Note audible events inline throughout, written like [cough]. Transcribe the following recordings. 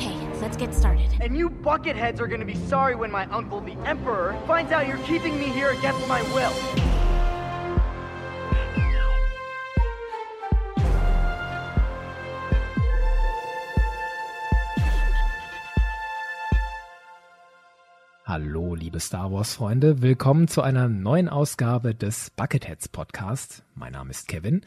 Okay, let's get started. And you bucketheads are gonna be sorry when my uncle, the Emperor, finds out you're keeping me here against my will. Hallo, liebe Star Wars-Freunde. Willkommen zu einer neuen Ausgabe des Bucketheads Podcast. Mein Name ist Kevin.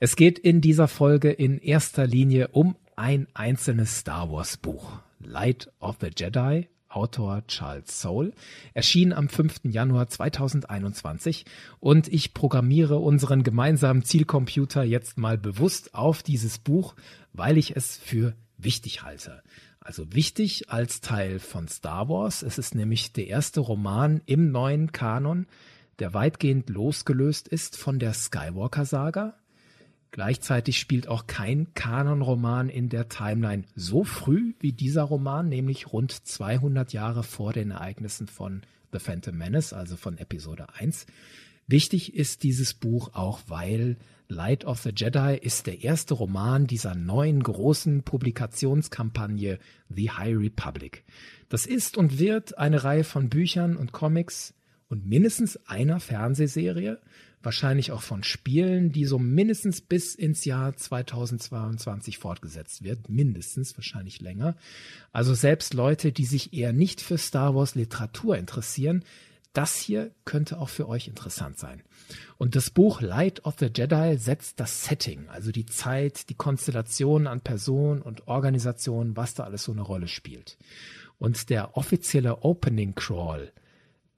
Es geht in dieser Folge in erster Linie um ein einzelnes Star Wars Buch. Light of the Jedi, Autor Charles Soule, erschien am 5. Januar 2021 und ich programmiere unseren gemeinsamen Zielcomputer jetzt mal bewusst auf dieses Buch, weil ich es für wichtig halte. Also wichtig als Teil von Star Wars. Es ist nämlich der erste Roman im neuen Kanon, der weitgehend losgelöst ist von der Skywalker-Saga. Gleichzeitig spielt auch kein Kanonroman in der Timeline so früh wie dieser Roman, nämlich rund 200 Jahre vor den Ereignissen von The Phantom Menace, also von Episode 1. Wichtig ist dieses Buch auch, weil Light of the Jedi ist der erste Roman dieser neuen großen Publikationskampagne The High Republic. Das ist und wird eine Reihe von Büchern und Comics und mindestens einer Fernsehserie, wahrscheinlich auch von Spielen, die so mindestens bis ins Jahr 2022 fortgesetzt wird, mindestens, wahrscheinlich länger. Also selbst Leute, die sich eher nicht für Star Wars Literatur interessieren, das hier könnte auch für euch interessant sein. Und das Buch Light of the Jedi setzt das Setting, also die Zeit, die Konstellation an Personen und Organisationen, was da alles so eine Rolle spielt. Und der offizielle Opening Crawl,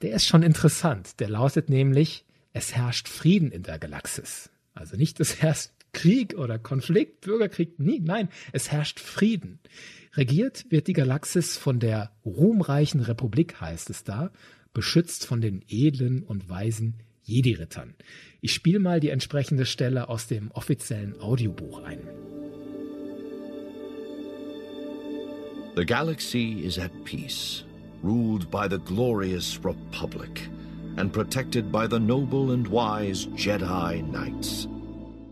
der ist schon interessant. Der lautet nämlich, es herrscht Frieden in der Galaxis. Also nicht, es herrscht Krieg oder Konflikt, Bürgerkrieg, nie, nein, es herrscht Frieden. Regiert wird die Galaxis von der ruhmreichen Republik, heißt es da, beschützt von den edlen und weisen Jedi-Rittern. Ich spiele mal die entsprechende Stelle aus dem offiziellen Audiobuch ein. The galaxy is at peace, ruled by the glorious Republic and protected by the noble and wise Jedi Knights.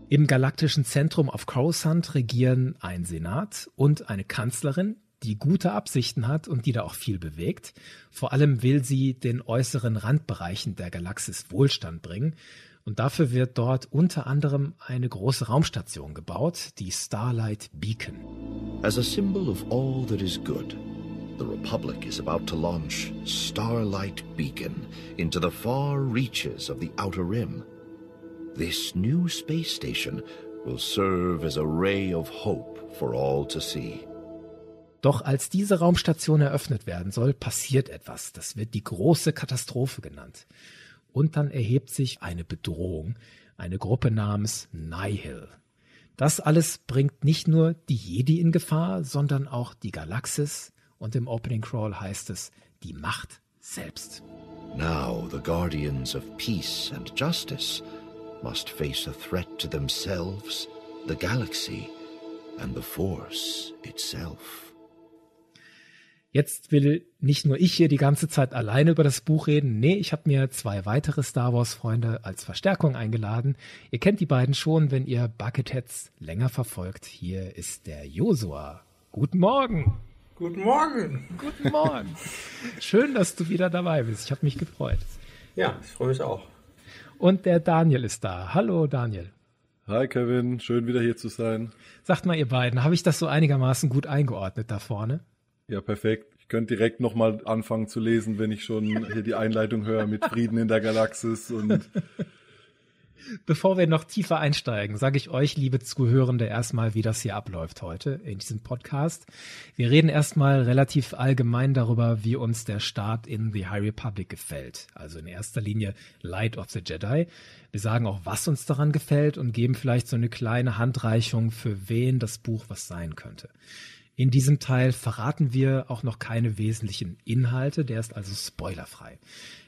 Im galaktischen Zentrum auf Coruscant regieren ein Senat und eine Kanzlerin, die gute Absichten hat und die da auch viel bewegt. Vor allem will sie den äußeren Randbereichen der Galaxis Wohlstand bringen. Und dafür wird dort unter anderem eine große Raumstation gebaut, die Starlight Beacon. As a symbol of all that is good, the Republic is about to launch Starlight Beacon into the far reaches of the Outer Rim. This new space station will serve as a ray of hope for all to see. Doch als diese Raumstation eröffnet werden soll, passiert etwas. Das wird die große Katastrophe genannt. Und dann erhebt sich eine Bedrohung, eine Gruppe namens Nihil. Das alles bringt nicht nur die Jedi in Gefahr, sondern auch die Galaxis und im Opening Crawl heißt es die Macht selbst. Now the guardians of peace and justice must face a threat to themselves, the galaxy and the Force itself. Jetzt will nicht nur ich hier die ganze Zeit alleine über das Buch reden. Nee, ich habe mir zwei weitere Star Wars Freunde als Verstärkung eingeladen. Ihr kennt die beiden schon, wenn ihr Bucketheads länger verfolgt. Hier ist der Josua. Guten Morgen. Guten Morgen. Guten Morgen. [laughs] Schön, dass du wieder dabei bist. Ich habe mich gefreut. Ja, ich freue mich auch. Und der Daniel ist da. Hallo Daniel. Hi Kevin, schön wieder hier zu sein. Sagt mal ihr beiden, habe ich das so einigermaßen gut eingeordnet da vorne? Ja, perfekt. Ich könnte direkt nochmal anfangen zu lesen, wenn ich schon hier die Einleitung höre mit Frieden in der Galaxis und Bevor wir noch tiefer einsteigen, sage ich euch, liebe Zuhörende, erstmal, wie das hier abläuft heute in diesem Podcast. Wir reden erstmal relativ allgemein darüber, wie uns der Start in The High Republic gefällt. Also in erster Linie Light of the Jedi. Wir sagen auch, was uns daran gefällt und geben vielleicht so eine kleine Handreichung, für wen das Buch was sein könnte. In diesem Teil verraten wir auch noch keine wesentlichen Inhalte, der ist also spoilerfrei.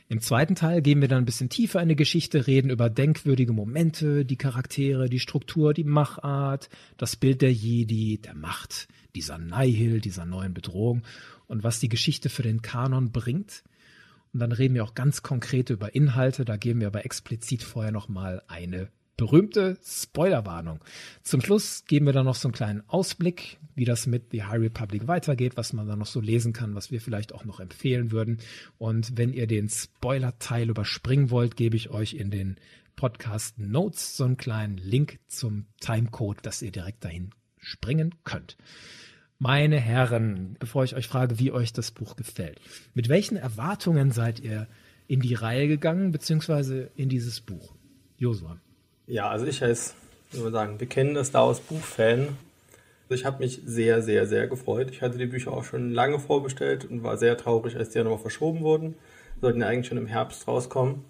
Im zweiten Teil gehen wir dann ein bisschen tiefer in die Geschichte, reden über denkwürdige Momente, die Charaktere, die Struktur, die Machart, das Bild der Jedi, der Macht, dieser Nihil, dieser neuen Bedrohung und was die Geschichte für den Kanon bringt. Und dann reden wir auch ganz konkret über Inhalte, da geben wir aber explizit vorher nochmal eine berühmte Spoilerwarnung. Zum Schluss geben wir dann noch so einen kleinen Ausblick, wie das mit The High Republic weitergeht, was man da noch so lesen kann, was wir vielleicht auch noch empfehlen würden. Und wenn ihr den Spoiler-Teil überspringen wollt, gebe ich euch in den Podcast Notes so einen kleinen Link zum Timecode, dass ihr direkt dahin springen könnt. Meine Herren, bevor ich euch frage, wie euch das Buch gefällt, mit welchen Erwartungen seid ihr in die Reihe gegangen, beziehungsweise in dieses Buch? Josua. Ja, also ich als, wie man sagen, bekennender Star Wars Buchfan. Also ich habe mich sehr, sehr, sehr gefreut. Ich hatte die Bücher auch schon lange vorbestellt und war sehr traurig, als die ja nochmal verschoben wurden. Sollten ja eigentlich schon im Herbst rauskommen.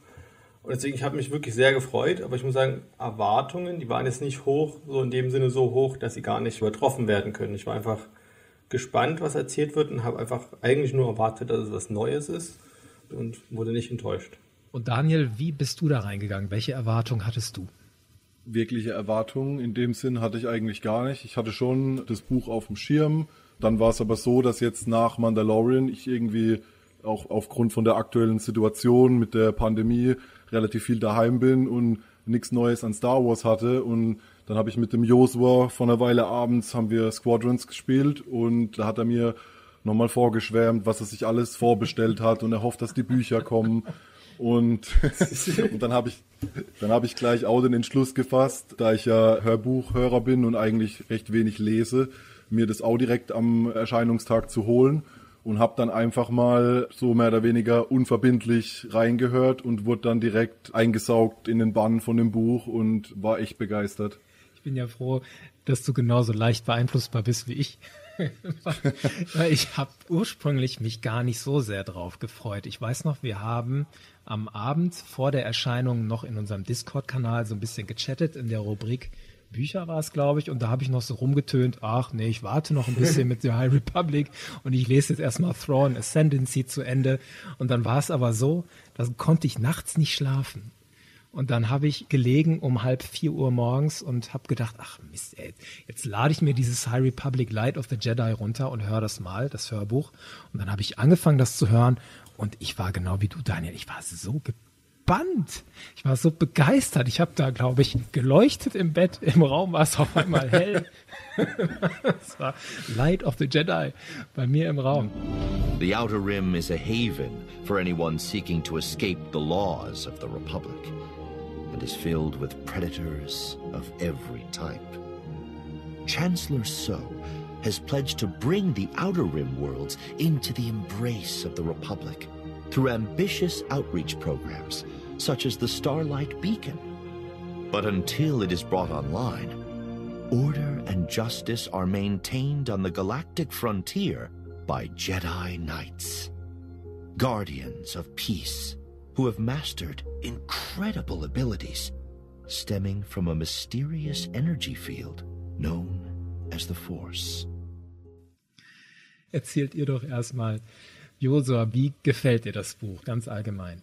Und deswegen, ich habe mich wirklich sehr gefreut, aber ich muss sagen, Erwartungen, die waren jetzt nicht hoch, so in dem Sinne so hoch, dass sie gar nicht übertroffen werden können. Ich war einfach gespannt, was erzählt wird und habe einfach eigentlich nur erwartet, dass es was Neues ist und wurde nicht enttäuscht. Und Daniel, wie bist du da reingegangen? Welche Erwartung hattest du? Wirkliche Erwartungen in dem Sinn hatte ich eigentlich gar nicht. Ich hatte schon das Buch auf dem Schirm. Dann war es aber so, dass jetzt nach Mandalorian ich irgendwie auch aufgrund von der aktuellen Situation mit der Pandemie relativ viel daheim bin und nichts Neues an Star Wars hatte und dann habe ich mit dem Joshua vor einer Weile abends haben wir Squadrons gespielt und da hat er mir nochmal vorgeschwärmt, was er sich alles vorbestellt hat und er hofft, dass die Bücher kommen. Und, [laughs] und dann habe ich, dann habe ich gleich auch den Entschluss gefasst, da ich ja Hörbuchhörer bin und eigentlich recht wenig lese, mir das auch direkt am Erscheinungstag zu holen und habe dann einfach mal so mehr oder weniger unverbindlich reingehört und wurde dann direkt eingesaugt in den Bann von dem Buch und war echt begeistert. Ich bin ja froh, dass du genauso leicht beeinflussbar bist wie ich. [laughs] Weil ich habe ursprünglich mich gar nicht so sehr drauf gefreut. Ich weiß noch, wir haben am Abend vor der Erscheinung noch in unserem Discord-Kanal so ein bisschen gechattet in der Rubrik Bücher war es, glaube ich, und da habe ich noch so rumgetönt, ach nee, ich warte noch ein bisschen mit The High Republic und ich lese jetzt erstmal Throne Ascendancy zu Ende. Und dann war es aber so, da konnte ich nachts nicht schlafen. Und dann habe ich gelegen um halb vier Uhr morgens und habe gedacht, ach Mist, ey, jetzt lade ich mir dieses High Republic Light of the Jedi runter und höre das mal, das Hörbuch. Und dann habe ich angefangen, das zu hören und ich war genau wie du, Daniel, ich war so gebannt. Ich war so begeistert. Ich habe da, glaube ich, geleuchtet im Bett. Im Raum war es auf einmal hell. [laughs] es war Light of the Jedi bei mir im Raum. The Outer Rim is a haven for anyone seeking to escape the laws of the Republic. And is filled with predators of every type. Chancellor So has pledged to bring the Outer Rim worlds into the embrace of the Republic through ambitious outreach programs such as the Starlight Beacon. But until it is brought online, order and justice are maintained on the galactic frontier by Jedi Knights, guardians of peace who have mastered incredible abilities stemming from a mysterious energy field known as the Force. Erzählt ihr doch erstmal, Josua, wie gefällt dir das Buch ganz allgemein?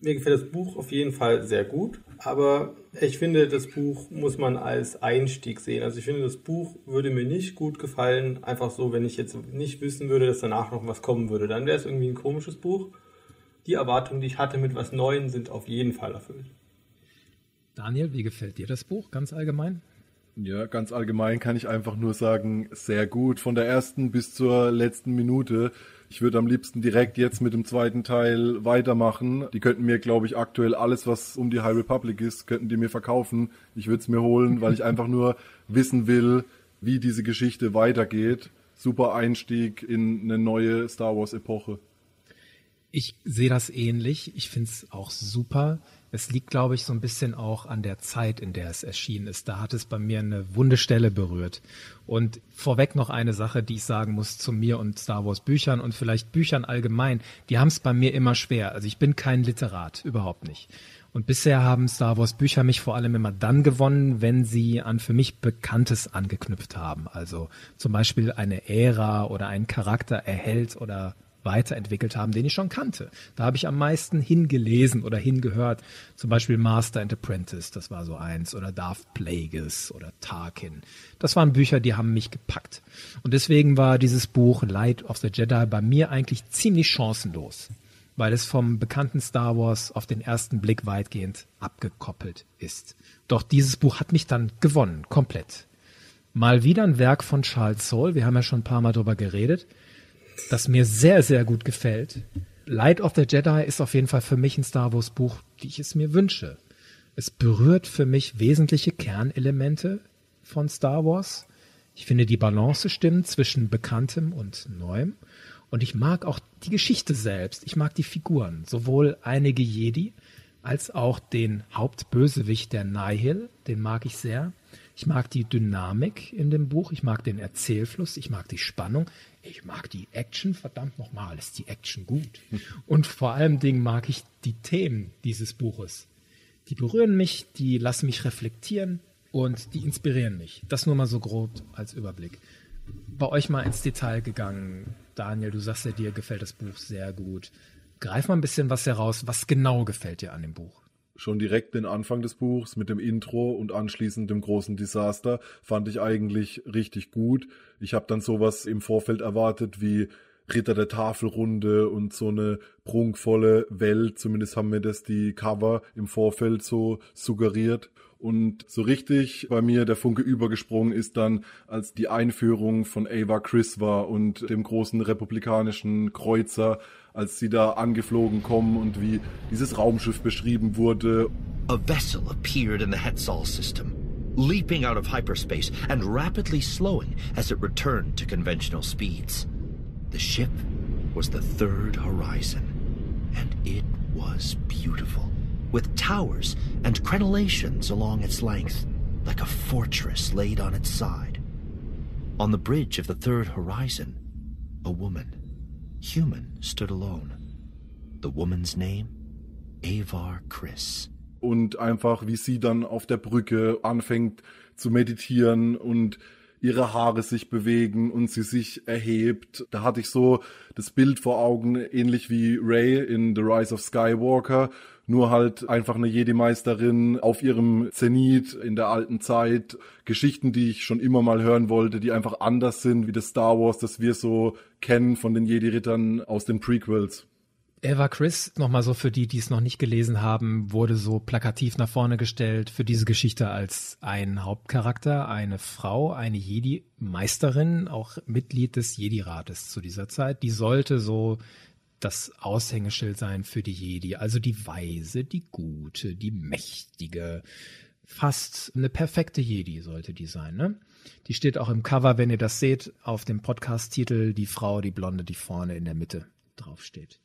Mir gefällt das Buch auf jeden Fall sehr gut, aber ich finde, das Buch muss man als Einstieg sehen. Also ich finde, das Buch würde mir nicht gut gefallen, einfach so, wenn ich jetzt nicht wissen würde, dass danach noch was kommen würde. Dann wäre es irgendwie ein komisches Buch die Erwartungen, die ich hatte mit was Neuem, sind auf jeden Fall erfüllt. Daniel, wie gefällt dir das Buch ganz allgemein? Ja, ganz allgemein kann ich einfach nur sagen, sehr gut. Von der ersten bis zur letzten Minute. Ich würde am liebsten direkt jetzt mit dem zweiten Teil weitermachen. Die könnten mir, glaube ich, aktuell alles, was um die High Republic ist, könnten die mir verkaufen. Ich würde es mir holen, weil ich einfach nur wissen will, wie diese Geschichte weitergeht. Super Einstieg in eine neue Star Wars Epoche. Ich sehe das ähnlich. Ich finde es auch super. Es liegt, glaube ich, so ein bisschen auch an der Zeit, in der es erschienen ist. Da hat es bei mir eine wunde Stelle berührt. Und vorweg noch eine Sache, die ich sagen muss zu mir und Star Wars Büchern und vielleicht Büchern allgemein. Die haben es bei mir immer schwer. Also ich bin kein Literat, überhaupt nicht. Und bisher haben Star Wars Bücher mich vor allem immer dann gewonnen, wenn sie an für mich Bekanntes angeknüpft haben. Also zum Beispiel eine Ära oder einen Charakter erhält oder weiterentwickelt haben, den ich schon kannte. Da habe ich am meisten hingelesen oder hingehört. Zum Beispiel Master and Apprentice, das war so eins, oder Darth Plagueis oder Tarkin. Das waren Bücher, die haben mich gepackt. Und deswegen war dieses Buch Light of the Jedi bei mir eigentlich ziemlich chancenlos. weil es vom bekannten Star Wars auf den ersten Blick weitgehend abgekoppelt ist. Doch dieses Buch hat mich dann gewonnen, komplett. Mal wieder ein Werk von Charles Soule, wir haben ja schon ein paar Mal drüber geredet, das mir sehr, sehr gut gefällt. Light of the Jedi ist auf jeden Fall für mich ein Star Wars Buch, wie ich es mir wünsche. Es berührt für mich wesentliche Kernelemente von Star Wars. Ich finde die Balance stimmt zwischen Bekanntem und Neuem. Und ich mag auch die Geschichte selbst. Ich mag die Figuren. Sowohl einige Jedi als auch den Hauptbösewicht der Nihil. Den mag ich sehr. Ich mag die Dynamik in dem Buch. Ich mag den Erzählfluss. Ich mag die Spannung. Ich mag die Action. Verdammt nochmal, ist die Action gut. [laughs] Und vor allem Dingen mag ich die Themen dieses Buches. Die berühren mich, die lassen mich reflektieren und die inspirieren mich. Das nur mal so grob als Überblick. Bei euch mal ins Detail gegangen. Daniel, du sagst ja, dir gefällt das Buch sehr gut. Greif mal ein bisschen was heraus. Was genau gefällt dir an dem Buch? Schon direkt den Anfang des Buchs mit dem Intro und anschließend dem großen Desaster fand ich eigentlich richtig gut. Ich habe dann sowas im Vorfeld erwartet wie Ritter der Tafelrunde und so eine prunkvolle Welt. Zumindest haben mir das die Cover im Vorfeld so suggeriert. Und so richtig bei mir der Funke übergesprungen ist dann, als die Einführung von Ava Chris war und dem großen republikanischen Kreuzer, als sie da angeflogen kommen und wie dieses Raumschiff beschrieben wurde. A vessel appeared in the Hetzal system, leaping out of hyperspace and rapidly slowing as it returned to conventional speeds. The ship was the Third Horizon, and it was beautiful. with towers and crenellations along its length, like a fortress laid on its side. On the bridge of the third horizon, a woman, human, stood alone. The woman's name? Avar Chris. Und einfach, wie sie dann auf der Brücke anfängt zu meditieren und ihre Haare sich bewegen und sie sich erhebt. Da hatte ich so das Bild vor Augen, ähnlich wie Ray in The Rise of Skywalker, nur halt einfach eine Jedi-Meisterin auf ihrem Zenit in der alten Zeit. Geschichten, die ich schon immer mal hören wollte, die einfach anders sind wie das Star Wars, das wir so kennen von den Jedi-Rittern aus den Prequels. Eva Chris, nochmal so für die, die es noch nicht gelesen haben, wurde so plakativ nach vorne gestellt für diese Geschichte als ein Hauptcharakter, eine Frau, eine Jedi-Meisterin, auch Mitglied des Jedi-Rates zu dieser Zeit. Die sollte so das Aushängeschild sein für die Jedi, also die Weise, die Gute, die Mächtige. Fast eine perfekte Jedi sollte die sein, ne? Die steht auch im Cover, wenn ihr das seht, auf dem Podcast-Titel Die Frau, die Blonde, die vorne in der Mitte draufsteht.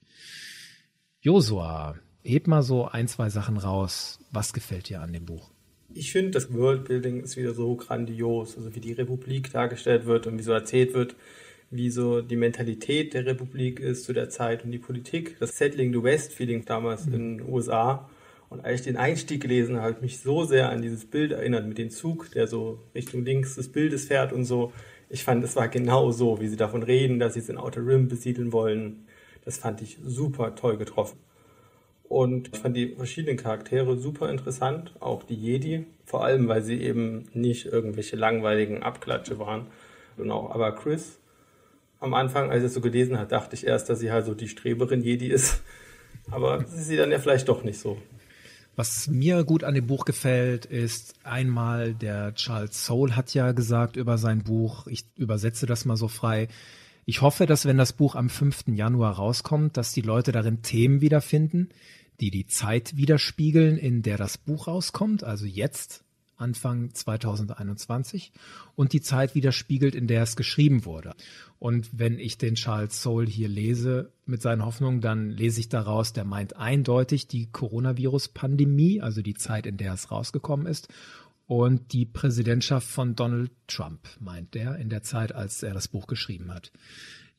Josua, heb mal so ein, zwei Sachen raus. Was gefällt dir an dem Buch? Ich finde, das Worldbuilding ist wieder so grandios, also wie die Republik dargestellt wird und wie so erzählt wird wie so die Mentalität der Republik ist zu der Zeit und die Politik. Das Settling the West Feeling damals mhm. in den USA. Und als ich den Einstieg gelesen habe, habe ich mich so sehr an dieses Bild erinnert mit dem Zug, der so Richtung links des Bildes fährt und so. Ich fand, es war genau so, wie sie davon reden, dass sie es in Outer Rim besiedeln wollen. Das fand ich super toll getroffen. Und ich fand die verschiedenen Charaktere super interessant, auch die Jedi, vor allem weil sie eben nicht irgendwelche langweiligen Abklatsche waren. Und auch aber Chris am Anfang, als ich es so gelesen habe, dachte ich erst, dass sie halt so die Streberin Jedi ist. Aber sie ist sie dann ja vielleicht doch nicht so. Was mir gut an dem Buch gefällt, ist einmal, der Charles Soule hat ja gesagt über sein Buch, ich übersetze das mal so frei, ich hoffe, dass wenn das Buch am 5. Januar rauskommt, dass die Leute darin Themen wiederfinden, die die Zeit widerspiegeln, in der das Buch rauskommt, also jetzt, Anfang 2021 und die Zeit widerspiegelt, in der es geschrieben wurde. Und wenn ich den Charles Soule hier lese mit seinen Hoffnungen, dann lese ich daraus, der meint eindeutig die Coronavirus-Pandemie, also die Zeit, in der es rausgekommen ist. Und die Präsidentschaft von Donald Trump, meint er, in der Zeit, als er das Buch geschrieben hat.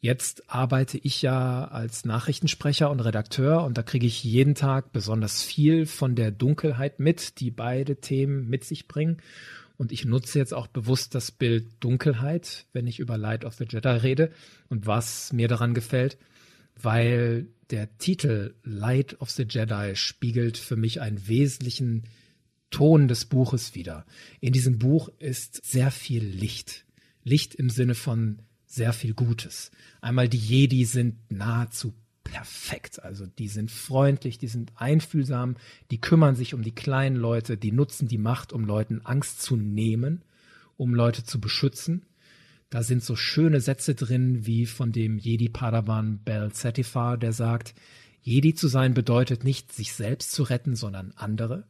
Jetzt arbeite ich ja als Nachrichtensprecher und Redakteur und da kriege ich jeden Tag besonders viel von der Dunkelheit mit, die beide Themen mit sich bringen. Und ich nutze jetzt auch bewusst das Bild Dunkelheit, wenn ich über Light of the Jedi rede. Und was mir daran gefällt, weil der Titel Light of the Jedi spiegelt für mich einen wesentlichen Ton des Buches wider. In diesem Buch ist sehr viel Licht. Licht im Sinne von sehr viel Gutes. Einmal die Jedi sind nahezu perfekt. Also die sind freundlich, die sind einfühlsam, die kümmern sich um die kleinen Leute, die nutzen die Macht, um Leuten Angst zu nehmen, um Leute zu beschützen. Da sind so schöne Sätze drin, wie von dem Jedi Padawan Bel Zetifar, der sagt, Jedi zu sein bedeutet nicht, sich selbst zu retten, sondern andere.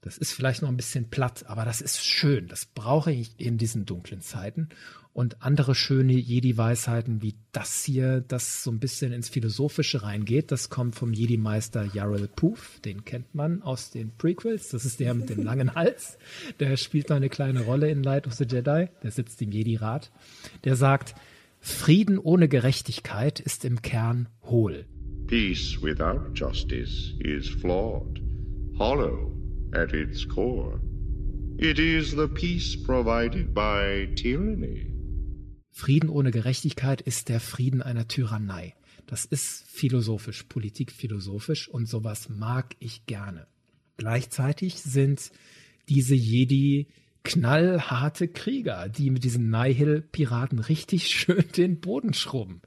Das ist vielleicht noch ein bisschen platt, aber das ist schön. Das brauche ich in diesen dunklen Zeiten. Und andere schöne Jedi-Weisheiten wie das hier, das so ein bisschen ins Philosophische reingeht, das kommt vom Jedi-Meister Yarrell Poof. Den kennt man aus den Prequels. Das ist der mit dem langen [laughs] Hals. Der spielt noch eine kleine Rolle in Light of the Jedi. Der sitzt im Jedi-Rat. Der sagt, Frieden ohne Gerechtigkeit ist im Kern hohl. Peace without justice is flawed, hollow at its core. It is the peace provided by tyranny. Frieden ohne Gerechtigkeit ist der Frieden einer Tyrannei. Das ist philosophisch, politikphilosophisch und sowas mag ich gerne. Gleichzeitig sind diese Jedi knallharte Krieger, die mit diesen Nihil-Piraten richtig [laughs] schön den Boden schrubben.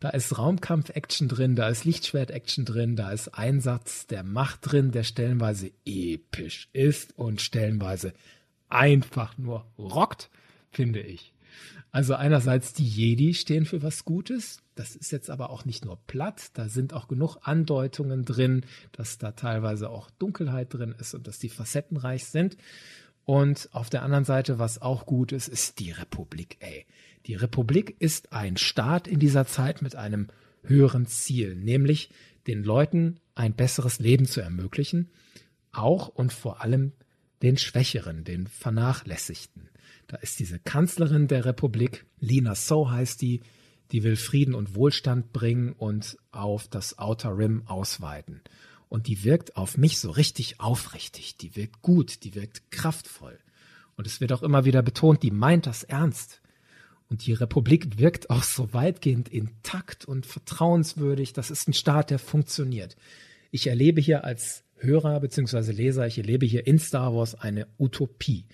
Da ist Raumkampf-Action drin, da ist Lichtschwert-Action drin, da ist Einsatz der Macht drin, der stellenweise episch ist und stellenweise einfach nur rockt, finde ich. Also einerseits die Jedi stehen für was Gutes. Das ist jetzt aber auch nicht nur platt. Da sind auch genug Andeutungen drin, dass da teilweise auch Dunkelheit drin ist und dass die facettenreich sind. Und auf der anderen Seite, was auch gut ist, ist die Republik, ey. Die Republik ist ein Staat in dieser Zeit mit einem höheren Ziel, nämlich den Leuten ein besseres Leben zu ermöglichen, auch und vor allem den Schwächeren, den Vernachlässigten. Da ist diese Kanzlerin der Republik, Lina So heißt die, die will Frieden und Wohlstand bringen und auf das Outer Rim ausweiten. Und die wirkt auf mich so richtig aufrichtig, die wirkt gut, die wirkt kraftvoll. Und es wird auch immer wieder betont, die meint das ernst. Und die Republik wirkt auch so weitgehend intakt und vertrauenswürdig. Das ist ein Staat, der funktioniert. Ich erlebe hier als Hörer bzw. Leser, ich erlebe hier in Star Wars eine Utopie.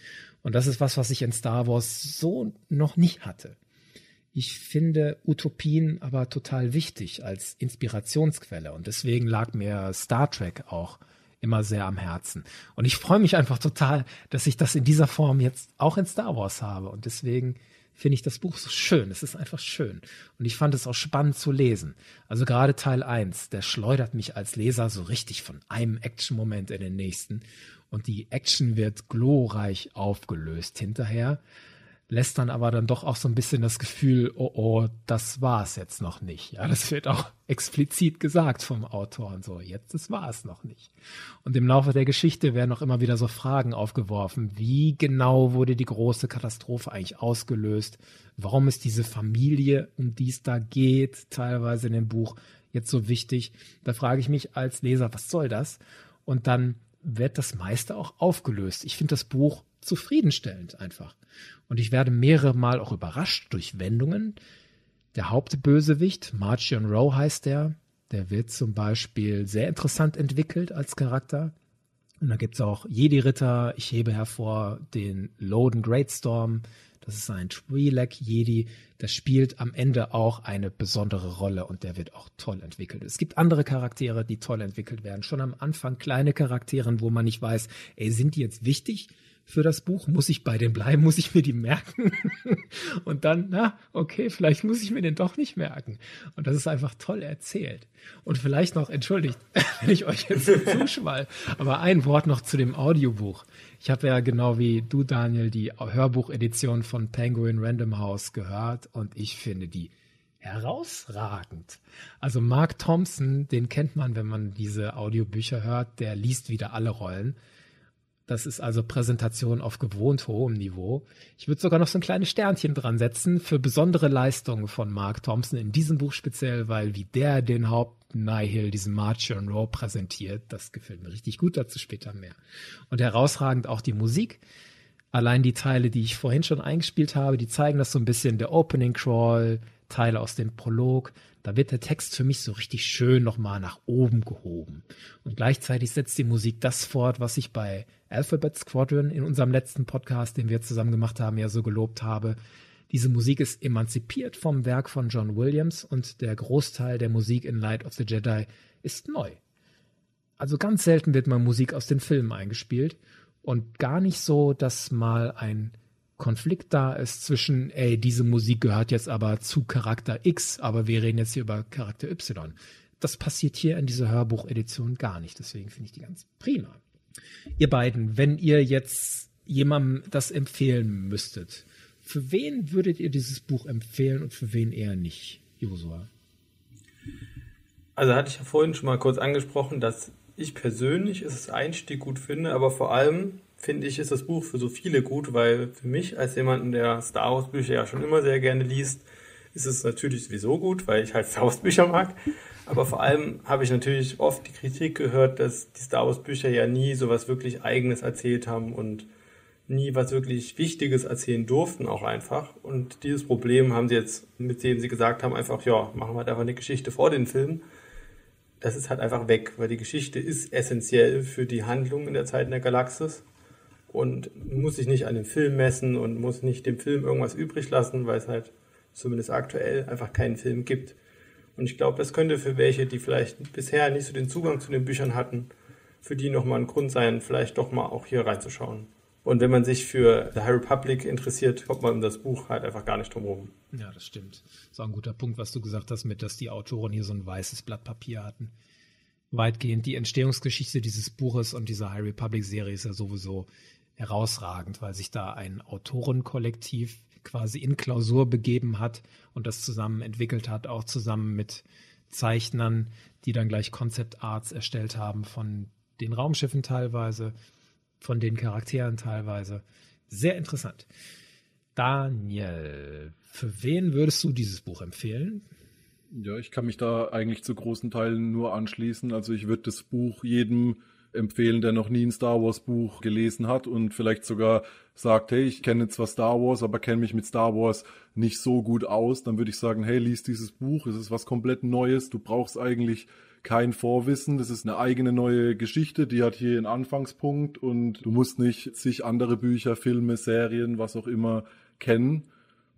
Und das ist was, was ich in Star Wars so noch nicht hatte. Ich finde Utopien aber total wichtig als Inspirationsquelle und deswegen lag mir Star Trek auch immer sehr am Herzen. Und ich freue mich einfach total, dass ich das in dieser Form jetzt auch in Star Wars habe und deswegen finde ich das Buch so schön. Es ist einfach schön. Und ich fand es auch spannend zu lesen. Also gerade Teil 1, der schleudert mich als Leser so richtig von einem Action-Moment in den nächsten. Und die Action wird glorreich aufgelöst hinterher lässt dann aber dann doch auch so ein bisschen das Gefühl, oh oh, das war es jetzt noch nicht. Ja, das wird auch explizit gesagt vom Autor und so. Jetzt das war es noch nicht. Und im Laufe der Geschichte werden auch immer wieder so Fragen aufgeworfen. Wie genau wurde die große Katastrophe eigentlich ausgelöst? Warum ist diese Familie, um die es da geht, teilweise in dem Buch jetzt so wichtig? Da frage ich mich als Leser, was soll das? Und dann wird das meiste auch aufgelöst. Ich finde das Buch zufriedenstellend einfach. Und ich werde mehrere Mal auch überrascht durch Wendungen. Der Hauptbösewicht, Marchion Rowe heißt der, der wird zum Beispiel sehr interessant entwickelt als Charakter. Und da gibt es auch Jedi-Ritter. Ich hebe hervor den Loden Greatstorm. Das ist ein Twi'lek Jedi. Das spielt am Ende auch eine besondere Rolle und der wird auch toll entwickelt. Es gibt andere Charaktere, die toll entwickelt werden. Schon am Anfang kleine Charaktere, wo man nicht weiß, ey, sind die jetzt wichtig? Für das Buch? Muss ich bei denen bleiben? Muss ich mir die merken? [laughs] und dann, na, okay, vielleicht muss ich mir den doch nicht merken. Und das ist einfach toll erzählt. Und vielleicht noch, entschuldigt, [laughs] wenn ich euch jetzt [laughs] zuschwall, aber ein Wort noch zu dem Audiobuch. Ich habe ja genau wie du, Daniel, die Hörbuchedition von Penguin Random House gehört und ich finde die herausragend. Also Mark Thompson, den kennt man, wenn man diese Audiobücher hört, der liest wieder alle Rollen. Das ist also Präsentation auf gewohnt hohem Niveau. Ich würde sogar noch so ein kleines Sternchen dran setzen für besondere Leistungen von Mark Thompson in diesem Buch speziell, weil wie der den Haupt Nihil, diesen March and Row präsentiert, das gefällt mir richtig gut, dazu später mehr. Und herausragend auch die Musik. Allein die Teile, die ich vorhin schon eingespielt habe, die zeigen das so ein bisschen, der Opening Crawl, Teile aus dem Prolog, da wird der Text für mich so richtig schön nochmal nach oben gehoben. Und gleichzeitig setzt die Musik das fort, was ich bei Alphabet Squadron in unserem letzten Podcast, den wir zusammen gemacht haben, ja so gelobt habe. Diese Musik ist emanzipiert vom Werk von John Williams und der Großteil der Musik in Light of the Jedi ist neu. Also ganz selten wird mal Musik aus den Filmen eingespielt und gar nicht so, dass mal ein Konflikt da ist zwischen, ey, diese Musik gehört jetzt aber zu Charakter X, aber wir reden jetzt hier über Charakter Y. Das passiert hier in dieser Hörbuchedition gar nicht. Deswegen finde ich die ganz prima. Ihr beiden, wenn ihr jetzt jemandem das empfehlen müsstet, für wen würdet ihr dieses Buch empfehlen und für wen eher nicht, Josua? Also hatte ich ja vorhin schon mal kurz angesprochen, dass ich persönlich es Einstieg gut finde, aber vor allem finde ich, ist das Buch für so viele gut, weil für mich als jemanden, der Star Wars Bücher ja schon immer sehr gerne liest, ist es natürlich sowieso gut, weil ich halt [laughs] Star Wars Bücher mag. Aber vor allem habe ich natürlich oft die Kritik gehört, dass die Star Wars Bücher ja nie so was wirklich Eigenes erzählt haben und nie was wirklich Wichtiges erzählen durften auch einfach. Und dieses Problem haben sie jetzt, mit dem sie gesagt haben, einfach, ja, machen wir halt einfach eine Geschichte vor den Film. Das ist halt einfach weg, weil die Geschichte ist essentiell für die Handlung in der Zeit in der Galaxis und muss sich nicht an den Film messen und muss nicht dem Film irgendwas übrig lassen, weil es halt zumindest aktuell einfach keinen Film gibt. Und ich glaube, das könnte für welche, die vielleicht bisher nicht so den Zugang zu den Büchern hatten, für die nochmal ein Grund sein, vielleicht doch mal auch hier reinzuschauen. Und wenn man sich für The High Republic interessiert, kommt man um das Buch halt einfach gar nicht drum herum. Ja, das stimmt. Das ist auch ein guter Punkt, was du gesagt hast, mit, dass die Autoren hier so ein weißes Blatt Papier hatten. Weitgehend die Entstehungsgeschichte dieses Buches und dieser High Republic Serie ist ja sowieso herausragend, weil sich da ein Autorenkollektiv quasi in Klausur begeben hat und das zusammen entwickelt hat, auch zusammen mit Zeichnern, die dann gleich Concept Arts erstellt haben von den Raumschiffen teilweise, von den Charakteren teilweise. Sehr interessant. Daniel, für wen würdest du dieses Buch empfehlen? Ja, ich kann mich da eigentlich zu großen Teilen nur anschließen. Also ich würde das Buch jedem empfehlen, der noch nie ein Star Wars Buch gelesen hat und vielleicht sogar sagt, hey, ich kenne zwar Star Wars, aber kenne mich mit Star Wars nicht so gut aus, dann würde ich sagen, hey, lies dieses Buch, es ist was komplett Neues, du brauchst eigentlich kein Vorwissen, das ist eine eigene neue Geschichte, die hat hier einen Anfangspunkt und du musst nicht sich andere Bücher, Filme, Serien, was auch immer kennen.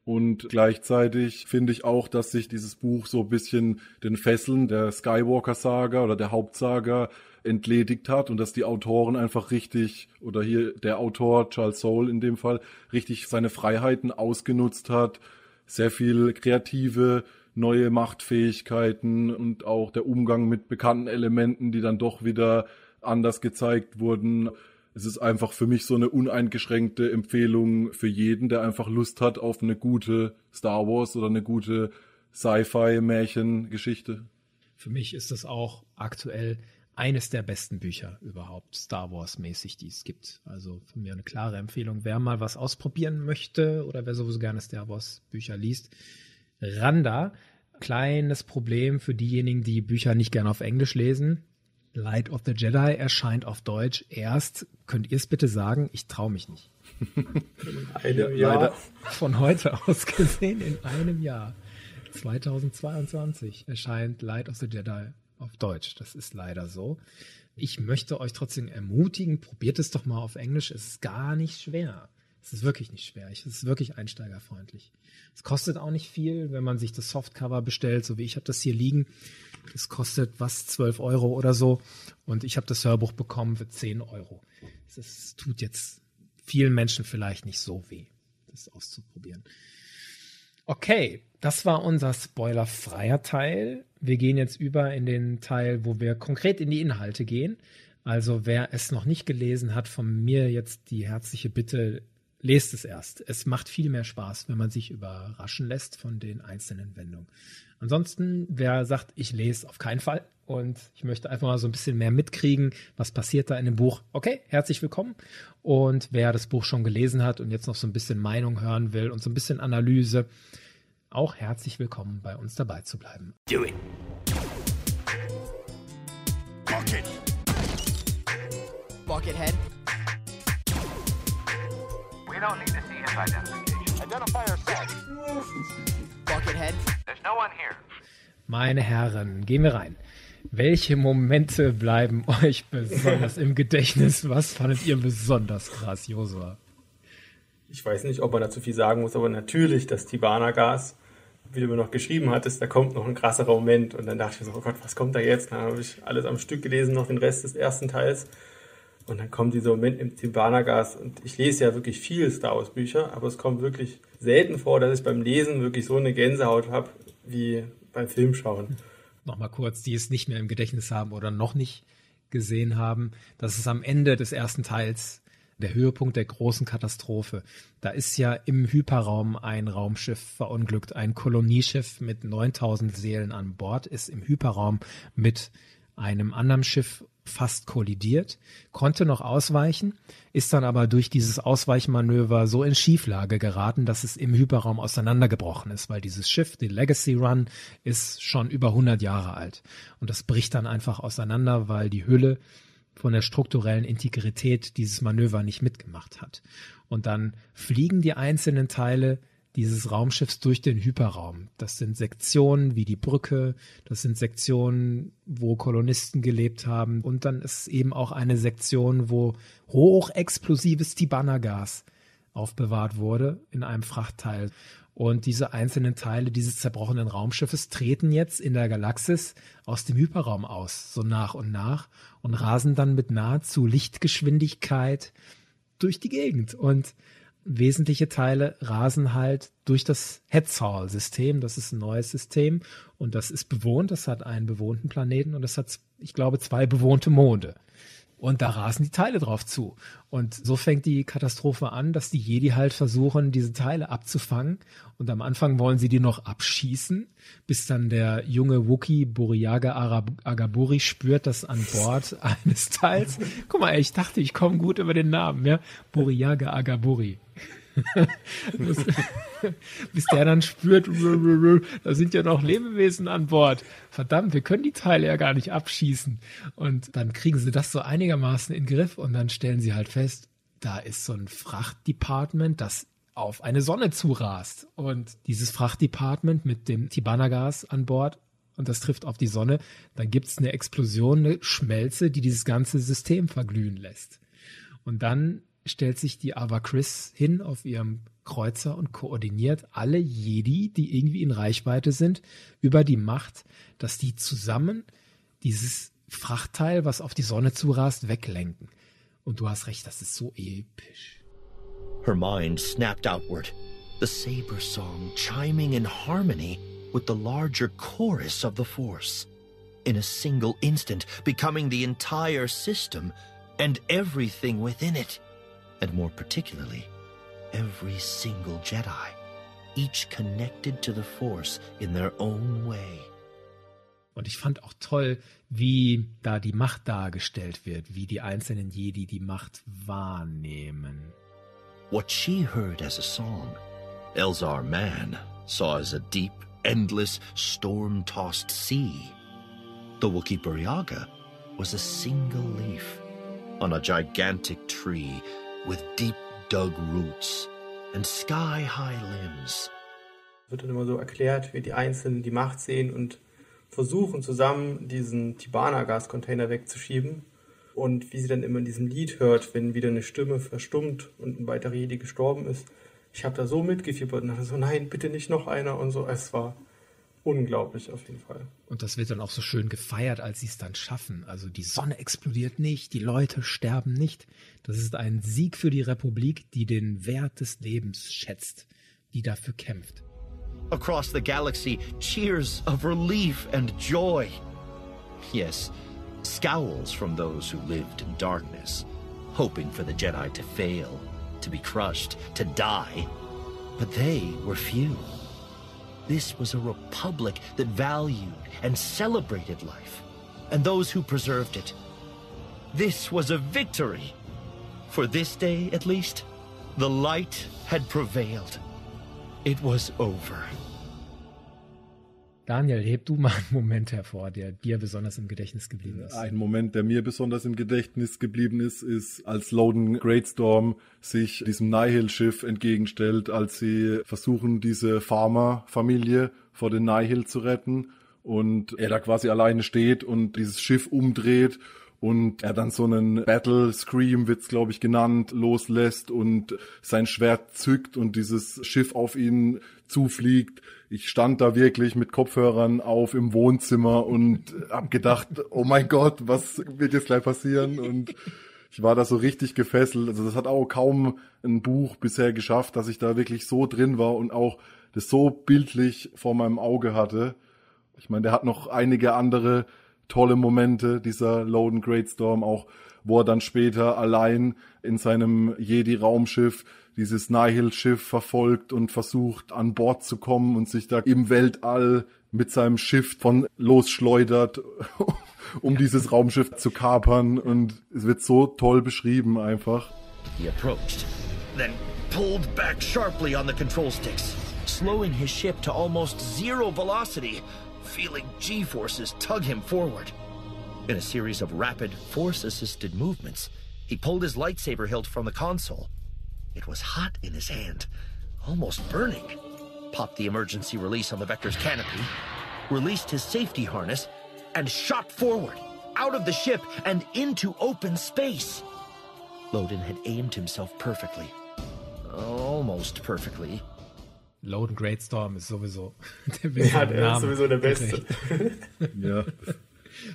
Und gleichzeitig finde ich auch, dass sich dieses Buch so ein bisschen den Fesseln der Skywalker-Saga oder der Hauptsaga entledigt hat und dass die Autoren einfach richtig, oder hier der Autor Charles Soule in dem Fall, richtig seine Freiheiten ausgenutzt hat, sehr viel kreative neue Machtfähigkeiten und auch der Umgang mit bekannten Elementen, die dann doch wieder anders gezeigt wurden. Es ist einfach für mich so eine uneingeschränkte Empfehlung für jeden, der einfach Lust hat auf eine gute Star Wars oder eine gute Sci-Fi-Märchengeschichte. Für mich ist das auch aktuell eines der besten Bücher überhaupt, Star Wars mäßig, die es gibt. Also für mich eine klare Empfehlung. Wer mal was ausprobieren möchte oder wer sowieso gerne Star Wars Bücher liest, Randa. Kleines Problem für diejenigen, die Bücher nicht gerne auf Englisch lesen. Light of the Jedi erscheint auf Deutsch erst. Könnt ihr es bitte sagen? Ich traue mich nicht. [laughs] einem Jahr. Leider. Von heute aus gesehen in einem Jahr. 2022 erscheint Light of the Jedi auf Deutsch. Das ist leider so. Ich möchte euch trotzdem ermutigen, probiert es doch mal auf Englisch. Es ist gar nicht schwer. Es ist wirklich nicht schwer. Es ist wirklich einsteigerfreundlich. Es kostet auch nicht viel, wenn man sich das Softcover bestellt, so wie ich habe das hier liegen. Es kostet was, 12 Euro oder so. Und ich habe das Hörbuch bekommen für 10 Euro. Es tut jetzt vielen Menschen vielleicht nicht so weh, das auszuprobieren. Okay, das war unser spoilerfreier Teil. Wir gehen jetzt über in den Teil, wo wir konkret in die Inhalte gehen. Also wer es noch nicht gelesen hat, von mir jetzt die herzliche Bitte, lest es erst. Es macht viel mehr Spaß, wenn man sich überraschen lässt von den einzelnen Wendungen. Ansonsten, wer sagt, ich lese auf keinen Fall und ich möchte einfach mal so ein bisschen mehr mitkriegen, was passiert da in dem Buch, okay, herzlich willkommen. Und wer das Buch schon gelesen hat und jetzt noch so ein bisschen Meinung hören will und so ein bisschen Analyse, auch herzlich willkommen bei uns dabei zu bleiben. Do it. Bucket. Buckethead. We don't need to see his identification. Identify yourself. Buckethead. There's no one here. Meine Herren, gehen wir rein. Welche Momente bleiben [laughs] euch besonders im Gedächtnis? Was fandet ihr besonders krass, Josua? ich weiß nicht, ob man dazu viel sagen muss, aber natürlich das Tibana-Gas, wie du mir noch geschrieben hattest, da kommt noch ein krasserer Moment. Und dann dachte ich so, oh Gott, was kommt da jetzt? Dann habe ich alles am Stück gelesen, noch den Rest des ersten Teils. Und dann kommt dieser Moment im Tibana-Gas. Und ich lese ja wirklich viel Star Wars-Bücher, aber es kommt wirklich selten vor, dass ich beim Lesen wirklich so eine Gänsehaut habe, wie beim Filmschauen. Nochmal kurz, die es nicht mehr im Gedächtnis haben oder noch nicht gesehen haben. Das ist am Ende des ersten Teils der Höhepunkt der großen Katastrophe. Da ist ja im Hyperraum ein Raumschiff verunglückt, ein Kolonieschiff mit 9000 Seelen an Bord ist im Hyperraum mit einem anderen Schiff fast kollidiert, konnte noch ausweichen, ist dann aber durch dieses Ausweichmanöver so in Schieflage geraten, dass es im Hyperraum auseinandergebrochen ist, weil dieses Schiff, die Legacy Run, ist schon über 100 Jahre alt. Und das bricht dann einfach auseinander, weil die Hülle von der strukturellen Integrität dieses Manöver nicht mitgemacht hat. Und dann fliegen die einzelnen Teile dieses Raumschiffs durch den Hyperraum. Das sind Sektionen wie die Brücke, das sind Sektionen, wo Kolonisten gelebt haben und dann ist eben auch eine Sektion, wo hochexplosives Tibana-Gas aufbewahrt wurde in einem Frachtteil. Und diese einzelnen Teile dieses zerbrochenen Raumschiffes treten jetzt in der Galaxis aus dem Hyperraum aus, so nach und nach, und rasen dann mit nahezu Lichtgeschwindigkeit durch die Gegend. Und wesentliche Teile rasen halt durch das Hetzhall-System. Das ist ein neues System und das ist bewohnt. Das hat einen bewohnten Planeten und das hat, ich glaube, zwei bewohnte Monde. Und da rasen die Teile drauf zu. Und so fängt die Katastrophe an, dass die Jedi halt versuchen, diese Teile abzufangen. Und am Anfang wollen sie die noch abschießen, bis dann der junge Wookie Buriaga Agaburi spürt, dass an Bord [laughs] eines Teils, guck mal, ich dachte, ich komme gut über den Namen, ja, Buriaga Agaburi. [laughs] bis der dann spürt, da sind ja noch Lebewesen an Bord. Verdammt, wir können die Teile ja gar nicht abschießen. Und dann kriegen sie das so einigermaßen in den Griff und dann stellen sie halt fest, da ist so ein Frachtdepartment, das auf eine Sonne zurast. Und dieses Frachtdepartment mit dem Tibana-Gas an Bord und das trifft auf die Sonne, dann gibt es eine Explosion, eine Schmelze, die dieses ganze System verglühen lässt. Und dann stellt sich die Ava Chris hin auf ihrem Kreuzer und koordiniert alle Jedi, die irgendwie in Reichweite sind, über die Macht, dass die zusammen dieses Frachtteil, was auf die Sonne zurast, weglenken. Und du hast recht, das ist so episch. Her mind snapped outward, the saber song chiming in harmony with the larger chorus of the Force. In a single instant, becoming the entire system and everything within it. And more particularly, every single Jedi, each connected to the Force in their own way. Und ich fand auch toll, wie da die Macht dargestellt wird, wie die einzelnen Jedi die Macht wahrnehmen. What she heard as a song, Elzar Mann saw as a deep, endless, storm-tossed sea. The Wookiee Buryaga was a single leaf on a gigantic tree with deep dug roots and sky-high limbs. Wird dann immer so erklärt, wie die Einzelnen die Macht sehen und versuchen zusammen diesen Tibana-Gas-Container wegzuschieben. Und wie sie dann immer in diesem Lied hört, wenn wieder eine Stimme verstummt und ein weiterer Jedi gestorben ist. Ich habe da so mitgefiebert und dachte so, nein, bitte nicht noch einer und so. Es war unglaublich auf jeden Fall. Und das wird dann auch so schön gefeiert, als sie es dann schaffen. Also die Sonne explodiert nicht, die Leute sterben nicht. Das ist ein Sieg für die Republik, die den Wert des Lebens schätzt, die dafür kämpft. Across the galaxy, cheers of relief and joy. Yes, scowls from those who lived in darkness, hoping for the Jedi to fail, to be crushed, to die. But they were few. This was a republic that valued and celebrated life, and those who preserved it. This was a victory. For this day, at least, the light had prevailed. It was over. Daniel, heb du mal einen Moment hervor, der dir besonders im Gedächtnis geblieben ist. Ein Moment, der mir besonders im Gedächtnis geblieben ist, ist, als Loden Greatstorm sich diesem Nihil-Schiff entgegenstellt, als sie versuchen, diese Farmer-Familie vor den Nihil zu retten und er da quasi alleine steht und dieses Schiff umdreht und er dann so einen Battle Scream wird's glaube ich genannt loslässt und sein Schwert zückt und dieses Schiff auf ihn zufliegt. Ich stand da wirklich mit Kopfhörern auf im Wohnzimmer und hab gedacht, oh mein Gott, was wird jetzt gleich passieren und ich war da so richtig gefesselt. Also das hat auch kaum ein Buch bisher geschafft, dass ich da wirklich so drin war und auch das so bildlich vor meinem Auge hatte. Ich meine, der hat noch einige andere tolle Momente, dieser Loden Greatstorm, auch wo er dann später allein in seinem Jedi-Raumschiff dieses Nihil-Schiff verfolgt und versucht an Bord zu kommen und sich da im Weltall mit seinem Schiff von losschleudert, [laughs] um dieses Raumschiff zu kapern und es wird so toll beschrieben einfach. He approached, then pulled back sharply on the control sticks, slowing his ship to almost zero velocity feeling G-forces tug him forward. In a series of rapid, force-assisted movements, he pulled his lightsaber hilt from the console. It was hot in his hand, almost burning. Popped the emergency release on the Vector's canopy, released his safety harness, and shot forward, out of the ship and into open space. Loden had aimed himself perfectly. Almost perfectly. Loden Greatstorm [laughs] ist sowieso der Ja, der Namen ist sowieso der Beste. [laughs] ja.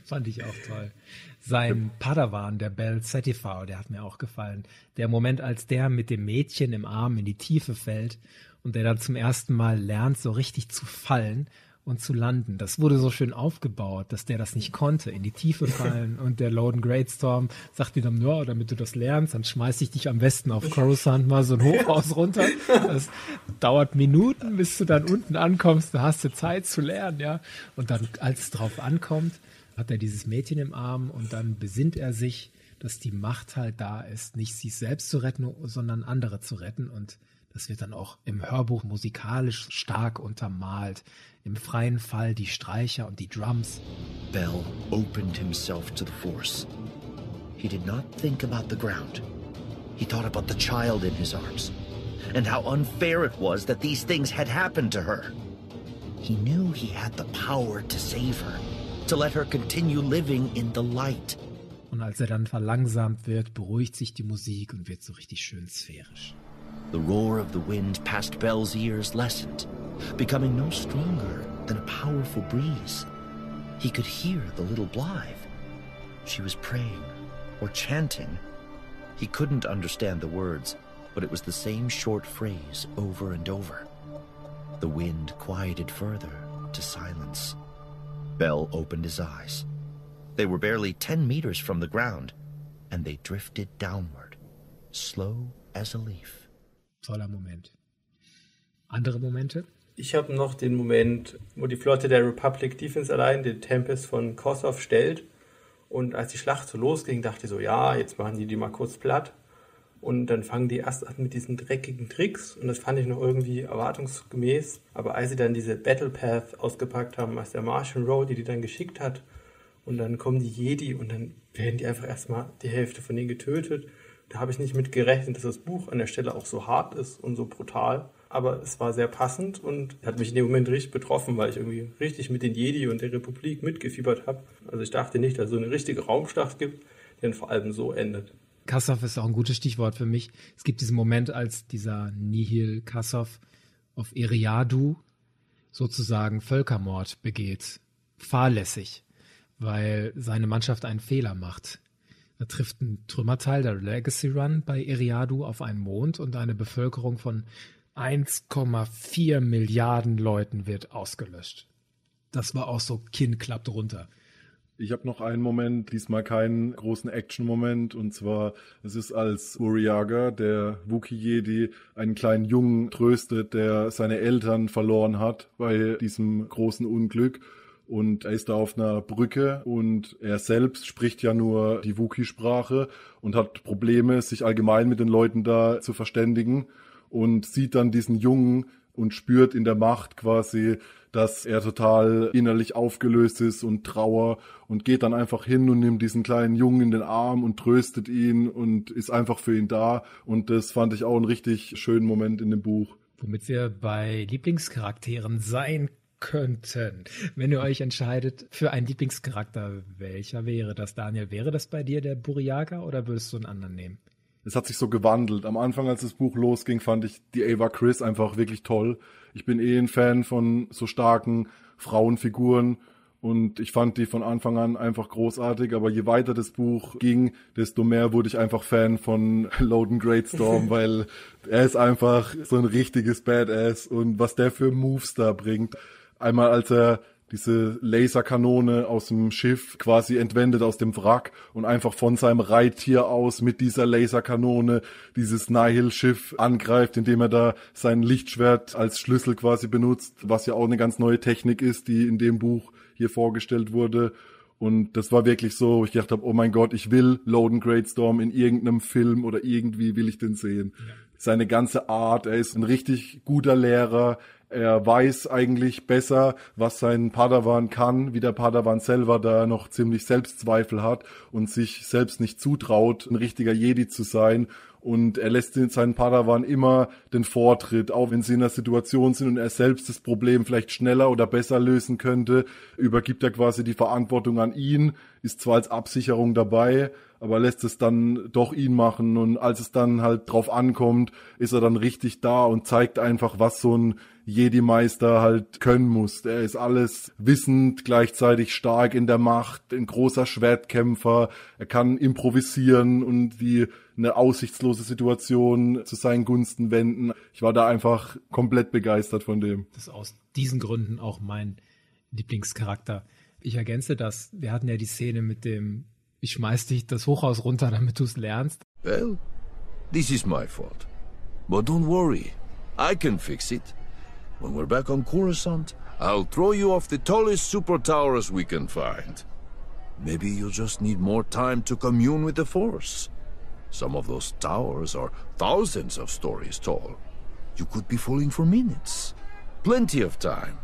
Fand ich auch toll. Sein Padawan, der Bell Satifau, der hat mir auch gefallen. Der Moment, als der mit dem Mädchen im Arm in die Tiefe fällt und der dann zum ersten Mal lernt, so richtig zu fallen und zu landen. Das wurde so schön aufgebaut, dass der das nicht konnte, in die Tiefe [laughs] fallen. und der Loden Greatstorm sagt wieder, ja, damit du das lernst, dann schmeiß ich dich am besten auf Coruscant mal so ein Hochhaus runter. Das dauert Minuten, bis du dann unten ankommst. Da hast du Zeit zu lernen, ja. Und dann, als es drauf ankommt, hat er dieses Mädchen im Arm und dann besinnt er sich, dass die Macht halt da ist, nicht sich selbst zu retten, sondern andere zu retten und das wird dann auch im Hörbuch musikalisch stark untermalt. Im freien Fall die Streicher und die Drums. Bell opened himself to the Force. He did not think about the ground. He thought about the child in his arms and how unfair it was that these things had happened to her. He knew he had the power to save her, to let her continue living in the light. Und als er dann verlangsamt wird, beruhigt sich die Musik und wird so richtig schön sphärisch. The roar of the wind past Bell's ears lessened, becoming no stronger than a powerful breeze. He could hear the little Blythe. She was praying or chanting. He couldn't understand the words, but it was the same short phrase over and over. The wind quieted further to silence. Bell opened his eyes. They were barely ten meters from the ground, and they drifted downward, slow as a leaf. toller Moment. Andere Momente? Ich habe noch den Moment, wo die Flotte der Republic Defense allein den Tempest von Kossoff stellt. Und als die Schlacht so losging, dachte ich so, ja, jetzt machen die die mal kurz platt. Und dann fangen die erst an mit diesen dreckigen Tricks. Und das fand ich noch irgendwie erwartungsgemäß. Aber als sie dann diese Battle Path ausgepackt haben, als der Martian Road, die die dann geschickt hat, und dann kommen die Jedi und dann werden die einfach erstmal die Hälfte von denen getötet. Da habe ich nicht mit gerechnet, dass das Buch an der Stelle auch so hart ist und so brutal. Aber es war sehr passend und hat mich in dem Moment richtig betroffen, weil ich irgendwie richtig mit den Jedi und der Republik mitgefiebert habe. Also ich dachte nicht, dass es so eine richtige Raumschlacht gibt, die dann vor allem so endet. Kassow ist auch ein gutes Stichwort für mich. Es gibt diesen Moment, als dieser Nihil Kassow auf Eriadu sozusagen Völkermord begeht. Fahrlässig, weil seine Mannschaft einen Fehler macht. Da trifft ein Trümmerteil der Legacy Run bei Eriadu auf einen Mond und eine Bevölkerung von 1,4 Milliarden Leuten wird ausgelöscht. Das war auch so, Kinn klappt runter. Ich habe noch einen Moment, diesmal keinen großen Action-Moment, und zwar, es ist als Uriaga, der Wookie-Jedi, einen kleinen Jungen tröstet, der seine Eltern verloren hat bei diesem großen Unglück. Und er ist da auf einer Brücke und er selbst spricht ja nur die Wookie-Sprache und hat Probleme, sich allgemein mit den Leuten da zu verständigen und sieht dann diesen Jungen und spürt in der Macht quasi, dass er total innerlich aufgelöst ist und Trauer und geht dann einfach hin und nimmt diesen kleinen Jungen in den Arm und tröstet ihn und ist einfach für ihn da und das fand ich auch einen richtig schönen Moment in dem Buch. Womit wir bei Lieblingscharakteren sein könnten. Wenn ihr euch entscheidet für einen Lieblingscharakter, welcher wäre das, Daniel? Wäre das bei dir der Buriaga oder würdest du einen anderen nehmen? Es hat sich so gewandelt. Am Anfang, als das Buch losging, fand ich die Ava Chris einfach wirklich toll. Ich bin eh ein Fan von so starken Frauenfiguren und ich fand die von Anfang an einfach großartig, aber je weiter das Buch ging, desto mehr wurde ich einfach Fan von [laughs] Loden Greatstorm, [laughs] weil er ist einfach so ein richtiges Badass und was der für Moves da bringt. Einmal als er diese Laserkanone aus dem Schiff quasi entwendet aus dem Wrack und einfach von seinem Reittier aus mit dieser Laserkanone dieses Nihil-Schiff angreift, indem er da sein Lichtschwert als Schlüssel quasi benutzt, was ja auch eine ganz neue Technik ist, die in dem Buch hier vorgestellt wurde. Und das war wirklich so, ich dachte, oh mein Gott, ich will Loden Greatstorm in irgendeinem Film oder irgendwie will ich den sehen. Seine ganze Art, er ist ein richtig guter Lehrer, er weiß eigentlich besser, was sein Padawan kann, wie der Padawan selber da noch ziemlich Selbstzweifel hat und sich selbst nicht zutraut, ein richtiger Jedi zu sein. Und er lässt seinen Padawan immer den Vortritt, auch wenn sie in einer Situation sind und er selbst das Problem vielleicht schneller oder besser lösen könnte, übergibt er quasi die Verantwortung an ihn, ist zwar als Absicherung dabei, aber lässt es dann doch ihn machen und als es dann halt drauf ankommt, ist er dann richtig da und zeigt einfach, was so ein Jedi-Meister halt können muss. Er ist alles wissend, gleichzeitig stark in der Macht, ein großer Schwertkämpfer, er kann improvisieren und die eine aussichtslose Situation zu seinen Gunsten wenden. Ich war da einfach komplett begeistert von dem. Das ist aus diesen Gründen auch mein Lieblingscharakter. Ich ergänze das. Wir hatten ja die Szene mit dem, ich schmeiß dich das Hochhaus runter, damit du es lernst. Well, this is my fault. But don't worry, I can fix it. When we're back on Coruscant, I'll throw you off the tallest super towers we can find. Maybe you'll just need more time to commune with the Force. Some of those towers are thousands of stories tall. You could be falling for minutes. Plenty of time.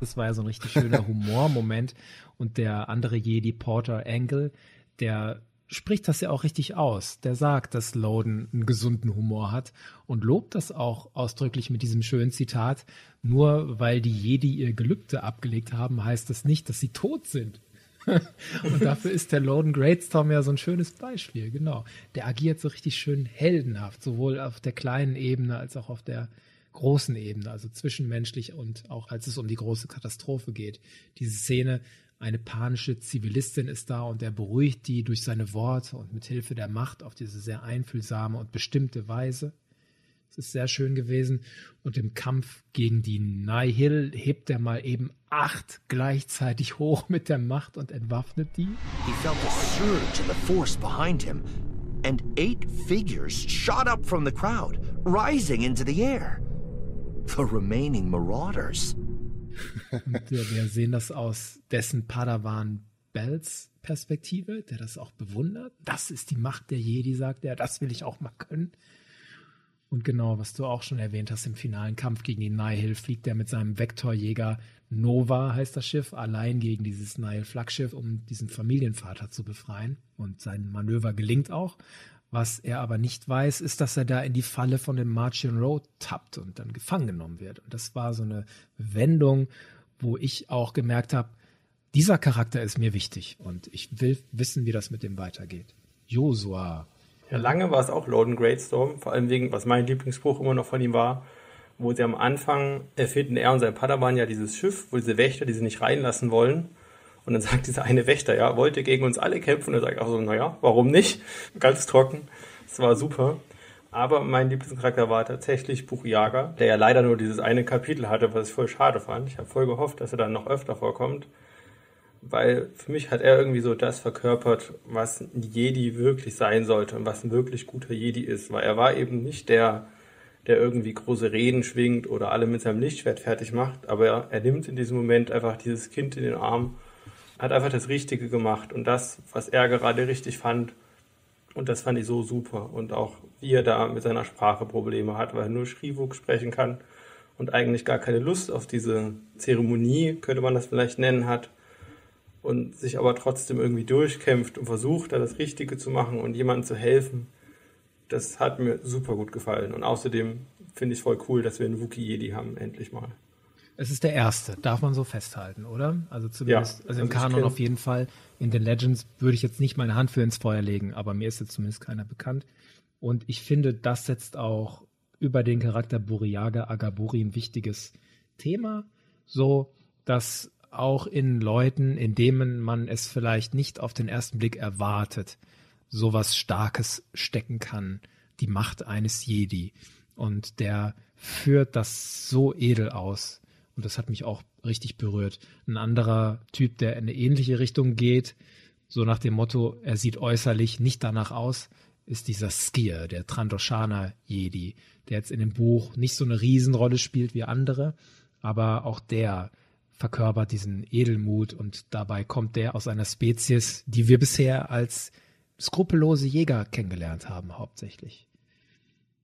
Das war ja so ein richtig schöner [laughs] Humormoment. Und der andere Jedi, Porter Angle, der spricht das ja auch richtig aus. Der sagt, dass Loden einen gesunden Humor hat und lobt das auch ausdrücklich mit diesem schönen Zitat. Nur weil die Jedi ihr Gelübde abgelegt haben, heißt das nicht, dass sie tot sind. [laughs] und dafür ist der Loden Greatstorm ja so ein schönes Beispiel, genau. Der agiert so richtig schön heldenhaft, sowohl auf der kleinen Ebene als auch auf der großen Ebene, also zwischenmenschlich und auch als es um die große Katastrophe geht. Diese Szene, eine panische Zivilistin ist da und er beruhigt die durch seine Worte und mit Hilfe der Macht auf diese sehr einfühlsame und bestimmte Weise. Es ist sehr schön gewesen. Und im Kampf gegen die Nihil hebt er mal eben acht gleichzeitig hoch mit der Macht und entwaffnet die. He felt a surge in the force behind him, and eight figures shot up from the crowd, rising into the air. The remaining marauders. Und wir, wir sehen das aus dessen Padawan Bells Perspektive, der das auch bewundert. Das ist die Macht der Jedi, sagt er. Das will ich auch mal können. Und genau, was du auch schon erwähnt hast, im finalen Kampf gegen die Nihil fliegt er mit seinem Vektorjäger Nova, heißt das Schiff, allein gegen dieses Nihil-Flaggschiff, um diesen Familienvater zu befreien. Und sein Manöver gelingt auch. Was er aber nicht weiß, ist, dass er da in die Falle von dem Marchian Road tappt und dann gefangen genommen wird. Und das war so eine Wendung, wo ich auch gemerkt habe, dieser Charakter ist mir wichtig und ich will wissen, wie das mit dem weitergeht. Josua ja, lange war es auch Loden Greatstorm, vor allem wegen, was mein Lieblingsspruch immer noch von ihm war, wo sie am Anfang erfinden er und sein Padawan ja dieses Schiff, wo diese Wächter, die sie nicht reinlassen wollen. Und dann sagt dieser eine Wächter, ja, wollte gegen uns alle kämpfen. Und er sagt auch so, naja, warum nicht? Ganz trocken. Das war super. Aber mein Lieblingscharakter war tatsächlich Buchjager, der ja leider nur dieses eine Kapitel hatte, was ich voll schade fand. Ich habe voll gehofft, dass er dann noch öfter vorkommt weil für mich hat er irgendwie so das verkörpert, was ein Jedi wirklich sein sollte und was ein wirklich guter Jedi ist, weil er war eben nicht der, der irgendwie große Reden schwingt oder alle mit seinem Lichtschwert fertig macht, aber er, er nimmt in diesem Moment einfach dieses Kind in den Arm, hat einfach das Richtige gemacht und das, was er gerade richtig fand, und das fand ich so super. Und auch wie er da mit seiner Sprache Probleme hat, weil er nur Schrivuk sprechen kann und eigentlich gar keine Lust auf diese Zeremonie, könnte man das vielleicht nennen, hat und sich aber trotzdem irgendwie durchkämpft und versucht, da das Richtige zu machen und jemandem zu helfen, das hat mir super gut gefallen. Und außerdem finde ich voll cool, dass wir einen Wookie Jedi haben, endlich mal. Es ist der erste, darf man so festhalten, oder? Also zumindest, Ja, also im also Kanon auf jeden Fall. In den Legends würde ich jetzt nicht meine Hand für ins Feuer legen, aber mir ist jetzt zumindest keiner bekannt. Und ich finde, das setzt auch über den Charakter Buriaga Agaburi ein wichtiges Thema, so dass auch in Leuten, in denen man es vielleicht nicht auf den ersten Blick erwartet, sowas Starkes stecken kann, die Macht eines Jedi. Und der führt das so edel aus. Und das hat mich auch richtig berührt. Ein anderer Typ, der in eine ähnliche Richtung geht, so nach dem Motto, er sieht äußerlich nicht danach aus, ist dieser Skier, der Trandoshana Jedi, der jetzt in dem Buch nicht so eine Riesenrolle spielt wie andere, aber auch der verkörpert diesen Edelmut und dabei kommt der aus einer Spezies, die wir bisher als skrupellose Jäger kennengelernt haben, hauptsächlich.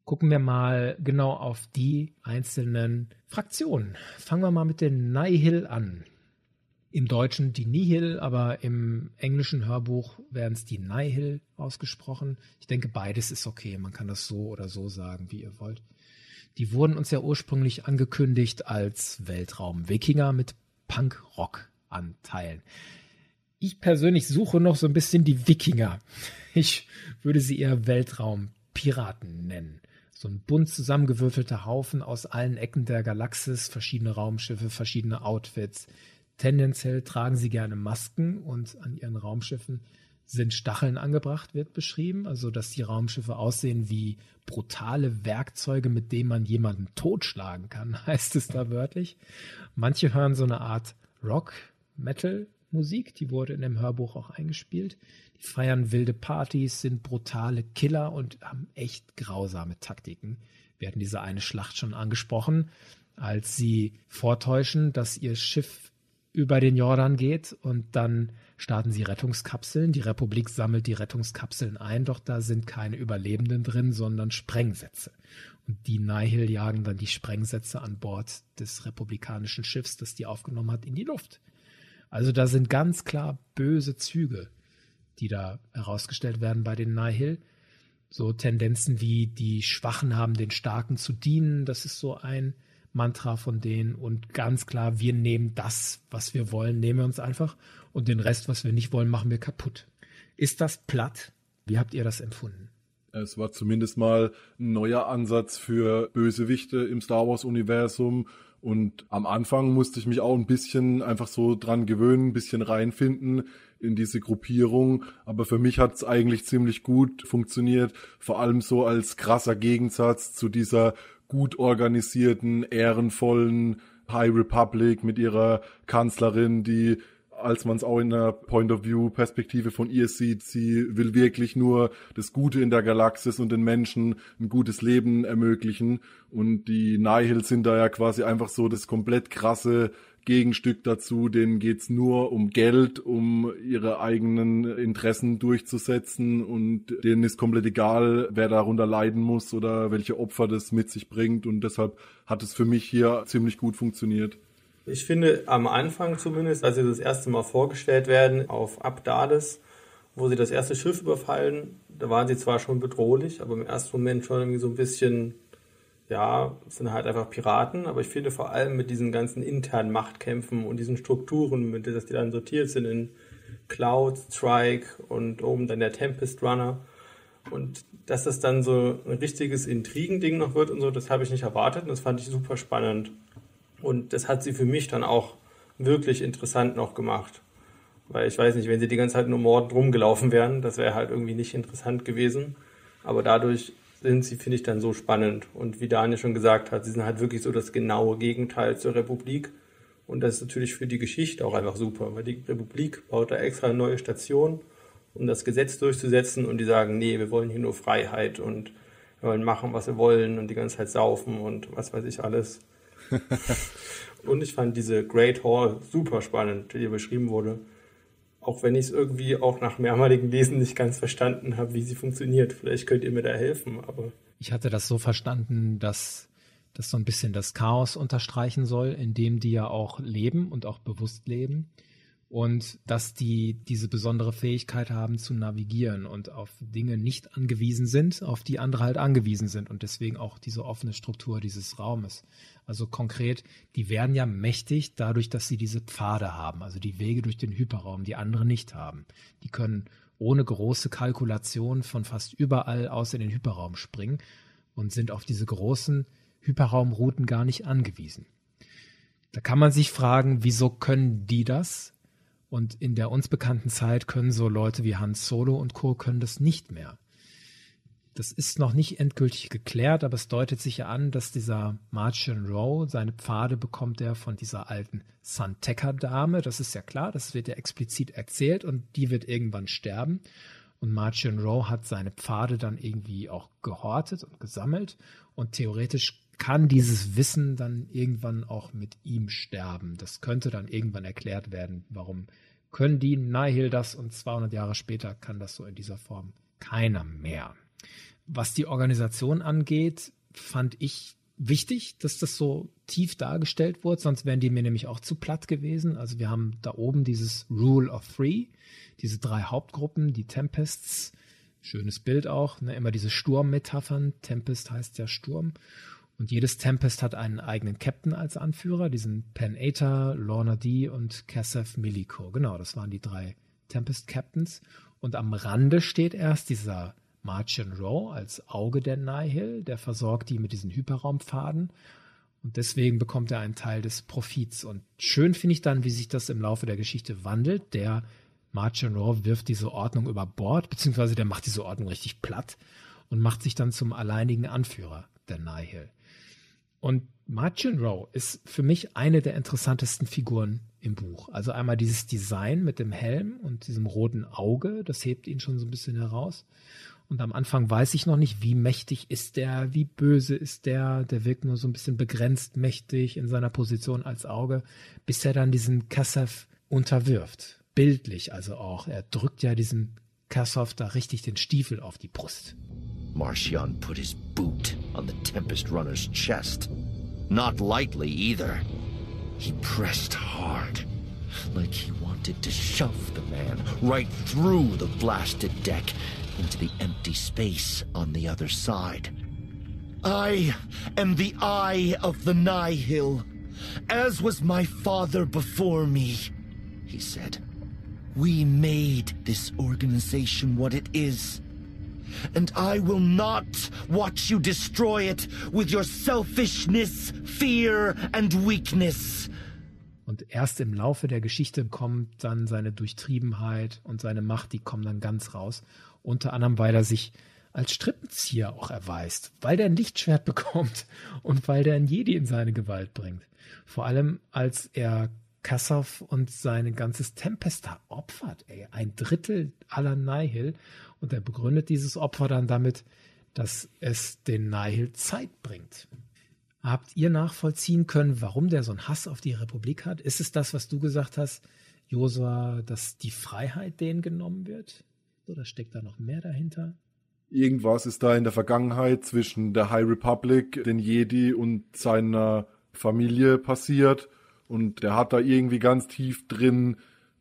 Gucken wir mal genau auf die einzelnen Fraktionen. Fangen wir mal mit den Nihil an. Im Deutschen die Nihil, aber im englischen Hörbuch werden es die Nihil ausgesprochen. Ich denke, beides ist okay. Man kann das so oder so sagen, wie ihr wollt. Die wurden uns ja ursprünglich angekündigt als Weltraum-Wikinger mit Punk-Rock-Anteilen. Ich persönlich suche noch so ein bisschen die Wikinger. Ich würde sie eher Weltraum-Piraten nennen. So ein bunt zusammengewürfelter Haufen aus allen Ecken der Galaxis, verschiedene Raumschiffe, verschiedene Outfits. Tendenziell tragen sie gerne Masken und an ihren Raumschiffen sind Stacheln angebracht, wird beschrieben. Also, dass die Raumschiffe aussehen wie brutale Werkzeuge, mit denen man jemanden totschlagen kann, [laughs] heißt es da wörtlich. Manche hören so eine Art Rock-Metal-Musik, die wurde in dem Hörbuch auch eingespielt. Die feiern wilde Partys, sind brutale Killer und haben echt grausame Taktiken. Wir hatten diese eine Schlacht schon angesprochen, als sie vortäuschen, dass ihr Schiff über den Jordan geht und dann starten sie Rettungskapseln. Die Republik sammelt die Rettungskapseln ein, doch da sind keine Überlebenden drin, sondern Sprengsätze. Und die Nihil jagen dann die Sprengsätze an Bord des republikanischen Schiffs, das die aufgenommen hat, in die Luft. Also da sind ganz klar böse Züge, die da herausgestellt werden bei den Nihil. So Tendenzen wie die Schwachen haben den Starken zu dienen, das ist so ein Mantra von denen und ganz klar, wir nehmen das, was wir wollen, nehmen wir uns einfach und den Rest, was wir nicht wollen, machen wir kaputt. Ist das platt? Wie habt ihr das empfunden? Es war zumindest mal ein neuer Ansatz für Bösewichte im Star Wars-Universum. Und am Anfang musste ich mich auch ein bisschen einfach so dran gewöhnen, ein bisschen reinfinden in diese Gruppierung. Aber für mich hat es eigentlich ziemlich gut funktioniert. Vor allem so als krasser Gegensatz zu dieser gut organisierten, ehrenvollen High Republic mit ihrer Kanzlerin, die als man es auch in der Point-of-View-Perspektive von ihr sieht, sie will wirklich nur das Gute in der Galaxis und den Menschen ein gutes Leben ermöglichen. Und die Nihil sind da ja quasi einfach so das komplett krasse Gegenstück dazu. Denen geht's nur um Geld, um ihre eigenen Interessen durchzusetzen und denen ist komplett egal, wer darunter leiden muss oder welche Opfer das mit sich bringt. Und deshalb hat es für mich hier ziemlich gut funktioniert. Ich finde, am Anfang zumindest, als sie das erste Mal vorgestellt werden auf Abdales, wo sie das erste Schiff überfallen, da waren sie zwar schon bedrohlich, aber im ersten Moment schon irgendwie so ein bisschen, ja, sind halt einfach Piraten, aber ich finde vor allem mit diesen ganzen internen Machtkämpfen und diesen Strukturen, mit denen die dann sortiert sind in Cloud, Strike und oben dann der Tempest Runner, und dass das dann so ein richtiges Intrigending noch wird und so, das habe ich nicht erwartet und das fand ich super spannend. Und das hat sie für mich dann auch wirklich interessant noch gemacht. Weil ich weiß nicht, wenn sie die ganze Zeit nur mordend rumgelaufen wären, das wäre halt irgendwie nicht interessant gewesen. Aber dadurch sind sie, finde ich, dann so spannend. Und wie Daniel schon gesagt hat, sie sind halt wirklich so das genaue Gegenteil zur Republik. Und das ist natürlich für die Geschichte auch einfach super, weil die Republik baut da extra eine neue Station, um das Gesetz durchzusetzen. Und die sagen, nee, wir wollen hier nur Freiheit und wir wollen machen, was wir wollen und die ganze Zeit saufen und was weiß ich alles. [laughs] und ich fand diese Great Hall super spannend, die hier beschrieben wurde. Auch wenn ich es irgendwie auch nach mehrmaligen Lesen nicht ganz verstanden habe, wie sie funktioniert. Vielleicht könnt ihr mir da helfen, aber. Ich hatte das so verstanden, dass das so ein bisschen das Chaos unterstreichen soll, in dem die ja auch leben und auch bewusst leben. Und dass die diese besondere Fähigkeit haben zu navigieren und auf Dinge nicht angewiesen sind, auf die andere halt angewiesen sind und deswegen auch diese offene Struktur dieses Raumes. Also konkret, die werden ja mächtig dadurch, dass sie diese Pfade haben, also die Wege durch den Hyperraum, die andere nicht haben. Die können ohne große Kalkulation von fast überall aus in den Hyperraum springen und sind auf diese großen Hyperraumrouten gar nicht angewiesen. Da kann man sich fragen, wieso können die das und in der uns bekannten Zeit können so Leute wie Hans Solo und Co. können das nicht mehr. Das ist noch nicht endgültig geklärt, aber es deutet sich ja an, dass dieser Martian Rowe seine Pfade bekommt er von dieser alten Santeca-Dame. Das ist ja klar, das wird ja explizit erzählt und die wird irgendwann sterben. Und Martian Rowe hat seine Pfade dann irgendwie auch gehortet und gesammelt. Und theoretisch kann dieses Wissen dann irgendwann auch mit ihm sterben. Das könnte dann irgendwann erklärt werden, warum können die Nihil das und 200 Jahre später kann das so in dieser Form keiner mehr. Was die Organisation angeht, fand ich wichtig, dass das so tief dargestellt wurde, sonst wären die mir nämlich auch zu platt gewesen. Also wir haben da oben dieses Rule of Three, diese drei Hauptgruppen, die Tempests, schönes Bild auch, ne, immer diese Sturmmetaphern. Tempest heißt ja Sturm. Und jedes Tempest hat einen eigenen Captain als Anführer, diesen Pen Eta, Lorna D und Kasef Miliko. Genau, das waren die drei Tempest Captains. Und am Rande steht erst dieser Martian Row als Auge der Nihil, der versorgt die mit diesen Hyperraumpfaden. Und deswegen bekommt er einen Teil des Profits. Und schön finde ich dann, wie sich das im Laufe der Geschichte wandelt. Der Martian Row wirft diese Ordnung über Bord, beziehungsweise der macht diese Ordnung richtig platt und macht sich dann zum alleinigen Anführer der Nihil. Und Martin Rowe ist für mich eine der interessantesten Figuren im Buch. Also einmal dieses Design mit dem Helm und diesem roten Auge, das hebt ihn schon so ein bisschen heraus. Und am Anfang weiß ich noch nicht, wie mächtig ist der, wie böse ist der. Der wirkt nur so ein bisschen begrenzt mächtig in seiner Position als Auge, bis er dann diesen Kassav unterwirft. Bildlich also auch. Er drückt ja diesem Kassav da richtig den Stiefel auf die Brust. Marcion put his boot on the Tempest Runner's chest. Not lightly either. He pressed hard, like he wanted to shove the man right through the blasted deck into the empty space on the other side. I am the Eye of the Nihil, as was my father before me, he said. We made this organization what it is and I will not watch you destroy it with your selfishness, fear and weakness. Und erst im Laufe der Geschichte kommt dann seine Durchtriebenheit und seine Macht, die kommen dann ganz raus. Unter anderem, weil er sich als Strippenzieher auch erweist, weil der ein Lichtschwert [laughs] bekommt und weil der ein Jedi in seine Gewalt bringt. Vor allem, als er Kassav und sein ganzes Tempesta opfert, ey, ein Drittel aller Nihil und er begründet dieses Opfer dann damit, dass es den Nihil Zeit bringt. Habt ihr nachvollziehen können, warum der so einen Hass auf die Republik hat? Ist es das, was du gesagt hast, Josua, dass die Freiheit denen genommen wird? Oder steckt da noch mehr dahinter? Irgendwas ist da in der Vergangenheit zwischen der High Republic, den Jedi und seiner Familie passiert. Und der hat da irgendwie ganz tief drin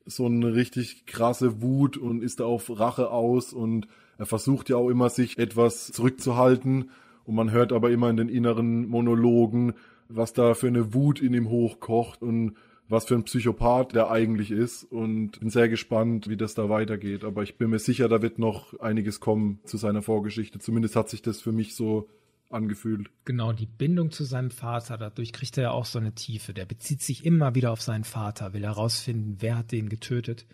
so eine richtig krasse Wut und ist da auf Rache aus und er versucht ja auch immer sich etwas zurückzuhalten und man hört aber immer in den inneren Monologen, was da für eine Wut in ihm hochkocht und was für ein Psychopath der eigentlich ist und bin sehr gespannt, wie das da weitergeht. Aber ich bin mir sicher, da wird noch einiges kommen zu seiner Vorgeschichte. Zumindest hat sich das für mich so angefühlt. Genau, die Bindung zu seinem Vater, dadurch kriegt er ja auch so eine Tiefe. Der bezieht sich immer wieder auf seinen Vater, will herausfinden, wer hat den getötet.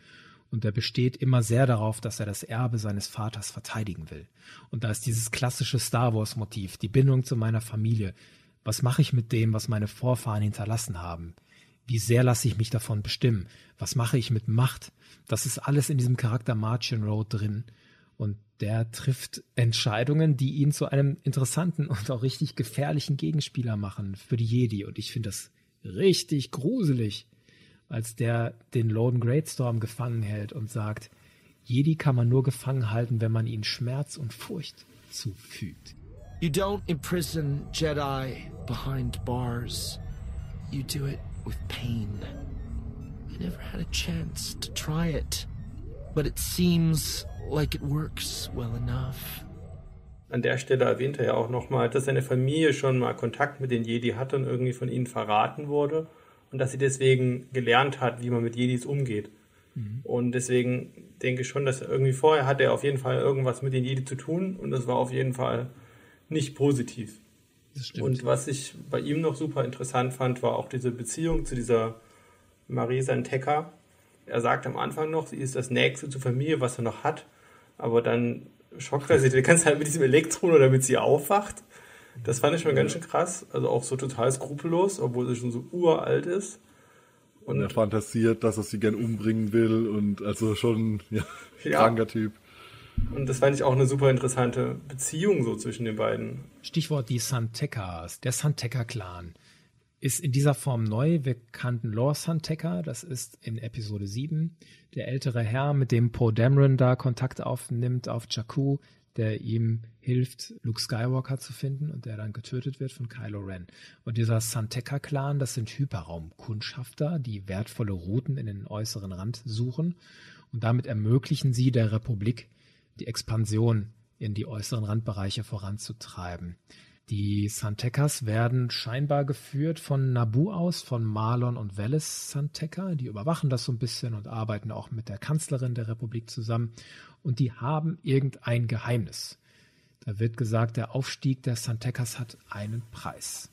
Und er besteht immer sehr darauf, dass er das Erbe seines Vaters verteidigen will. Und da ist dieses klassische Star Wars-Motiv, die Bindung zu meiner Familie. Was mache ich mit dem, was meine Vorfahren hinterlassen haben? Wie sehr lasse ich mich davon bestimmen? Was mache ich mit Macht? Das ist alles in diesem Charakter Martian Road drin. Und der trifft Entscheidungen, die ihn zu einem interessanten und auch richtig gefährlichen Gegenspieler machen für die Jedi. Und ich finde das richtig gruselig, als der den Lone Greatstorm gefangen hält und sagt, Jedi kann man nur gefangen halten, wenn man ihnen Schmerz und Furcht zufügt. You don't imprison Jedi behind bars. You do it with pain. I've never had a chance to try it, but it seems like it works well enough. An der Stelle erwähnt er ja auch nochmal, dass seine Familie schon mal Kontakt mit den Jedi hatte und irgendwie von ihnen verraten wurde und dass sie deswegen gelernt hat, wie man mit Jedis umgeht. Mhm. Und deswegen denke ich schon, dass er irgendwie vorher hatte er auf jeden Fall irgendwas mit den Jedi zu tun und das war auf jeden Fall nicht positiv. Und was ich bei ihm noch super interessant fand, war auch diese Beziehung zu dieser Marie Santeca. Er sagt am Anfang noch, sie ist das Nächste zur Familie, was er noch hat. Aber dann schockt er sie die ganze Zeit mit diesem Elektron oder damit sie aufwacht. Das fand ich schon ganz schön krass. Also auch so total skrupellos, obwohl sie schon so uralt ist. Und er fantasiert, dass er sie gern umbringen will und also schon ja, [laughs] ja. kranker Typ. Und das fand ich auch eine super interessante Beziehung so zwischen den beiden. Stichwort die Santekas, der Santeca-Clan ist in dieser Form neu. Wir kannten Lore Santeca, das ist in Episode 7. Der ältere Herr, mit dem Poe Dameron da Kontakt aufnimmt auf Jakku, der ihm hilft, Luke Skywalker zu finden und der dann getötet wird von Kylo Ren. Und dieser Santeca-Clan, das sind Hyperraumkundschafter, die wertvolle Routen in den äußeren Rand suchen. Und damit ermöglichen sie der Republik, die Expansion in die äußeren Randbereiche voranzutreiben. Die Santekas werden scheinbar geführt von Nabu aus, von Marlon und Veles Santeca. Die überwachen das so ein bisschen und arbeiten auch mit der Kanzlerin der Republik zusammen. Und die haben irgendein Geheimnis. Da wird gesagt, der Aufstieg der Santekas hat einen Preis.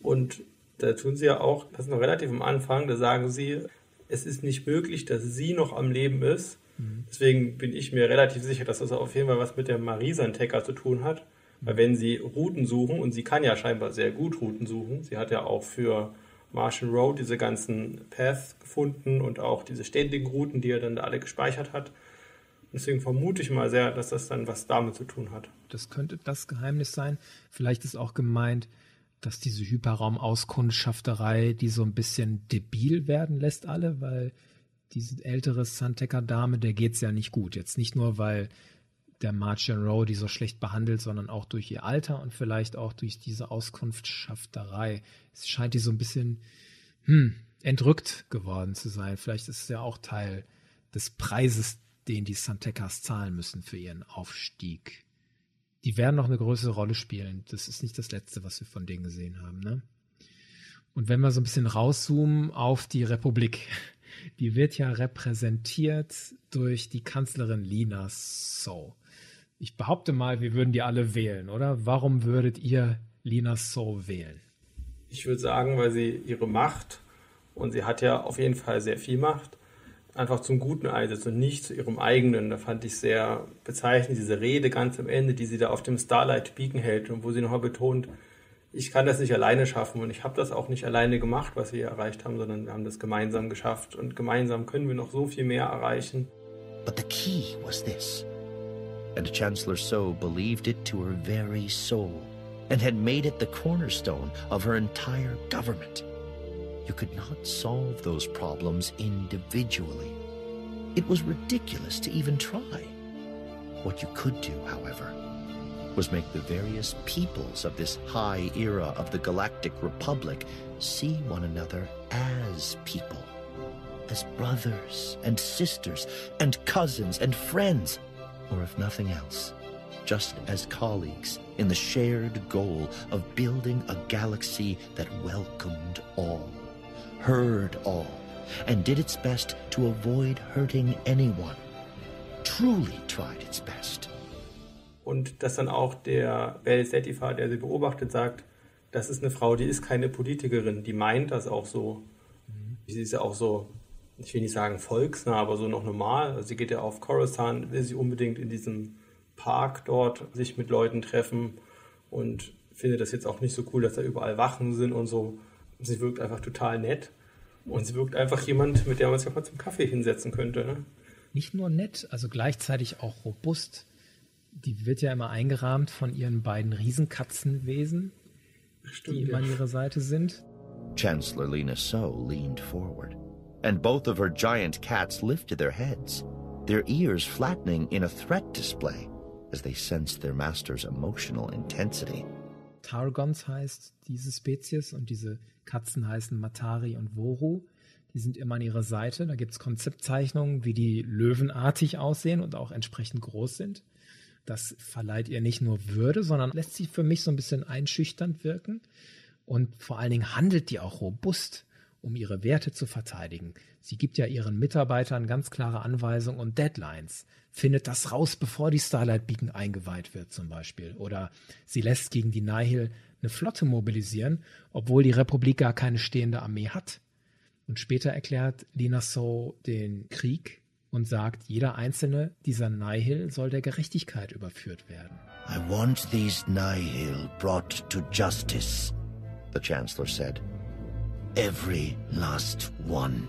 Und da tun sie ja auch, das ist noch relativ am Anfang, da sagen sie, es ist nicht möglich, dass sie noch am Leben ist. Mhm. Deswegen bin ich mir relativ sicher, dass das auf jeden Fall was mit der Marie Santeca zu tun hat weil wenn sie Routen suchen, und sie kann ja scheinbar sehr gut Routen suchen, sie hat ja auch für Martian Road diese ganzen Paths gefunden und auch diese ständigen Routen, die er dann da alle gespeichert hat. Deswegen vermute ich mal sehr, dass das dann was damit zu tun hat. Das könnte das Geheimnis sein. Vielleicht ist auch gemeint, dass diese Hyperraum-Auskundschafterei, die so ein bisschen debil werden lässt alle, weil diese ältere Santeca-Dame, der geht es ja nicht gut. Jetzt nicht nur, weil der Martian Row die so schlecht behandelt, sondern auch durch ihr Alter und vielleicht auch durch diese Auskunftsschafterei. Es scheint die so ein bisschen hm, entrückt geworden zu sein. Vielleicht ist es ja auch Teil des Preises, den die Santecas zahlen müssen für ihren Aufstieg. Die werden noch eine größere Rolle spielen. Das ist nicht das Letzte, was wir von denen gesehen haben. Ne? Und wenn wir so ein bisschen rauszoomen auf die Republik, die wird ja repräsentiert durch die Kanzlerin Lina So ich behaupte mal, wir würden die alle wählen, oder? Warum würdet ihr Lina So wählen? Ich würde sagen, weil sie ihre Macht, und sie hat ja auf jeden Fall sehr viel Macht, einfach zum Guten einsetzt und nicht zu ihrem eigenen. Da fand ich sehr bezeichnend, diese Rede ganz am Ende, die sie da auf dem Starlight Beacon hält und wo sie nochmal betont, ich kann das nicht alleine schaffen und ich habe das auch nicht alleine gemacht, was wir hier erreicht haben, sondern wir haben das gemeinsam geschafft und gemeinsam können wir noch so viel mehr erreichen. But the key was this. And Chancellor So believed it to her very soul and had made it the cornerstone of her entire government. You could not solve those problems individually. It was ridiculous to even try. What you could do, however, was make the various peoples of this high era of the Galactic Republic see one another as people, as brothers and sisters and cousins and friends or if nothing else, just as colleagues in the shared goal of building a galaxy that welcomed all, heard all, and did its best to avoid hurting anyone. Truly tried its best. Und dass dann auch der Bell Setifar, der sie beobachtet, sagt, das ist eine Frau, die ist keine Politikerin, die meint das auch so. Mhm. Sie ist ja auch so ich will nicht sagen volksnah, aber so noch normal. Also sie geht ja auf Coruscant, will sie unbedingt in diesem Park dort sich mit Leuten treffen und finde das jetzt auch nicht so cool, dass da überall Wachen sind und so. Sie wirkt einfach total nett und sie wirkt einfach jemand, mit der man sich auch mal zum Kaffee hinsetzen könnte. Ne? Nicht nur nett, also gleichzeitig auch robust. Die wird ja immer eingerahmt von ihren beiden Riesenkatzenwesen, Stimmt, die immer ja. an ihrer Seite sind. Chancellor Lena So leaned forward. And both of her giant cats lifted their heads, their ears flattening in a threat display as they sensed their master's emotional intensity. Targons heißt diese Spezies und diese Katzen heißen Matari und Voru. Die sind immer an ihrer Seite. Da gibt es Konzeptzeichnungen, wie die löwenartig aussehen und auch entsprechend groß sind. Das verleiht ihr nicht nur Würde, sondern lässt sie für mich so ein bisschen einschüchternd wirken. Und vor allen Dingen handelt die auch robust, um ihre Werte zu verteidigen. Sie gibt ja ihren Mitarbeitern ganz klare Anweisungen und Deadlines. Findet das raus, bevor die Starlight Beacon eingeweiht wird, zum Beispiel. Oder sie lässt gegen die Nihil eine Flotte mobilisieren, obwohl die Republik gar keine stehende Armee hat. Und später erklärt Lina So den Krieg und sagt, jeder einzelne dieser Nihil soll der Gerechtigkeit überführt werden. I want these Nihil brought to justice, the Chancellor said. Every last one.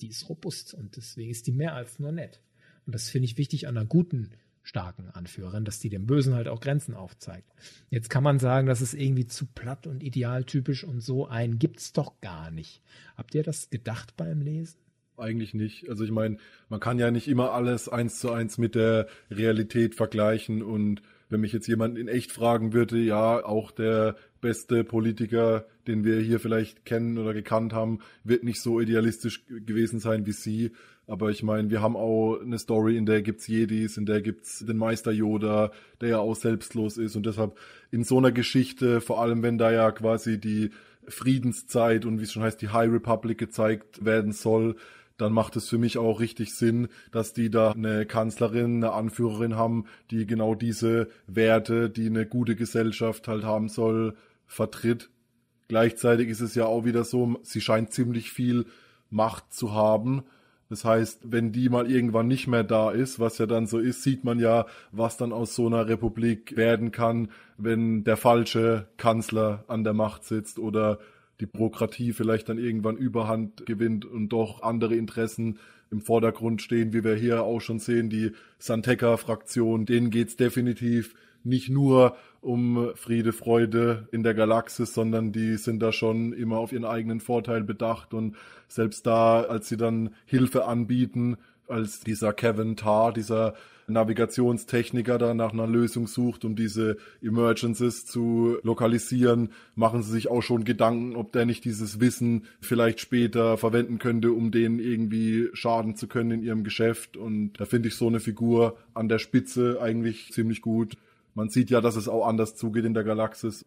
Die ist robust und deswegen ist die mehr als nur nett. Und das finde ich wichtig an einer guten, starken Anführerin, dass die dem Bösen halt auch Grenzen aufzeigt. Jetzt kann man sagen, das ist irgendwie zu platt und idealtypisch und so einen gibt's doch gar nicht. Habt ihr das gedacht beim Lesen? Eigentlich nicht. Also ich meine, man kann ja nicht immer alles eins zu eins mit der Realität vergleichen und wenn mich jetzt jemand in echt fragen würde, ja, auch der beste Politiker, den wir hier vielleicht kennen oder gekannt haben, wird nicht so idealistisch gewesen sein wie sie. Aber ich meine, wir haben auch eine Story, in der gibt's Jedis, in der gibt's den Meister Yoda, der ja auch selbstlos ist und deshalb in so einer Geschichte, vor allem wenn da ja quasi die Friedenszeit und wie es schon heißt, die High Republic gezeigt werden soll, dann macht es für mich auch richtig Sinn, dass die da eine Kanzlerin, eine Anführerin haben, die genau diese Werte, die eine gute Gesellschaft halt haben soll, vertritt. Gleichzeitig ist es ja auch wieder so, sie scheint ziemlich viel Macht zu haben. Das heißt, wenn die mal irgendwann nicht mehr da ist, was ja dann so ist, sieht man ja, was dann aus so einer Republik werden kann, wenn der falsche Kanzler an der Macht sitzt oder die Bürokratie vielleicht dann irgendwann Überhand gewinnt und doch andere Interessen im Vordergrund stehen, wie wir hier auch schon sehen, die Santeca-Fraktion, denen geht's definitiv nicht nur um Friede, Freude in der Galaxis, sondern die sind da schon immer auf ihren eigenen Vorteil bedacht und selbst da, als sie dann Hilfe anbieten, als dieser Kevin Tarr, dieser Navigationstechniker da nach einer Lösung sucht, um diese Emergencies zu lokalisieren, machen sie sich auch schon Gedanken, ob der nicht dieses Wissen vielleicht später verwenden könnte, um denen irgendwie schaden zu können in ihrem Geschäft. Und da finde ich so eine Figur an der Spitze eigentlich ziemlich gut. Man sieht ja, dass es auch anders zugeht in der Galaxis.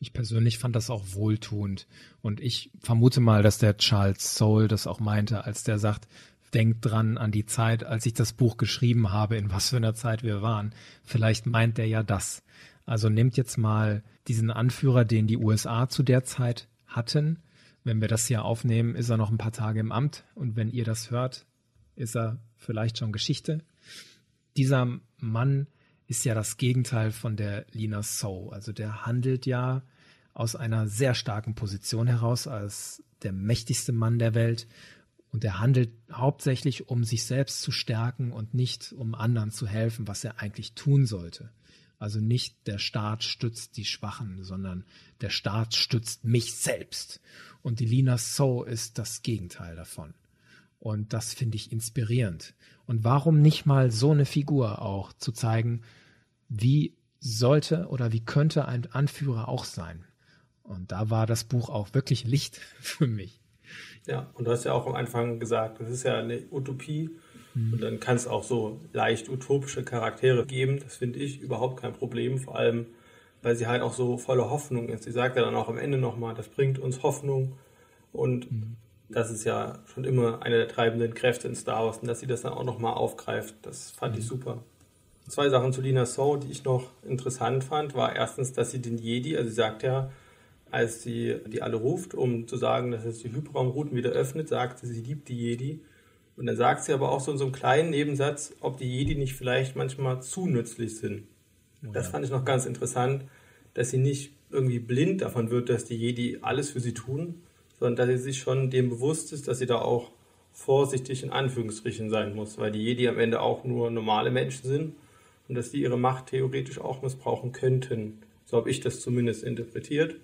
Ich persönlich fand das auch wohltuend. Und ich vermute mal, dass der Charles Soule das auch meinte, als der sagt, denkt dran an die Zeit, als ich das Buch geschrieben habe, in was für einer Zeit wir waren. Vielleicht meint er ja das. Also nehmt jetzt mal diesen Anführer, den die USA zu der Zeit hatten. Wenn wir das hier aufnehmen, ist er noch ein paar Tage im Amt. Und wenn ihr das hört, ist er vielleicht schon Geschichte. Dieser Mann ist ja das Gegenteil von der Lina So. Also der handelt ja aus einer sehr starken Position heraus als der mächtigste Mann der Welt und er handelt hauptsächlich, um sich selbst zu stärken und nicht um anderen zu helfen, was er eigentlich tun sollte. Also nicht der Staat stützt die Schwachen, sondern der Staat stützt mich selbst. Und die Lina So ist das Gegenteil davon. Und das finde ich inspirierend. Und warum nicht mal so eine Figur auch zu zeigen, wie sollte oder wie könnte ein Anführer auch sein? Und da war das Buch auch wirklich Licht [laughs] für mich. Ja, und du hast ja auch am Anfang gesagt, das ist ja eine Utopie. Mhm. Und dann kann es auch so leicht utopische Charaktere geben. Das finde ich überhaupt kein Problem. Vor allem, weil sie halt auch so voller Hoffnung ist. Sie sagt ja dann auch am Ende nochmal, das bringt uns Hoffnung. Und mhm. das ist ja schon immer eine der treibenden Kräfte in Star Wars. Und dass sie das dann auch nochmal aufgreift, das fand mhm. ich super. Zwei Sachen zu Lina So, die ich noch interessant fand, war erstens, dass sie den Jedi, also sie sagt ja, als sie die alle ruft, um zu sagen, dass es die Hyperraumrouten wieder öffnet, sagt sie, sie liebt die Jedi. Und dann sagt sie aber auch so in so einem kleinen Nebensatz, ob die Jedi nicht vielleicht manchmal zu nützlich sind. Oh ja. Das fand ich noch ganz interessant, dass sie nicht irgendwie blind davon wird, dass die Jedi alles für sie tun, sondern dass sie sich schon dem bewusst ist, dass sie da auch vorsichtig in Anführungsstrichen sein muss, weil die Jedi am Ende auch nur normale Menschen sind und dass die ihre Macht theoretisch auch missbrauchen könnten. So habe ich das zumindest interpretiert.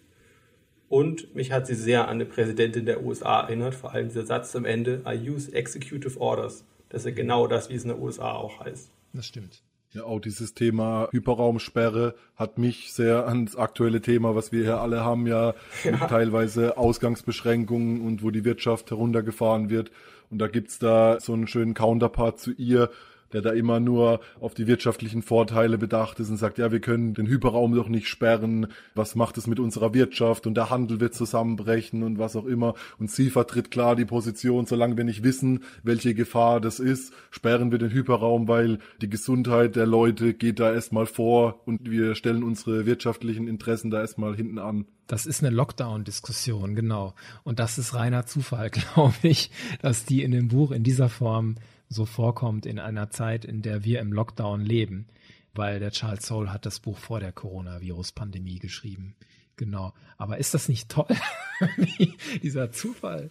Und mich hat sie sehr an die Präsidentin der USA erinnert, vor allem dieser Satz am Ende, I use executive orders. Das ist ja genau das, wie es in den USA auch heißt. Das stimmt. Ja, auch dieses Thema Hyperraumsperre hat mich sehr ans aktuelle Thema, was wir hier alle haben, ja, [laughs] ja. teilweise Ausgangsbeschränkungen und wo die Wirtschaft heruntergefahren wird. Und da gibt's da so einen schönen Counterpart zu ihr, der da immer nur auf die wirtschaftlichen Vorteile bedacht ist und sagt, ja, wir können den Hyperraum doch nicht sperren, was macht es mit unserer Wirtschaft und der Handel wird zusammenbrechen und was auch immer. Und sie vertritt klar die Position, solange wir nicht wissen, welche Gefahr das ist, sperren wir den Hyperraum, weil die Gesundheit der Leute geht da erstmal vor und wir stellen unsere wirtschaftlichen Interessen da erstmal hinten an. Das ist eine Lockdown-Diskussion, genau. Und das ist reiner Zufall, [laughs] glaube ich, dass die in dem Buch in dieser Form so vorkommt in einer Zeit, in der wir im Lockdown leben, weil der Charles Soule hat das Buch vor der Coronavirus-Pandemie geschrieben. Genau. Aber ist das nicht toll? [laughs] Dieser Zufall.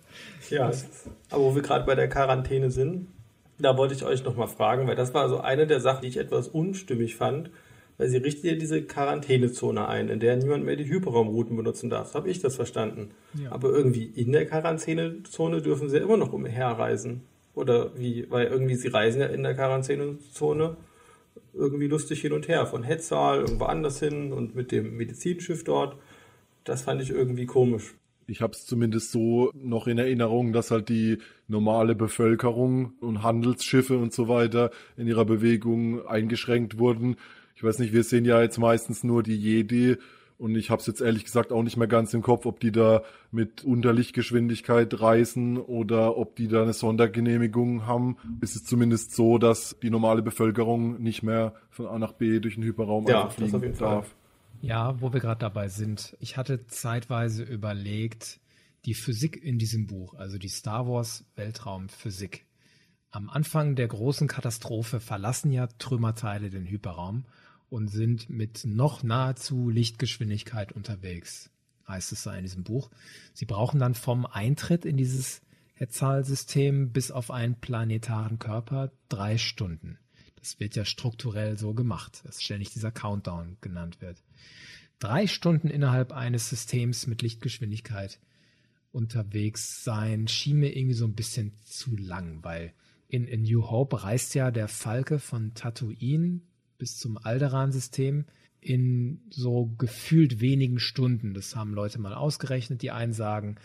Ja, aber wo wir gerade bei der Quarantäne sind, da wollte ich euch nochmal fragen, weil das war so eine der Sachen, die ich etwas unstimmig fand, weil sie richtet ja diese Quarantänezone ein, in der niemand mehr die Hyperraumrouten benutzen darf. So habe ich das verstanden. Ja. Aber irgendwie in der Quarantänezone dürfen sie ja immer noch umherreisen. Oder wie, weil irgendwie sie reisen ja in der Quarantänezone irgendwie lustig hin und her, von Hetzal irgendwo anders hin und mit dem Medizinschiff dort. Das fand ich irgendwie komisch. Ich habe es zumindest so noch in Erinnerung, dass halt die normale Bevölkerung und Handelsschiffe und so weiter in ihrer Bewegung eingeschränkt wurden. Ich weiß nicht, wir sehen ja jetzt meistens nur die Jedi und ich habe es jetzt ehrlich gesagt auch nicht mehr ganz im Kopf, ob die da mit Unterlichtgeschwindigkeit reisen oder ob die da eine Sondergenehmigung haben. Es ist zumindest so, dass die normale Bevölkerung nicht mehr von A nach B durch den Hyperraum ja, einfach fliegen darf. Ja, wo wir gerade dabei sind. Ich hatte zeitweise überlegt, die Physik in diesem Buch, also die Star Wars Weltraumphysik. Am Anfang der großen Katastrophe verlassen ja Trümmerteile den Hyperraum und sind mit noch nahezu Lichtgeschwindigkeit unterwegs, heißt es da in diesem Buch. Sie brauchen dann vom Eintritt in dieses Hetzal-System bis auf einen planetaren Körper drei Stunden. Das wird ja strukturell so gemacht, dass ständig dieser Countdown genannt wird. Drei Stunden innerhalb eines Systems mit Lichtgeschwindigkeit unterwegs sein schien mir irgendwie so ein bisschen zu lang, weil in, in New Hope reist ja der Falke von Tatooine bis zum Alderan-System in so gefühlt wenigen Stunden. Das haben Leute mal ausgerechnet. Die einen sagen,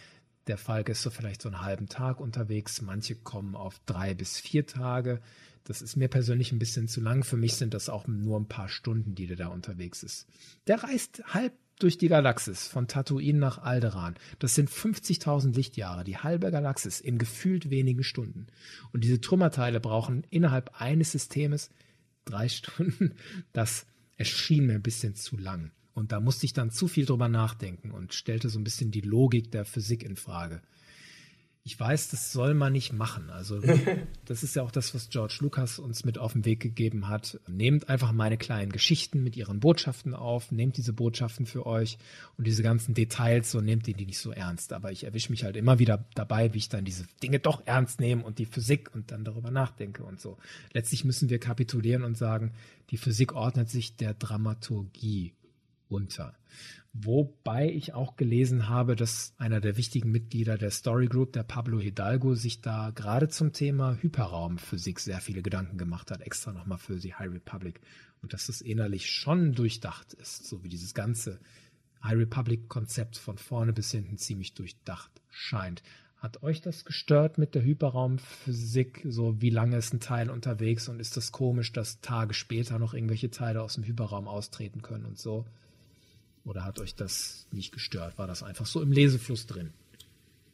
der Falke ist so vielleicht so einen halben Tag unterwegs. Manche kommen auf drei bis vier Tage. Das ist mir persönlich ein bisschen zu lang. Für mich sind das auch nur ein paar Stunden, die der da unterwegs ist. Der reist halb durch die Galaxis von Tatooine nach Alderan. Das sind 50.000 Lichtjahre, die halbe Galaxis in gefühlt wenigen Stunden. Und diese Trümmerteile brauchen innerhalb eines Systems drei [laughs] Stunden, das erschien mir ein bisschen zu lang. Und da musste ich dann zu viel drüber nachdenken und stellte so ein bisschen die Logik der Physik in Frage ich weiß, das soll man nicht machen. Also [laughs] das ist ja auch das, was George Lucas uns mit auf den Weg gegeben hat. Nehmt einfach meine kleinen Geschichten mit ihren Botschaften auf, nehmt diese Botschaften für euch und diese ganzen Details, so nehmt ihr die nicht so ernst. Aber ich erwische mich halt immer wieder dabei, wie ich dann diese Dinge doch ernst nehme und die Physik und dann darüber nachdenke und so. Letztlich müssen wir kapitulieren und sagen, die Physik ordnet sich der Dramaturgie unter. Wobei ich auch gelesen habe, dass einer der wichtigen Mitglieder der Story Group, der Pablo Hidalgo, sich da gerade zum Thema Hyperraumphysik sehr viele Gedanken gemacht hat, extra nochmal für die High Republic. Und dass das innerlich schon durchdacht ist, so wie dieses ganze High Republic-Konzept von vorne bis hinten ziemlich durchdacht scheint. Hat euch das gestört mit der Hyperraumphysik? So, wie lange ist ein Teil unterwegs und ist das komisch, dass Tage später noch irgendwelche Teile aus dem Hyperraum austreten können und so? Oder hat euch das nicht gestört? War das einfach so im Lesefluss drin?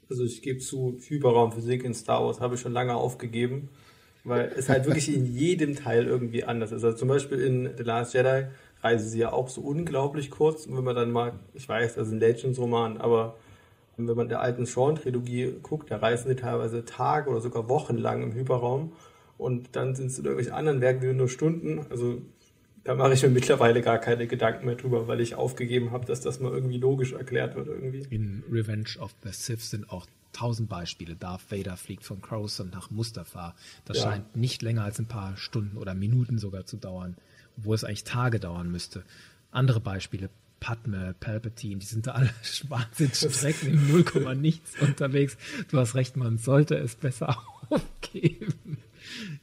Also ich gebe zu, Hyperraumphysik in Star Wars habe ich schon lange aufgegeben, weil es halt wirklich in [laughs] jedem Teil irgendwie anders ist. Also zum Beispiel in The Last Jedi reisen sie ja auch so unglaublich kurz. Und wenn man dann mal, ich weiß, das ist ein Legends-Roman, aber wenn man der alten Sean-Trilogie guckt, da reisen sie teilweise Tage oder sogar Wochen lang im Hyperraum. Und dann sind es in irgendwelchen anderen Werken nur Stunden. Also da mache ich mir mittlerweile gar keine Gedanken mehr drüber, weil ich aufgegeben habe, dass das mal irgendwie logisch erklärt wird irgendwie. In Revenge of the Sith sind auch tausend Beispiele. Darth Vader fliegt von Coruscant nach Mustafa. Das ja. scheint nicht länger als ein paar Stunden oder Minuten sogar zu dauern, obwohl es eigentlich Tage dauern müsste. Andere Beispiele. Padme, Palpatine, die sind da alle Wahnsinnsstrecken im 0, nichts unterwegs. Du hast recht, man sollte es besser [laughs] aufgeben.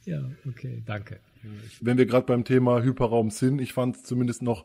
ja, okay, danke. Wenn wir gerade beim Thema Hyperraum sind, ich fand es zumindest noch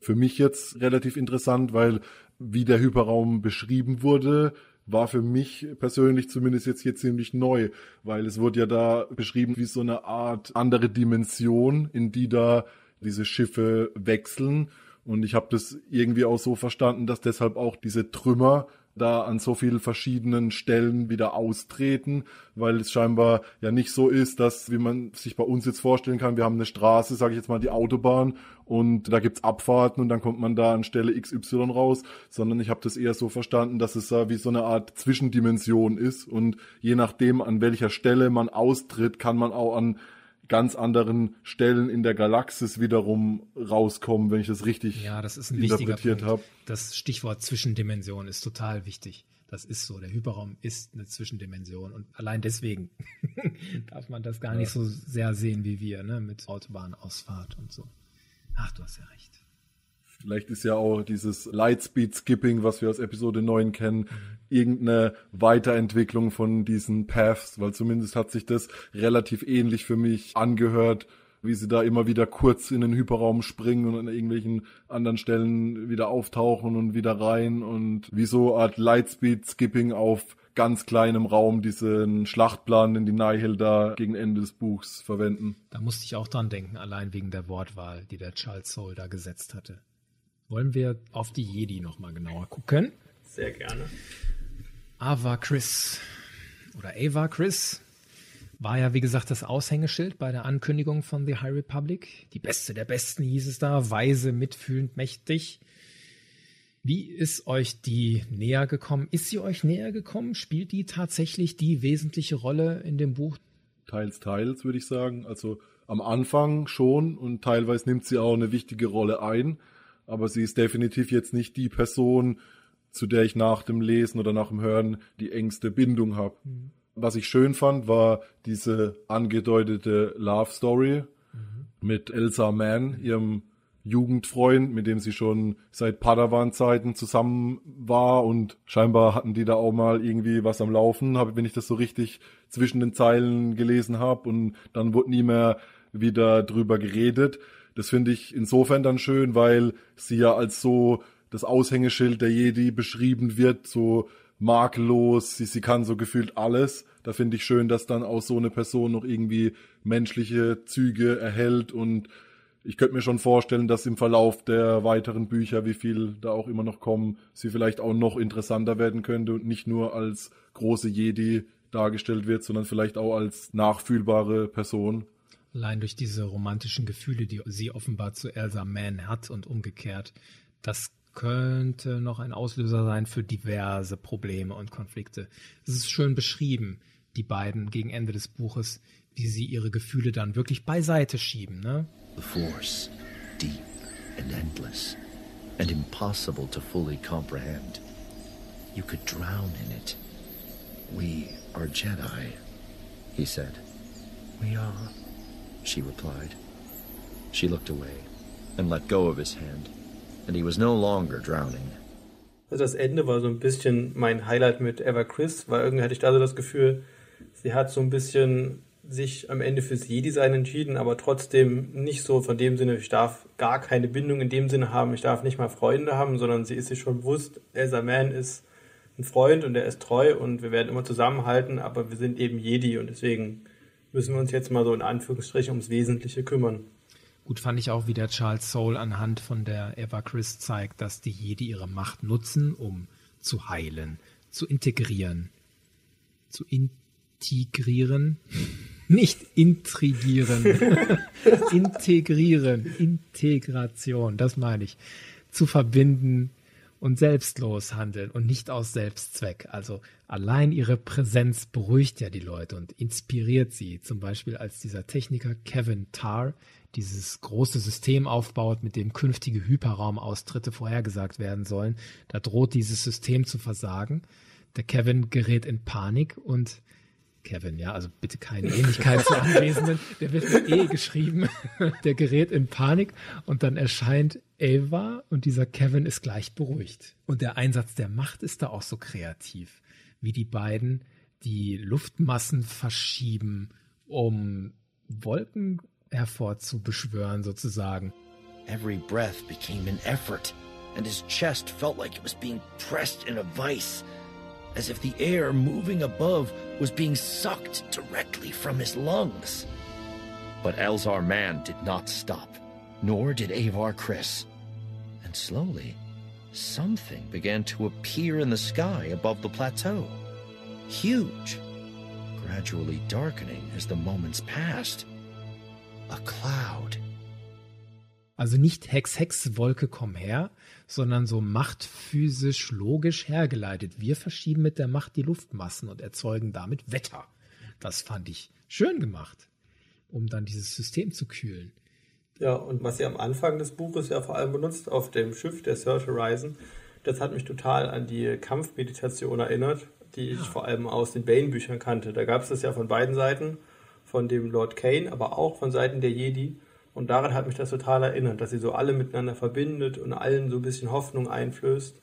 für mich jetzt relativ interessant, weil wie der Hyperraum beschrieben wurde, war für mich persönlich zumindest jetzt hier ziemlich neu, weil es wurde ja da beschrieben wie so eine Art andere Dimension, in die da diese Schiffe wechseln. Und ich habe das irgendwie auch so verstanden, dass deshalb auch diese Trümmer da an so vielen verschiedenen Stellen wieder austreten, weil es scheinbar ja nicht so ist, dass, wie man sich bei uns jetzt vorstellen kann, wir haben eine Straße, sage ich jetzt mal die Autobahn und da gibt's Abfahrten und dann kommt man da an Stelle XY raus, sondern ich habe das eher so verstanden, dass es da wie so eine Art Zwischendimension ist und je nachdem, an welcher Stelle man austritt, kann man auch an ganz anderen Stellen in der Galaxis wiederum rauskommen, wenn ich das richtig ja, das interpretiert habe. Das Stichwort Zwischendimension ist total wichtig. Das ist so. Der Hyperraum ist eine Zwischendimension und allein deswegen [laughs] darf man das gar ja. nicht so sehr sehen wie wir, ne, mit Autobahnausfahrt und so. Ach, du hast ja recht. Vielleicht ist ja auch dieses Lightspeed Skipping, was wir aus Episode 9 kennen, mhm. irgendeine Weiterentwicklung von diesen Paths, weil zumindest hat sich das relativ ähnlich für mich angehört, wie sie da immer wieder kurz in den Hyperraum springen und an irgendwelchen anderen Stellen wieder auftauchen und wieder rein und wie so Art Lightspeed Skipping auf ganz kleinem Raum diesen Schlachtplan, den die Nihil da gegen Ende des Buchs verwenden. Da musste ich auch dran denken, allein wegen der Wortwahl, die der Charles Soule da gesetzt hatte. Wollen wir auf die Jedi nochmal genauer gucken? Sehr gerne. Ava Chris oder Ava Chris war ja, wie gesagt, das Aushängeschild bei der Ankündigung von The High Republic. Die beste der Besten hieß es da, weise, mitfühlend, mächtig. Wie ist euch die näher gekommen? Ist sie euch näher gekommen? Spielt die tatsächlich die wesentliche Rolle in dem Buch? Teils, teils, würde ich sagen. Also am Anfang schon und teilweise nimmt sie auch eine wichtige Rolle ein aber sie ist definitiv jetzt nicht die Person, zu der ich nach dem Lesen oder nach dem Hören die engste Bindung habe. Mhm. Was ich schön fand, war diese angedeutete Love Story mhm. mit Elsa Mann, ihrem Jugendfreund, mit dem sie schon seit Padawan-Zeiten zusammen war und scheinbar hatten die da auch mal irgendwie was am Laufen, hab, wenn ich das so richtig zwischen den Zeilen gelesen habe und dann wurde nie mehr wieder drüber geredet. Das finde ich insofern dann schön, weil sie ja als so das Aushängeschild der Jedi beschrieben wird, so makellos, sie, sie kann so gefühlt alles. Da finde ich schön, dass dann auch so eine Person noch irgendwie menschliche Züge erhält und ich könnte mir schon vorstellen, dass im Verlauf der weiteren Bücher, wie viel da auch immer noch kommen, sie vielleicht auch noch interessanter werden könnte und nicht nur als große Jedi dargestellt wird, sondern vielleicht auch als nachfühlbare Person. Allein durch diese romantischen Gefühle, die sie offenbar zu Elsa Mann hat und umgekehrt, das könnte noch ein Auslöser sein für diverse Probleme und Konflikte. Es ist schön beschrieben, die beiden gegen Ende des Buches, wie sie ihre Gefühle dann wirklich beiseite schieben. Ne? The Force, deep and endless, and impossible to fully comprehend. You could drown in it. We are Jedi, he said. We are she replied. She looked away and let go of his hand, and he was no longer drowning. Also das Ende war so ein bisschen mein Highlight mit Eva Chris, weil irgendwie hatte ich da so das Gefühl, sie hat so ein bisschen sich am Ende fürs Jedi-Sein entschieden, aber trotzdem nicht so von dem Sinne, ich darf gar keine Bindung in dem Sinne haben, ich darf nicht mal Freunde haben, sondern sie ist sich schon bewusst, Elsa Man ist ein Freund und er ist treu und wir werden immer zusammenhalten, aber wir sind eben Jedi und deswegen müssen wir uns jetzt mal so in Anführungsstrichen ums Wesentliche kümmern. Gut fand ich auch, wie der Charles Soule anhand von der Eva Chris zeigt, dass die Jedi ihre Macht nutzen, um zu heilen, zu integrieren. Zu integrieren. [laughs] Nicht intrigieren. [laughs] integrieren. Integration, das meine ich. Zu verbinden, und selbstlos handeln und nicht aus Selbstzweck. Also allein ihre Präsenz beruhigt ja die Leute und inspiriert sie. Zum Beispiel als dieser Techniker Kevin Tarr dieses große System aufbaut, mit dem künftige Hyperraumaustritte vorhergesagt werden sollen. Da droht dieses System zu versagen. Der Kevin gerät in Panik und Kevin, ja, also bitte keine Ähnlichkeit zu Anwesenden. Der wird mit E geschrieben. [laughs] Der gerät in Panik und dann erscheint Ava und dieser Kevin ist gleich beruhigt. Und der Einsatz der Macht ist da auch so kreativ, wie die beiden die Luftmassen verschieben, um Wolken hervorzubeschwören sozusagen. Every breath became an effort, and his chest felt like it was being pressed in a vice, as if the air moving above was being sucked directly from his lungs. But Elzar Mann did not stop, nor did Avar Chris. And slowly, something began to appear in the sky above the plateau. Huge, gradually darkening as the moments passed. A cloud. Also nicht Hex, Hex, Wolke, komm her, sondern so machtphysisch logisch hergeleitet. Wir verschieben mit der Macht die Luftmassen und erzeugen damit Wetter. Das fand ich schön gemacht, um dann dieses System zu kühlen. Ja, und was sie am Anfang des Buches ja vor allem benutzt auf dem Schiff der Search Horizon, das hat mich total an die Kampfmeditation erinnert, die ich vor allem aus den Bane-Büchern kannte. Da gab es das ja von beiden Seiten, von dem Lord Kane, aber auch von Seiten der Jedi. Und daran hat mich das total erinnert, dass sie so alle miteinander verbindet und allen so ein bisschen Hoffnung einflößt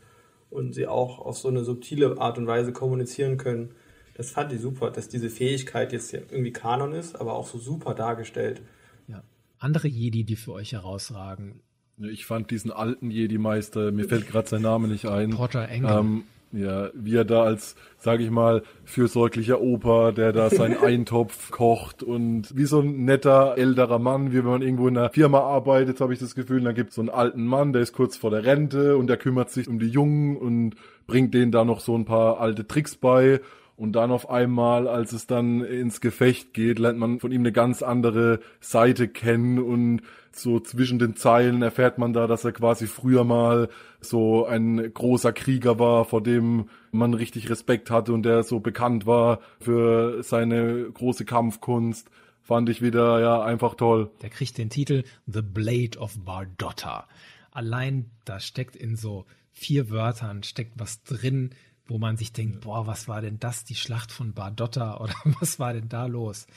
und sie auch auf so eine subtile Art und Weise kommunizieren können. Das fand ich super, dass diese Fähigkeit jetzt ja irgendwie Kanon ist, aber auch so super dargestellt. Ja. Andere Jedi, die für euch herausragen. Ich fand diesen alten Jedi-Meister, mir fällt gerade sein Name nicht ein. Porter Engel. Ähm, ja, wie er da als, sage ich mal, fürsorglicher Opa, der da seinen [laughs] Eintopf kocht und wie so ein netter älterer Mann, wie wenn man irgendwo in einer Firma arbeitet, habe ich das Gefühl, dann gibt es so einen alten Mann, der ist kurz vor der Rente und der kümmert sich um die Jungen und bringt denen da noch so ein paar alte Tricks bei und dann auf einmal, als es dann ins Gefecht geht, lernt man von ihm eine ganz andere Seite kennen und so zwischen den Zeilen erfährt man da, dass er quasi früher mal so ein großer Krieger war, vor dem man richtig Respekt hatte und der so bekannt war für seine große Kampfkunst. Fand ich wieder, ja, einfach toll. Der kriegt den Titel The Blade of Bardotta. Allein da steckt in so vier Wörtern steckt was drin, wo man sich denkt, boah, was war denn das, die Schlacht von Bardotta [laughs] oder was war denn da los?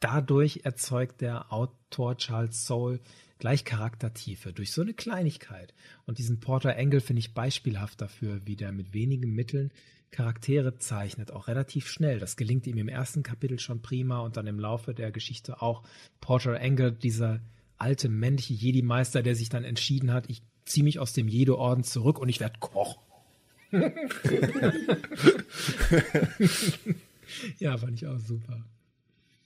Dadurch erzeugt der Autor Charles Soule gleich Charaktertiefe durch so eine Kleinigkeit. Und diesen Porter Engel finde ich beispielhaft dafür, wie der mit wenigen Mitteln Charaktere zeichnet, auch relativ schnell. Das gelingt ihm im ersten Kapitel schon prima und dann im Laufe der Geschichte auch. Porter Engel, dieser alte männliche Jedi-Meister, der sich dann entschieden hat, ich ziehe mich aus dem Jedi-Orden zurück und ich werde Koch. Ja, fand ich auch super.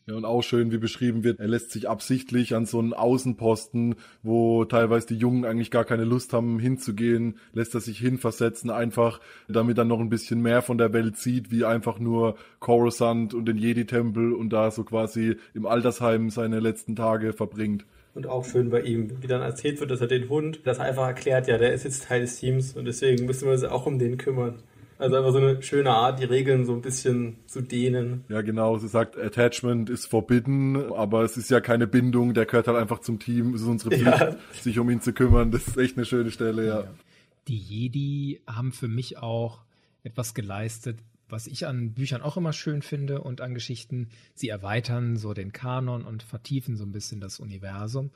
Ja, und auch schön, wie beschrieben wird, er lässt sich absichtlich an so einen Außenposten, wo teilweise die Jungen eigentlich gar keine Lust haben hinzugehen, lässt er sich hinversetzen, einfach damit er noch ein bisschen mehr von der Welt sieht, wie einfach nur Coruscant und den Jedi-Tempel und da so quasi im Altersheim seine letzten Tage verbringt. Und auch schön bei ihm, wie dann erzählt wird, dass er den Hund, das einfach erklärt, ja, der ist jetzt Teil des Teams und deswegen müssen wir uns auch um den kümmern. Also einfach so eine schöne Art, die Regeln so ein bisschen zu dehnen. Ja, genau. Sie sagt, Attachment ist forbidden, aber es ist ja keine Bindung. Der gehört halt einfach zum Team. Es ist unsere Pflicht, ja. sich um ihn zu kümmern. Das ist echt eine schöne Stelle, ja. Die Jedi haben für mich auch etwas geleistet, was ich an Büchern auch immer schön finde und an Geschichten. Sie erweitern so den Kanon und vertiefen so ein bisschen das Universum.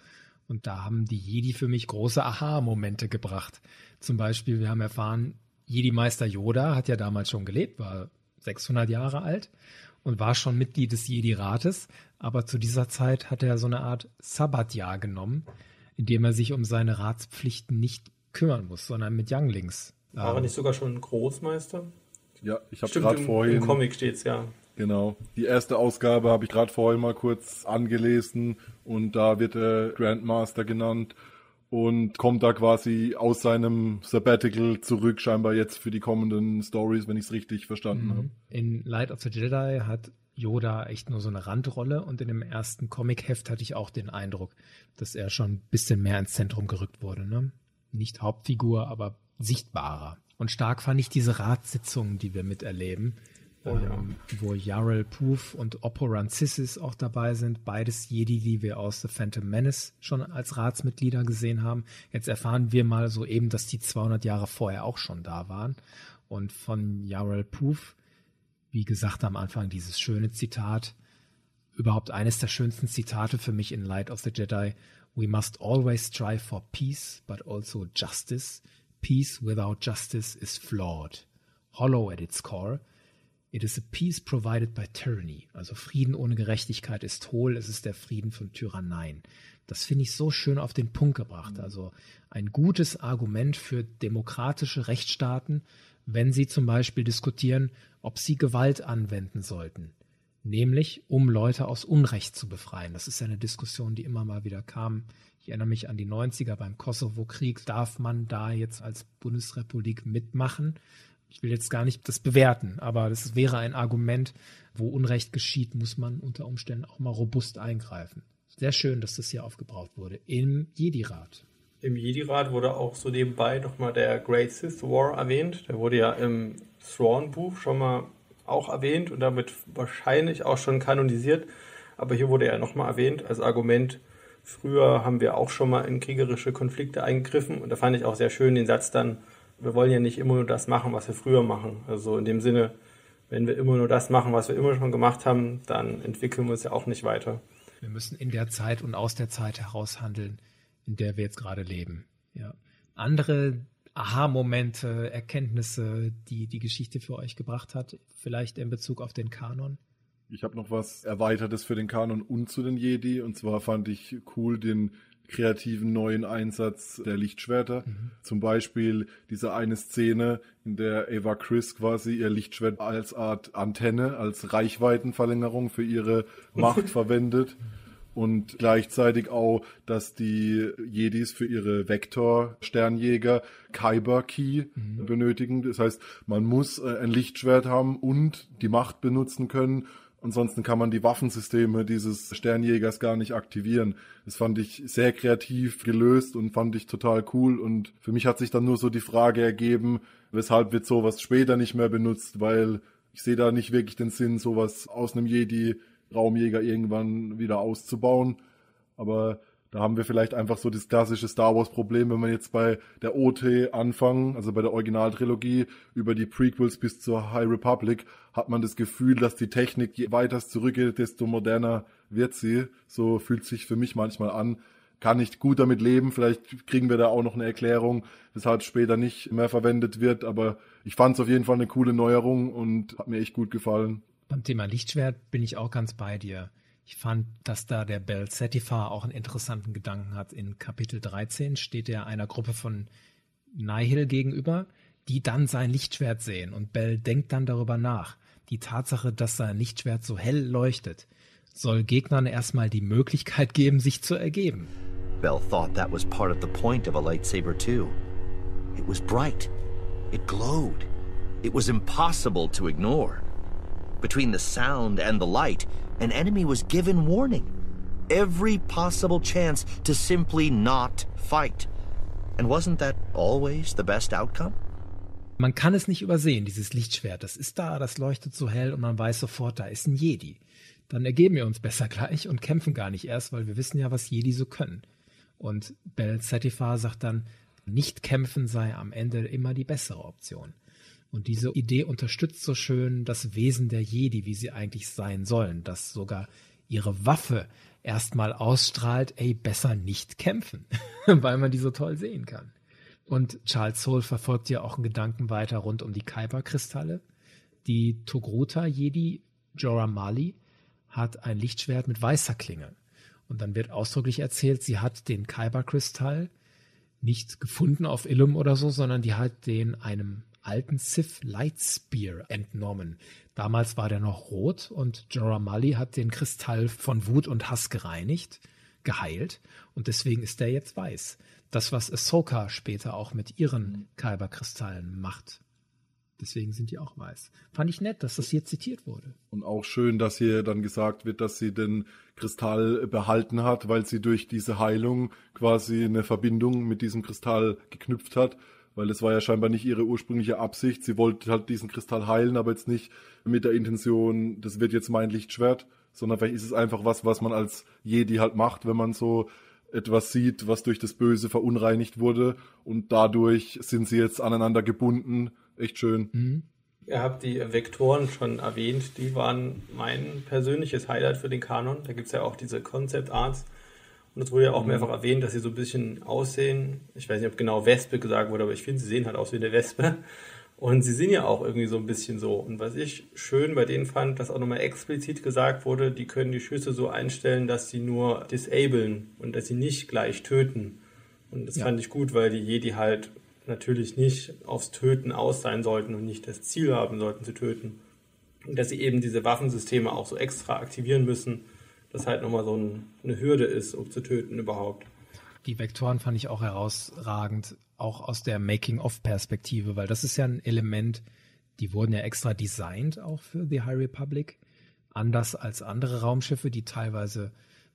Und da haben die Jedi für mich große Aha-Momente gebracht. Zum Beispiel, wir haben erfahren, Jedi-Meister Yoda hat ja damals schon gelebt, war 600 Jahre alt und war schon Mitglied des Jedi-Rates. Aber zu dieser Zeit hat er so eine Art Sabbatjahr genommen, in dem er sich um seine Ratspflichten nicht kümmern muss, sondern mit Younglings. War er nicht sogar schon ein Großmeister? Ja, ich habe gerade vorhin. Im Comic steht's ja. Genau. Die erste Ausgabe habe ich gerade vorhin mal kurz angelesen und da wird er Grandmaster genannt und kommt da quasi aus seinem Sabbatical zurück, scheinbar jetzt für die kommenden Stories, wenn ich es richtig verstanden mhm. habe. In Light of the Jedi hat Yoda echt nur so eine Randrolle und in dem ersten Comic-Heft hatte ich auch den Eindruck, dass er schon ein bisschen mehr ins Zentrum gerückt wurde. Ne? Nicht Hauptfigur, aber sichtbarer. Und stark fand ich diese Ratssitzungen, die wir miterleben, Oh, ja. ähm, wo Yarel Poof und Oppo Rancissis auch dabei sind. Beides Jedi, die wir aus The Phantom Menace schon als Ratsmitglieder gesehen haben. Jetzt erfahren wir mal so eben, dass die 200 Jahre vorher auch schon da waren. Und von Yarel Poof, wie gesagt am Anfang, dieses schöne Zitat, überhaupt eines der schönsten Zitate für mich in Light of the Jedi. We must always strive for peace, but also justice. Peace without justice is flawed, hollow at its core It is a peace provided by tyranny. Also Frieden ohne Gerechtigkeit ist hohl, es ist der Frieden von Tyranneien. Das finde ich so schön auf den Punkt gebracht. Mhm. Also ein gutes Argument für demokratische Rechtsstaaten, wenn sie zum Beispiel diskutieren, ob sie Gewalt anwenden sollten. Nämlich, um Leute aus Unrecht zu befreien. Das ist ja eine Diskussion, die immer mal wieder kam. Ich erinnere mich an die 90er beim Kosovo-Krieg. Darf man da jetzt als Bundesrepublik mitmachen? Ich will jetzt gar nicht das bewerten, aber das wäre ein Argument, wo Unrecht geschieht, muss man unter Umständen auch mal robust eingreifen. Sehr schön, dass das hier aufgebraucht wurde im Jedi-Rat. Im Jedi-Rat wurde auch so nebenbei nochmal der Great Sith War erwähnt. Der wurde ja im Thrawn-Buch schon mal auch erwähnt und damit wahrscheinlich auch schon kanonisiert. Aber hier wurde er nochmal erwähnt als Argument. Früher haben wir auch schon mal in kriegerische Konflikte eingegriffen und da fand ich auch sehr schön den Satz dann, wir wollen ja nicht immer nur das machen, was wir früher machen. Also in dem Sinne, wenn wir immer nur das machen, was wir immer schon gemacht haben, dann entwickeln wir uns ja auch nicht weiter. Wir müssen in der Zeit und aus der Zeit heraus handeln, in der wir jetzt gerade leben. Ja. Andere Aha-Momente, Erkenntnisse, die die Geschichte für euch gebracht hat, vielleicht in Bezug auf den Kanon? Ich habe noch was Erweitertes für den Kanon und zu den Jedi. Und zwar fand ich cool den kreativen neuen Einsatz der Lichtschwerter. Mhm. Zum Beispiel diese eine Szene, in der Ava Chris quasi ihr Lichtschwert als Art Antenne, als Reichweitenverlängerung für ihre Macht [laughs] verwendet. Und gleichzeitig auch, dass die Jedis für ihre Vektor-Sternjäger Kyber Key mhm. benötigen. Das heißt, man muss äh, ein Lichtschwert haben und die Macht benutzen können, Ansonsten kann man die Waffensysteme dieses Sternjägers gar nicht aktivieren. Das fand ich sehr kreativ gelöst und fand ich total cool. Und für mich hat sich dann nur so die Frage ergeben, weshalb wird sowas später nicht mehr benutzt, weil ich sehe da nicht wirklich den Sinn, sowas aus einem Jedi-Raumjäger irgendwann wieder auszubauen. Aber da haben wir vielleicht einfach so das klassische Star Wars Problem, wenn man jetzt bei der OT anfangen, also bei der Originaltrilogie, über die Prequels bis zur High Republic, hat man das Gefühl, dass die Technik je weiter zurückgeht, desto moderner wird sie. So fühlt sich für mich manchmal an. Kann ich gut damit leben. Vielleicht kriegen wir da auch noch eine Erklärung, weshalb später nicht mehr verwendet wird. Aber ich fand es auf jeden Fall eine coole Neuerung und hat mir echt gut gefallen. Beim Thema Lichtschwert bin ich auch ganz bei dir. Ich fand, dass da der Bell Setifar auch einen interessanten Gedanken hat. In Kapitel 13 steht er einer Gruppe von Nihil gegenüber, die dann sein Lichtschwert sehen. Und Bell denkt dann darüber nach. Die Tatsache, dass sein Lichtschwert so hell leuchtet, soll Gegnern erstmal die Möglichkeit geben, sich zu ergeben. Bell thought that was part of the point of a lightsaber too. It was bright. It glowed. It was impossible to ignore. Between the sound and the light, an enemy was given warning. Every possible chance to simply not fight. And wasn't that always the best outcome? Man kann es nicht übersehen, dieses Lichtschwert. Das ist da, das leuchtet so hell und man weiß sofort, da ist ein Jedi. Dann ergeben wir uns besser gleich und kämpfen gar nicht erst, weil wir wissen ja, was Jedi so können. Und Bel Zetifar sagt dann, nicht kämpfen sei am Ende immer die bessere Option. Und diese Idee unterstützt so schön das Wesen der Jedi, wie sie eigentlich sein sollen, dass sogar ihre Waffe erstmal ausstrahlt, ey, besser nicht kämpfen, [laughs] weil man die so toll sehen kann. Und Charles Soule verfolgt ja auch einen Gedanken weiter rund um die Kyber-Kristalle. Die Togruta Jedi Jorah Mali hat ein Lichtschwert mit weißer Klinge. Und dann wird ausdrücklich erzählt, sie hat den Kyber-Kristall nicht gefunden auf Illum oder so, sondern die hat den einem alten Sith Lightspear entnommen. Damals war der noch rot und Jorah Mali hat den Kristall von Wut und Hass gereinigt, geheilt und deswegen ist der jetzt weiß. Das, was Ahsoka später auch mit ihren Kyber-Kristallen macht. Deswegen sind die auch weiß. Fand ich nett, dass das hier zitiert wurde. Und auch schön, dass hier dann gesagt wird, dass sie den Kristall behalten hat, weil sie durch diese Heilung quasi eine Verbindung mit diesem Kristall geknüpft hat weil es war ja scheinbar nicht ihre ursprüngliche Absicht. Sie wollte halt diesen Kristall heilen, aber jetzt nicht mit der Intention, das wird jetzt mein Lichtschwert, sondern vielleicht ist es einfach was, was man als Jedi halt macht, wenn man so etwas sieht, was durch das Böse verunreinigt wurde und dadurch sind sie jetzt aneinander gebunden. Echt schön. Mhm. Ihr habt die Vektoren schon erwähnt, die waren mein persönliches Highlight für den Kanon. Da gibt es ja auch diese Concept Arts und es wurde ja auch mhm. mehrfach erwähnt, dass sie so ein bisschen aussehen. Ich weiß nicht, ob genau Wespe gesagt wurde, aber ich finde, sie sehen halt aus wie eine Wespe. Und sie sind ja auch irgendwie so ein bisschen so. Und was ich schön bei denen fand, dass auch nochmal explizit gesagt wurde, die können die Schüsse so einstellen, dass sie nur disablen und dass sie nicht gleich töten. Und das ja. fand ich gut, weil die Jedi halt natürlich nicht aufs Töten aus sein sollten und nicht das Ziel haben sollten zu töten. Und dass sie eben diese Waffensysteme auch so extra aktivieren müssen, dass halt nochmal so ein, eine Hürde ist, um zu töten überhaupt. Die Vektoren fand ich auch herausragend, auch aus der Making-of-Perspektive, weil das ist ja ein Element, die wurden ja extra designt auch für The High Republic. Anders als andere Raumschiffe, die teilweise,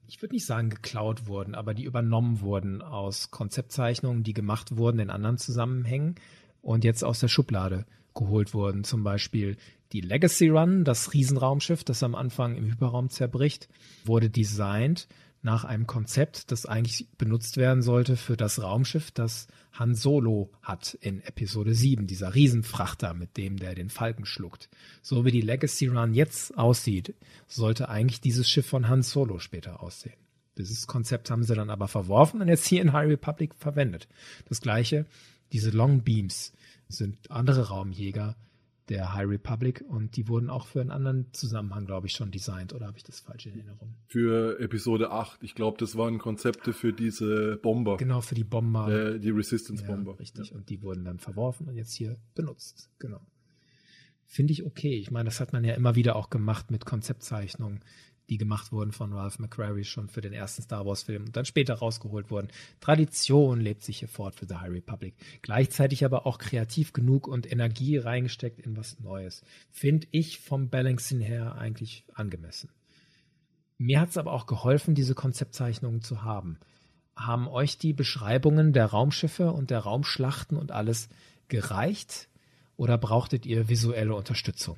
ich würde nicht sagen geklaut wurden, aber die übernommen wurden aus Konzeptzeichnungen, die gemacht wurden in anderen Zusammenhängen und jetzt aus der Schublade geholt wurden. Zum Beispiel die Legacy Run, das Riesenraumschiff, das am Anfang im Hyperraum zerbricht, wurde designt nach einem Konzept, das eigentlich benutzt werden sollte für das Raumschiff, das Han Solo hat in Episode 7, dieser Riesenfrachter, mit dem der den Falken schluckt. So wie die Legacy Run jetzt aussieht, sollte eigentlich dieses Schiff von Han Solo später aussehen. Dieses Konzept haben sie dann aber verworfen und jetzt hier in High Republic verwendet. Das gleiche, diese Long Beams sind andere Raumjäger, der High Republic und die wurden auch für einen anderen Zusammenhang, glaube ich, schon designt oder habe ich das falsch in Erinnerung? Für Episode 8, ich glaube, das waren Konzepte für diese Bomber. Genau, für die Bomber. Äh, die Resistance-Bomber. Ja, richtig, ja. und die wurden dann verworfen und jetzt hier benutzt, genau. Finde ich okay. Ich meine, das hat man ja immer wieder auch gemacht mit Konzeptzeichnungen die gemacht wurden von Ralph McQuarrie schon für den ersten Star Wars-Film und dann später rausgeholt wurden. Tradition lebt sich hier fort für The High Republic. Gleichzeitig aber auch kreativ genug und Energie reingesteckt in was Neues. Finde ich vom Balancing her eigentlich angemessen. Mir hat es aber auch geholfen, diese Konzeptzeichnungen zu haben. Haben euch die Beschreibungen der Raumschiffe und der Raumschlachten und alles gereicht oder brauchtet ihr visuelle Unterstützung?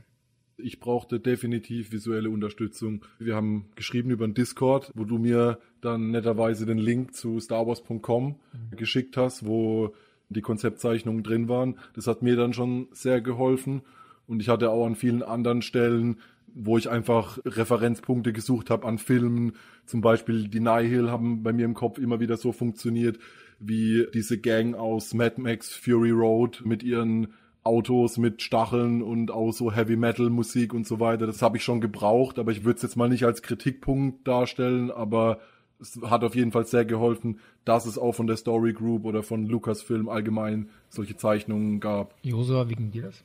Ich brauchte definitiv visuelle Unterstützung. Wir haben geschrieben über einen Discord, wo du mir dann netterweise den Link zu starwars.com mhm. geschickt hast, wo die Konzeptzeichnungen drin waren. Das hat mir dann schon sehr geholfen. Und ich hatte auch an vielen anderen Stellen, wo ich einfach Referenzpunkte gesucht habe an Filmen. Zum Beispiel die Nihil haben bei mir im Kopf immer wieder so funktioniert, wie diese Gang aus Mad Max Fury Road mit ihren Autos mit Stacheln und auch so Heavy Metal Musik und so weiter. Das habe ich schon gebraucht, aber ich würde es jetzt mal nicht als Kritikpunkt darstellen, aber es hat auf jeden Fall sehr geholfen, dass es auch von der Story Group oder von Lucasfilm allgemein solche Zeichnungen gab. Josua, wie ging dir das?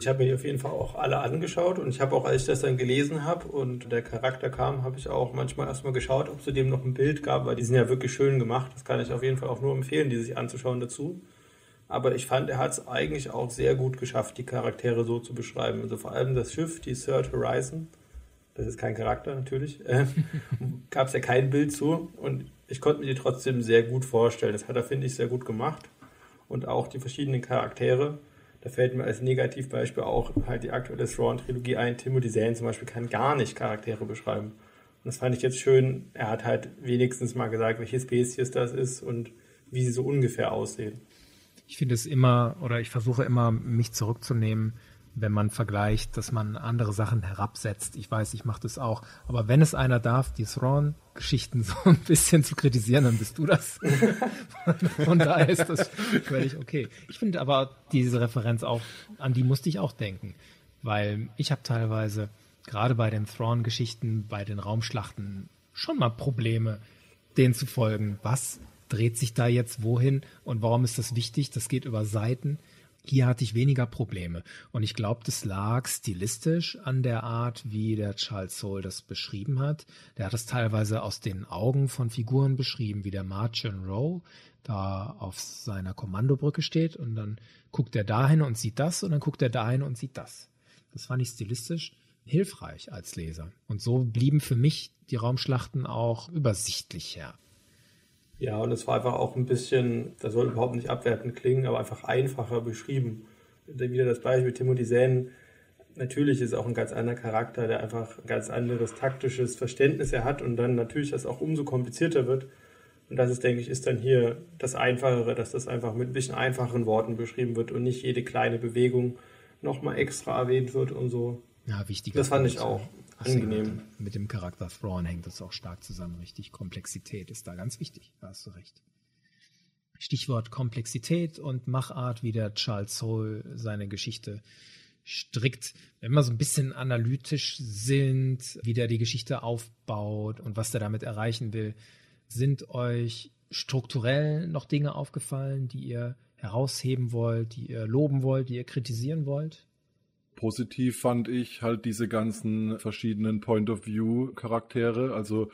Ich habe mir die auf jeden Fall auch alle angeschaut und ich habe auch, als ich das dann gelesen habe und der Charakter kam, habe ich auch manchmal erstmal geschaut, ob es zu dem noch ein Bild gab, weil die sind ja wirklich schön gemacht. Das kann ich auf jeden Fall auch nur empfehlen, die sich anzuschauen dazu. Aber ich fand, er hat es eigentlich auch sehr gut geschafft, die Charaktere so zu beschreiben. Also vor allem das Schiff, die Third Horizon, das ist kein Charakter natürlich, [laughs] äh, gab es ja kein Bild zu. Und ich konnte mir die trotzdem sehr gut vorstellen. Das hat er, finde ich, sehr gut gemacht. Und auch die verschiedenen Charaktere. Da fällt mir als Negativbeispiel auch halt die aktuelle Thrawn-Trilogie ein. Timothy Zahn zum Beispiel kann gar nicht Charaktere beschreiben. Und das fand ich jetzt schön. Er hat halt wenigstens mal gesagt, welche Spezies das ist und wie sie so ungefähr aussehen ich finde es immer, oder ich versuche immer, mich zurückzunehmen, wenn man vergleicht, dass man andere Sachen herabsetzt. Ich weiß, ich mache das auch. Aber wenn es einer darf, die Thrawn-Geschichten [laughs] so ein bisschen zu kritisieren, dann bist du das. [laughs] Von daher ist das völlig okay. Ich finde aber diese Referenz auch, an die musste ich auch denken. Weil ich habe teilweise, gerade bei den Thrawn-Geschichten, bei den Raumschlachten, schon mal Probleme, denen zu folgen. Was dreht sich da jetzt wohin und warum ist das wichtig? Das geht über Seiten. Hier hatte ich weniger Probleme. Und ich glaube, das lag stilistisch an der Art, wie der Charles Soule das beschrieben hat. Der hat es teilweise aus den Augen von Figuren beschrieben, wie der Martian Rowe da auf seiner Kommandobrücke steht und dann guckt er dahin und sieht das und dann guckt er dahin und sieht das. Das fand ich stilistisch hilfreich als Leser. Und so blieben für mich die Raumschlachten auch übersichtlicher. Ja, und es war einfach auch ein bisschen, das soll überhaupt nicht abwertend klingen, aber einfach einfacher beschrieben. Wieder das Beispiel Timothy Zahn. Natürlich ist auch ein ganz anderer Charakter, der einfach ein ganz anderes taktisches Verständnis er hat und dann natürlich das auch umso komplizierter wird. Und das ist, denke ich, ist dann hier das Einfachere, dass das einfach mit ein bisschen einfacheren Worten beschrieben wird und nicht jede kleine Bewegung nochmal extra erwähnt wird und so. Ja, wichtig. Das fand ich auch angenehm. Mit dem Charakter Thrawn hängt das auch stark zusammen, richtig. Komplexität ist da ganz wichtig, da hast du recht. Stichwort Komplexität und Machart, wie der Charles Soule seine Geschichte strickt. Wenn wir so ein bisschen analytisch sind, wie der die Geschichte aufbaut und was der damit erreichen will, sind euch strukturell noch Dinge aufgefallen, die ihr herausheben wollt, die ihr loben wollt, die ihr kritisieren wollt? Positiv fand ich halt diese ganzen verschiedenen Point-of-View-Charaktere, also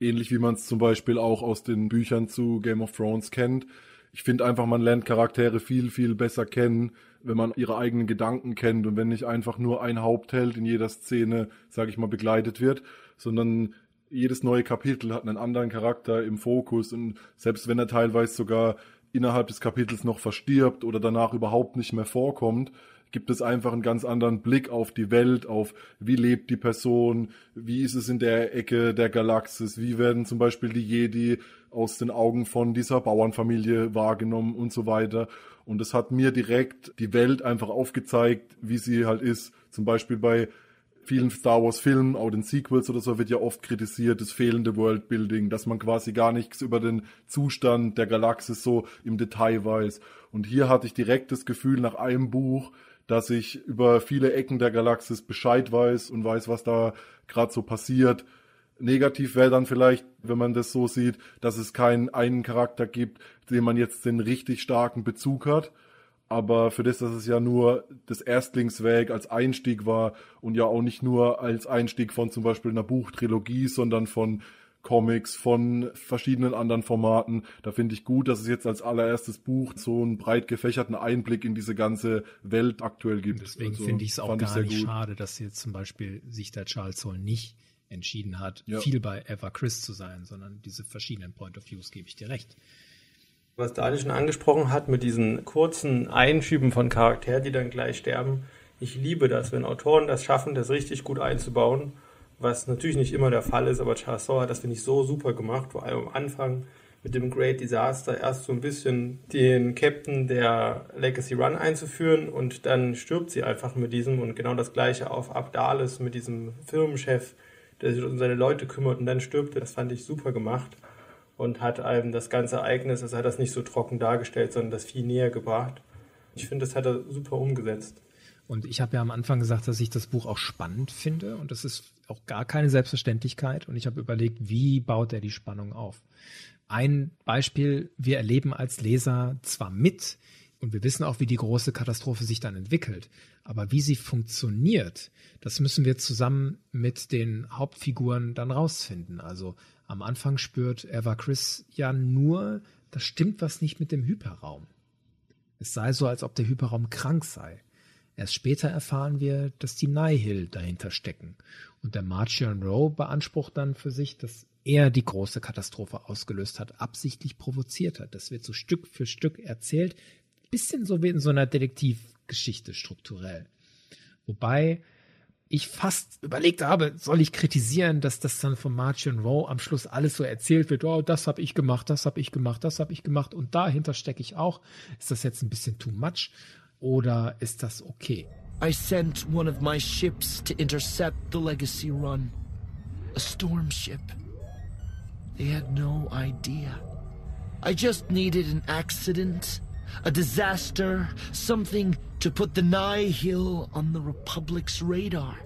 ähnlich wie man es zum Beispiel auch aus den Büchern zu Game of Thrones kennt. Ich finde einfach, man lernt Charaktere viel, viel besser kennen, wenn man ihre eigenen Gedanken kennt und wenn nicht einfach nur ein Hauptheld in jeder Szene, sage ich mal, begleitet wird, sondern jedes neue Kapitel hat einen anderen Charakter im Fokus und selbst wenn er teilweise sogar innerhalb des Kapitels noch verstirbt oder danach überhaupt nicht mehr vorkommt, gibt es einfach einen ganz anderen Blick auf die Welt, auf wie lebt die Person, wie ist es in der Ecke der Galaxis, wie werden zum Beispiel die Jedi aus den Augen von dieser Bauernfamilie wahrgenommen und so weiter. Und es hat mir direkt die Welt einfach aufgezeigt, wie sie halt ist. Zum Beispiel bei vielen Star Wars Filmen, auch den Sequels oder so, wird ja oft kritisiert, das fehlende Worldbuilding, dass man quasi gar nichts über den Zustand der Galaxis so im Detail weiß. Und hier hatte ich direkt das Gefühl nach einem Buch, dass ich über viele Ecken der Galaxis Bescheid weiß und weiß, was da gerade so passiert. Negativ wäre dann vielleicht, wenn man das so sieht, dass es keinen einen Charakter gibt, dem man jetzt den richtig starken Bezug hat. Aber für das, dass es ja nur das Erstlingsweg als Einstieg war und ja auch nicht nur als Einstieg von zum Beispiel einer Buchtrilogie, sondern von Comics, von verschiedenen anderen Formaten. Da finde ich gut, dass es jetzt als allererstes Buch so einen breit gefächerten Einblick in diese ganze Welt aktuell gibt. Deswegen also, finde ich es auch gar nicht gut. schade, dass jetzt zum Beispiel sich der Charles Soule nicht entschieden hat, ja. viel bei Eva Chris zu sein, sondern diese verschiedenen Point of Views gebe ich dir recht. Was Dani schon angesprochen hat mit diesen kurzen Einschüben von Charakteren, die dann gleich sterben. Ich liebe das, wenn Autoren das schaffen, das richtig gut einzubauen was natürlich nicht immer der Fall ist, aber Charles Saw hat das, finde ich, so super gemacht, vor allem am Anfang mit dem Great Disaster erst so ein bisschen den Captain der Legacy Run einzuführen und dann stirbt sie einfach mit diesem und genau das gleiche auf Abdalis mit diesem Firmenchef, der sich um seine Leute kümmert und dann stirbt er. Das fand ich super gemacht und hat einem das ganze Ereignis, also hat das nicht so trocken dargestellt, sondern das viel näher gebracht. Ich finde, das hat er super umgesetzt. Und ich habe ja am Anfang gesagt, dass ich das Buch auch spannend finde und das ist auch gar keine Selbstverständlichkeit. Und ich habe überlegt, wie baut er die Spannung auf? Ein Beispiel, wir erleben als Leser zwar mit, und wir wissen auch, wie die große Katastrophe sich dann entwickelt. Aber wie sie funktioniert, das müssen wir zusammen mit den Hauptfiguren dann rausfinden. Also am Anfang spürt Eva Chris ja nur, da stimmt was nicht mit dem Hyperraum. Es sei so, als ob der Hyperraum krank sei. Erst später erfahren wir, dass die Nihil dahinter stecken. Und der Marchion Rowe beansprucht dann für sich, dass er die große Katastrophe ausgelöst hat, absichtlich provoziert hat. Das wird so Stück für Stück erzählt. Bisschen so wie in so einer Detektivgeschichte strukturell. Wobei ich fast überlegt habe, soll ich kritisieren, dass das dann von Marchion Rowe am Schluss alles so erzählt wird, oh, das habe ich gemacht, das habe ich gemacht, das habe ich gemacht und dahinter stecke ich auch. Ist das jetzt ein bisschen too much? Oder ist das okay? I sent one of my ships to intercept the Legacy Run. A storm ship. They had no idea. I just needed an accident, a disaster, something to put the Nihil on the Republic's radar.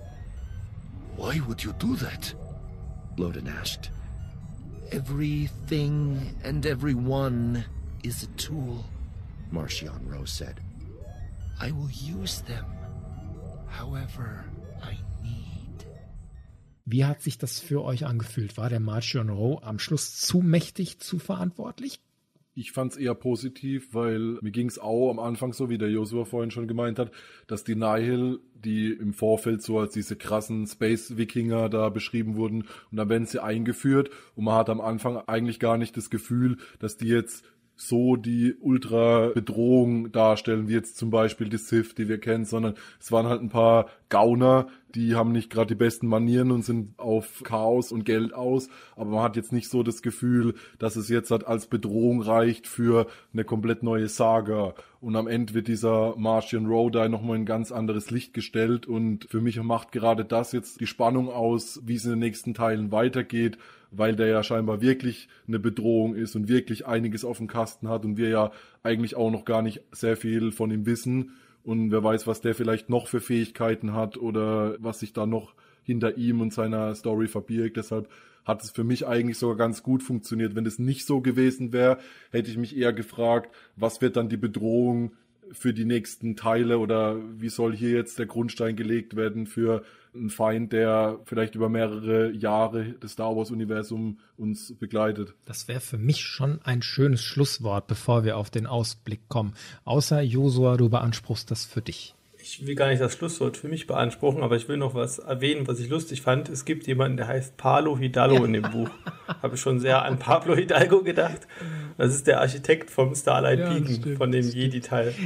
Why would you do that? Loden asked. Everything and everyone is a tool, Marcion Rose said. I will use them however I need. Wie hat sich das für euch angefühlt? War der Marchion Rowe am Schluss zu mächtig, zu verantwortlich? Ich fand es eher positiv, weil mir ging es auch am Anfang so, wie der Joshua vorhin schon gemeint hat, dass die Nihil, die im Vorfeld so als diese krassen Space-Wikinger da beschrieben wurden, und dann werden sie eingeführt und man hat am Anfang eigentlich gar nicht das Gefühl, dass die jetzt so die Ultra-Bedrohung darstellen, wie jetzt zum Beispiel die Sith, die wir kennen, sondern es waren halt ein paar Gauner, die haben nicht gerade die besten Manieren und sind auf Chaos und Geld aus, aber man hat jetzt nicht so das Gefühl, dass es jetzt halt als Bedrohung reicht für eine komplett neue Saga. Und am Ende wird dieser Martian Road nochmal in ein ganz anderes Licht gestellt. Und für mich macht gerade das jetzt die Spannung aus, wie es in den nächsten Teilen weitergeht weil der ja scheinbar wirklich eine Bedrohung ist und wirklich einiges auf dem Kasten hat und wir ja eigentlich auch noch gar nicht sehr viel von ihm wissen und wer weiß, was der vielleicht noch für Fähigkeiten hat oder was sich da noch hinter ihm und seiner Story verbirgt. Deshalb hat es für mich eigentlich sogar ganz gut funktioniert. Wenn es nicht so gewesen wäre, hätte ich mich eher gefragt, was wird dann die Bedrohung für die nächsten Teile oder wie soll hier jetzt der Grundstein gelegt werden für einen Feind, der vielleicht über mehrere Jahre das Star Wars Universum uns begleitet. Das wäre für mich schon ein schönes Schlusswort, bevor wir auf den Ausblick kommen. Außer Josua, du beanspruchst das für dich. Ich will gar nicht das Schlusswort für mich beanspruchen, aber ich will noch was erwähnen, was ich lustig fand. Es gibt jemanden, der heißt Palo Hidalgo in dem Buch. Habe ich schon sehr an Pablo Hidalgo gedacht. Das ist der Architekt vom Starlight ja, Beacon, von dem Jedi-Teil. [laughs]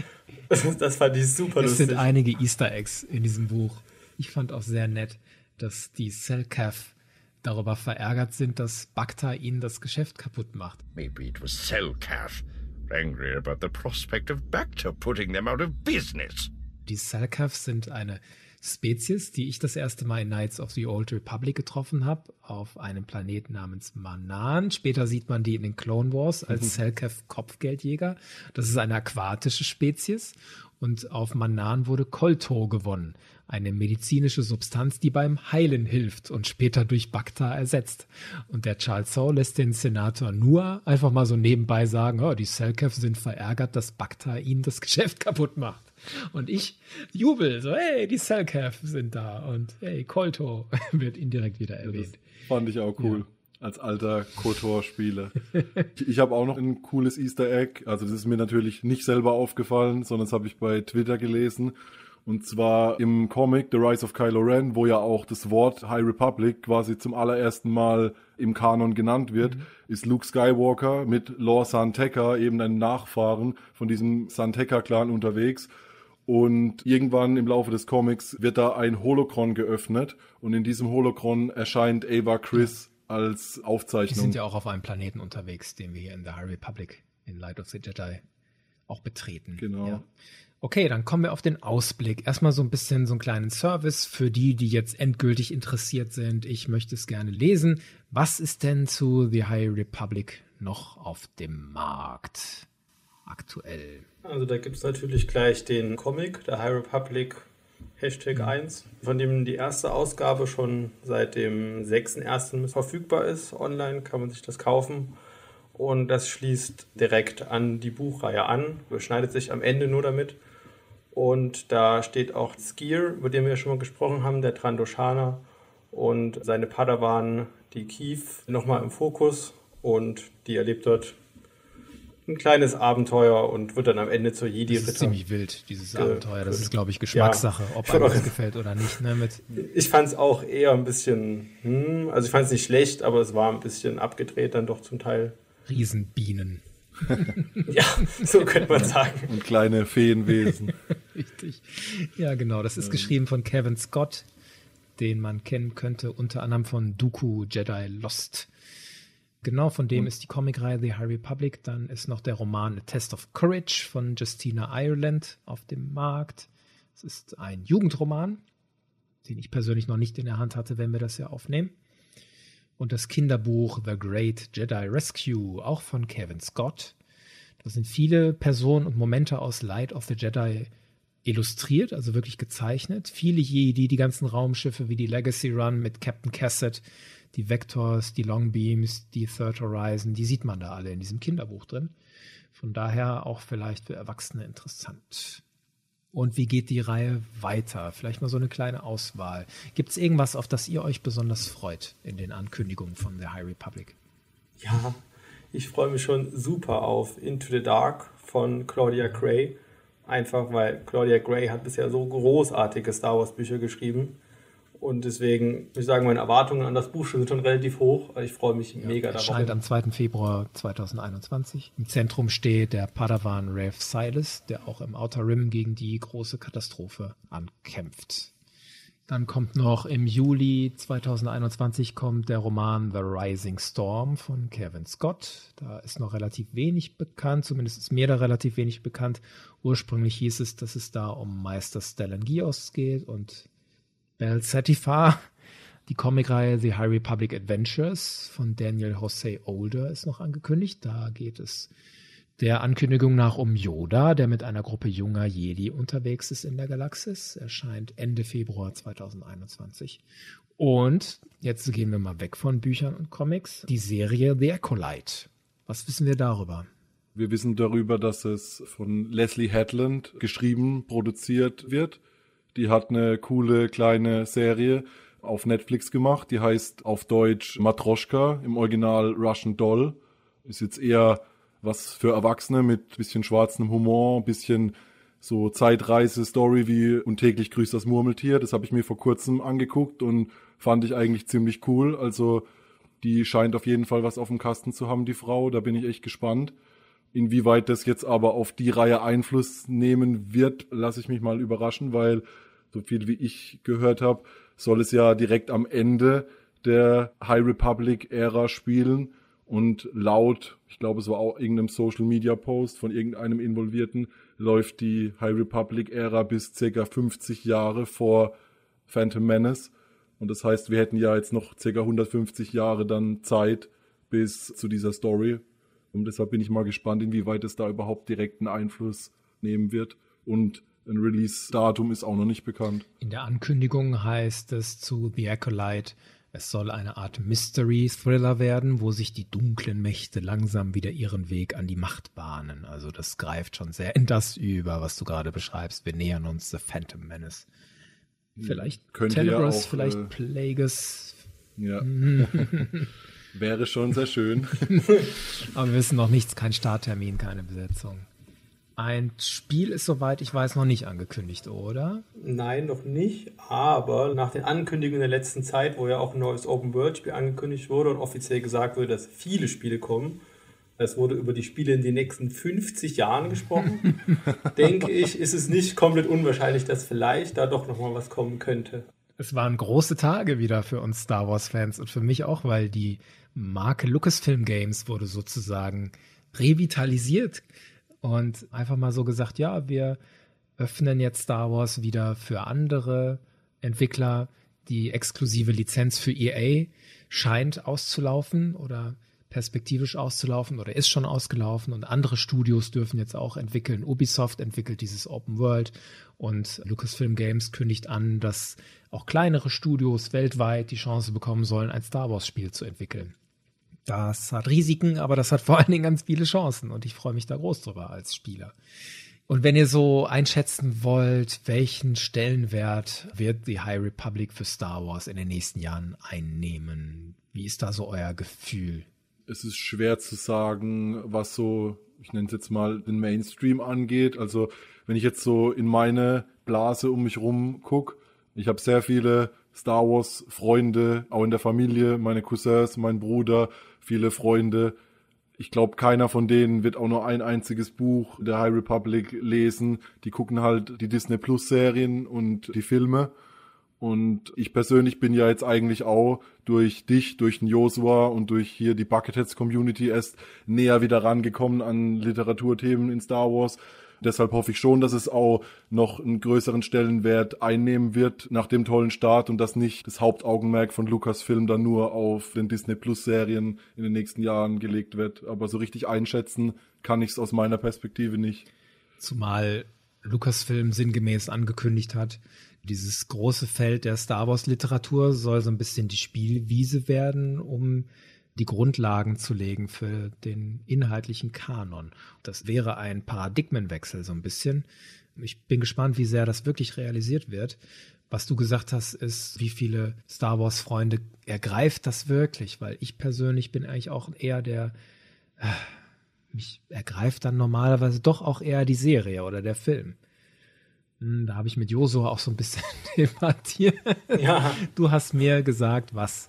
Das fand ich super lustig. Es sind einige Easter Eggs in diesem Buch. Ich fand auch sehr nett, dass die Cellcav darüber verärgert sind, dass Bacta ihnen das Geschäft kaputt macht. Maybe it was Cellcav angry about the prospect of Bacta putting them out of business. Die Cellcavs sind eine Spezies, die ich das erste Mal in Knights of the Old Republic getroffen habe, auf einem Planeten namens Manan. Später sieht man die in den Clone Wars als mhm. Cellcav Kopfgeldjäger. Das ist eine aquatische Spezies und auf Manan wurde Kolto gewonnen, eine medizinische Substanz, die beim Heilen hilft und später durch Bacta ersetzt. Und der Charles Saw lässt den Senator nur einfach mal so nebenbei sagen, oh, die Cellcav sind verärgert, dass Bacta ihnen das [laughs] Geschäft kaputt macht. Und ich jubel, so, hey, die Cellcav sind da und hey, Kolto [laughs] wird indirekt wieder erwähnt. Das fand ich auch cool. Ja als alter KOTOR-Spieler. ich habe auch noch ein cooles Easter Egg. Also das ist mir natürlich nicht selber aufgefallen, sondern das habe ich bei Twitter gelesen. Und zwar im Comic The Rise of Kylo Ren, wo ja auch das Wort High Republic quasi zum allerersten Mal im Kanon genannt wird, mhm. ist Luke Skywalker mit Lor Santeca, eben ein Nachfahren von diesem Santeca-Clan unterwegs. Und irgendwann im Laufe des Comics wird da ein Holocron geöffnet und in diesem Holocron erscheint Ava Chris als Aufzeichnung. Die sind ja auch auf einem Planeten unterwegs, den wir hier in The High Republic in Light of the Jedi auch betreten. Genau. Ja. Okay, dann kommen wir auf den Ausblick. Erstmal so ein bisschen so einen kleinen Service für die, die jetzt endgültig interessiert sind. Ich möchte es gerne lesen. Was ist denn zu The High Republic noch auf dem Markt aktuell? Also da gibt es natürlich gleich den Comic, The High Republic Hashtag 1, mhm. von dem die erste Ausgabe schon seit dem 6.1. verfügbar ist. Online kann man sich das kaufen. Und das schließt direkt an die Buchreihe an, überschneidet sich am Ende nur damit. Und da steht auch Skier, über den wir ja schon mal gesprochen haben, der Trandoshana und seine Padawan, die Kief, nochmal im Fokus. Und die erlebt dort ein kleines Abenteuer und wird dann am Ende zur Jedi-Ritter. Das ist ziemlich wild, dieses Abenteuer. Das ist, glaube ich, Geschmackssache, ja, ob einem das gefällt oder nicht. Ne, mit ich fand es auch eher ein bisschen, hm, also ich fand es nicht schlecht, aber es war ein bisschen abgedreht dann doch zum Teil. Riesenbienen. [laughs] ja, so könnte man sagen. Und kleine Feenwesen. [laughs] Richtig. Ja, genau. Das ist geschrieben von Kevin Scott, den man kennen könnte, unter anderem von Dooku Jedi Lost. Genau, von dem und ist die Comicreihe The High Republic. Dann ist noch der Roman A Test of Courage von Justina Ireland auf dem Markt. Es ist ein Jugendroman, den ich persönlich noch nicht in der Hand hatte, wenn wir das ja aufnehmen. Und das Kinderbuch The Great Jedi Rescue, auch von Kevin Scott. Da sind viele Personen und Momente aus Light of the Jedi illustriert, also wirklich gezeichnet. Viele Jedi, die ganzen Raumschiffe wie die Legacy Run mit Captain Cassett, die Vectors, die Longbeams, die Third Horizon, die sieht man da alle in diesem Kinderbuch drin. Von daher auch vielleicht für Erwachsene interessant. Und wie geht die Reihe weiter? Vielleicht mal so eine kleine Auswahl. Gibt es irgendwas, auf das ihr euch besonders freut in den Ankündigungen von The High Republic? Ja, ich freue mich schon super auf Into the Dark von Claudia Gray. Einfach weil Claudia Gray hat bisher so großartige Star Wars Bücher geschrieben. Und deswegen würde ich sagen, meine Erwartungen an das Buch sind schon relativ hoch. Ich freue mich ja, mega darauf. Erscheint am 2. Februar 2021. Im Zentrum steht der Padawan Rafe Silas, der auch im Outer Rim gegen die große Katastrophe ankämpft. Dann kommt noch im Juli 2021 kommt der Roman The Rising Storm von Kevin Scott. Da ist noch relativ wenig bekannt, zumindest ist mir da relativ wenig bekannt. Ursprünglich hieß es, dass es da um Meister Stellan Gios geht und Bel Satifar. Die Comicreihe The High Republic Adventures von Daniel Jose Older ist noch angekündigt. Da geht es der Ankündigung nach um Yoda, der mit einer Gruppe junger Jedi unterwegs ist in der Galaxis. Erscheint Ende Februar 2021. Und jetzt gehen wir mal weg von Büchern und Comics. Die Serie The Acolyte. Was wissen wir darüber? Wir wissen darüber, dass es von Leslie Headland geschrieben, produziert wird. Die hat eine coole kleine Serie auf Netflix gemacht. Die heißt auf Deutsch Matroschka, im Original Russian Doll. Ist jetzt eher was für Erwachsene mit bisschen schwarzem Humor, bisschen so Zeitreise-Story wie Und täglich grüßt das Murmeltier. Das habe ich mir vor kurzem angeguckt und fand ich eigentlich ziemlich cool. Also die scheint auf jeden Fall was auf dem Kasten zu haben, die Frau. Da bin ich echt gespannt. Inwieweit das jetzt aber auf die Reihe Einfluss nehmen wird, lasse ich mich mal überraschen, weil so viel wie ich gehört habe, soll es ja direkt am Ende der High Republic Ära spielen und laut, ich glaube, es war auch irgendeinem Social Media Post von irgendeinem Involvierten, läuft die High Republic Ära bis circa 50 Jahre vor Phantom Menace. Und das heißt, wir hätten ja jetzt noch circa 150 Jahre dann Zeit bis zu dieser Story. Und deshalb bin ich mal gespannt, inwieweit es da überhaupt direkten Einfluss nehmen wird. Und ein Release-Datum ist auch noch nicht bekannt. In der Ankündigung heißt es zu The Acolyte, es soll eine Art Mystery-Thriller werden, wo sich die dunklen Mächte langsam wieder ihren Weg an die Macht bahnen. Also das greift schon sehr in das über, was du gerade beschreibst. Wir nähern uns The Phantom Menace. Vielleicht Könnte Tenebris, ja auch, vielleicht äh, Plagueis. Ja. [laughs] [laughs] Wäre schon sehr schön. [laughs] Aber wir wissen noch nichts, kein Starttermin, keine Besetzung. Ein Spiel ist, soweit ich weiß, noch nicht angekündigt, oder? Nein, noch nicht. Aber nach den Ankündigungen der letzten Zeit, wo ja auch ein neues Open-World-Spiel angekündigt wurde und offiziell gesagt wurde, dass viele Spiele kommen, es wurde über die Spiele in den nächsten 50 Jahren gesprochen, [laughs] denke ich, ist es nicht komplett unwahrscheinlich, dass vielleicht da doch nochmal was kommen könnte. Es waren große Tage wieder für uns Star Wars-Fans und für mich auch, weil die Marke Lucasfilm Games wurde sozusagen revitalisiert und einfach mal so gesagt, ja, wir öffnen jetzt Star Wars wieder für andere Entwickler. Die exklusive Lizenz für EA scheint auszulaufen oder perspektivisch auszulaufen oder ist schon ausgelaufen und andere Studios dürfen jetzt auch entwickeln. Ubisoft entwickelt dieses Open World und Lucasfilm Games kündigt an, dass auch kleinere Studios weltweit die Chance bekommen sollen, ein Star Wars Spiel zu entwickeln. Das hat Risiken, aber das hat vor allen Dingen ganz viele Chancen und ich freue mich da groß drüber als Spieler. Und wenn ihr so einschätzen wollt, welchen Stellenwert wird die High Republic für Star Wars in den nächsten Jahren einnehmen? Wie ist da so euer Gefühl? Es ist schwer zu sagen, was so, ich nenne es jetzt mal, den Mainstream angeht. Also wenn ich jetzt so in meine Blase um mich rum gucke, ich habe sehr viele Star Wars Freunde, auch in der Familie, meine Cousins, mein Bruder, viele Freunde. Ich glaube, keiner von denen wird auch nur ein einziges Buch der High Republic lesen. Die gucken halt die Disney Plus Serien und die Filme. Und ich persönlich bin ja jetzt eigentlich auch durch dich, durch den Josua und durch hier die Bucketheads Community erst näher wieder rangekommen an Literaturthemen in Star Wars. Deshalb hoffe ich schon, dass es auch noch einen größeren Stellenwert einnehmen wird nach dem tollen Start und dass nicht das Hauptaugenmerk von Lucasfilm dann nur auf den Disney Plus Serien in den nächsten Jahren gelegt wird. Aber so richtig einschätzen kann ich es aus meiner Perspektive nicht. Zumal Lucasfilm sinngemäß angekündigt hat, dieses große Feld der Star Wars Literatur soll so ein bisschen die Spielwiese werden, um die Grundlagen zu legen für den inhaltlichen Kanon. Das wäre ein Paradigmenwechsel so ein bisschen. Ich bin gespannt, wie sehr das wirklich realisiert wird. Was du gesagt hast, ist, wie viele Star Wars Freunde ergreift das wirklich, weil ich persönlich bin eigentlich auch eher der, äh, mich ergreift dann normalerweise doch auch eher die Serie oder der Film. Hm, Da habe ich mit Josua auch so ein bisschen [laughs] debattiert. Ja. Du hast mir gesagt, was.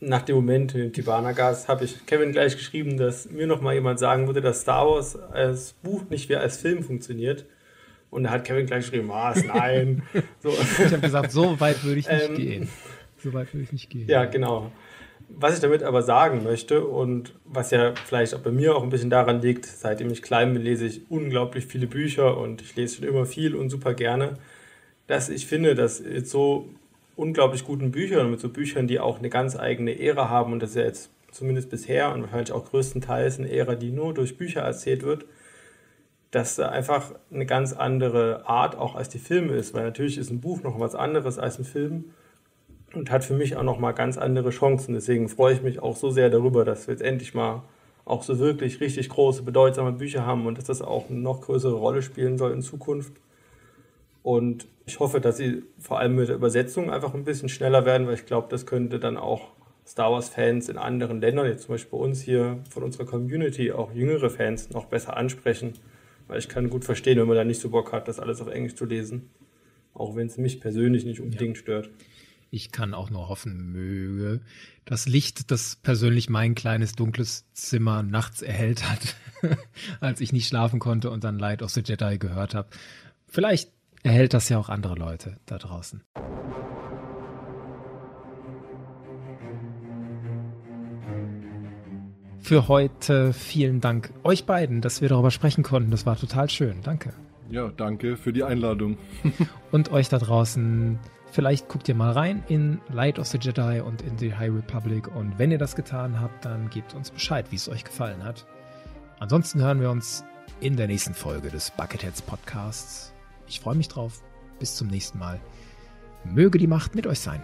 Nach dem Moment in Tibana-Gas habe ich Kevin gleich geschrieben, dass mir noch mal jemand sagen würde, dass Star Wars als Buch nicht wie als Film funktioniert. Und da hat Kevin gleich geschrieben, was, nein. [laughs] so. Ich habe gesagt, so weit würde ich nicht Ähm, gehen. So weit würde ich nicht gehen. Ja, genau. Was ich damit aber sagen möchte und was ja vielleicht auch bei mir auch ein bisschen daran liegt, seitdem ich klein bin, lese ich unglaublich viele Bücher und ich lese schon immer viel und super gerne, dass ich finde, dass jetzt so unglaublich guten Büchern mit so Büchern, die auch eine ganz eigene Ära haben und das ist ja jetzt zumindest bisher und wahrscheinlich auch größtenteils eine Ära, die nur durch Bücher erzählt wird, dass da einfach eine ganz andere Art auch als die Filme ist, weil natürlich ist ein Buch noch was anderes als ein Film und hat für mich auch noch mal ganz andere Chancen. Deswegen freue ich mich auch so sehr darüber, dass wir jetzt endlich mal auch so wirklich richtig große, bedeutsame Bücher haben und dass das auch eine noch größere Rolle spielen soll in Zukunft. Und ich hoffe, dass sie vor allem mit der Übersetzung einfach ein bisschen schneller werden, weil ich glaube, das könnte dann auch Star Wars-Fans in anderen Ländern, jetzt zum Beispiel bei uns hier von unserer Community, auch jüngere Fans noch besser ansprechen. Weil ich kann gut verstehen, wenn man da nicht so Bock hat, das alles auf Englisch zu lesen. Auch wenn es mich persönlich nicht unbedingt ja. stört. Ich kann auch nur hoffen möge, das Licht, das persönlich mein kleines dunkles Zimmer nachts erhellt hat, [laughs] als ich nicht schlafen konnte und dann Light of the Jedi gehört habe. Vielleicht erhält das ja auch andere Leute da draußen. Für heute vielen Dank euch beiden, dass wir darüber sprechen konnten. Das war total schön. Danke. Ja, danke für die Einladung. [laughs] und euch da draußen, vielleicht guckt ihr mal rein in Light of the Jedi und in the High Republic. Und wenn ihr das getan habt, dann gebt uns Bescheid, wie es euch gefallen hat. Ansonsten hören wir uns in der nächsten Folge des Bucketheads Podcasts. Ich freue mich drauf. Bis zum nächsten Mal. Möge die Macht mit euch sein.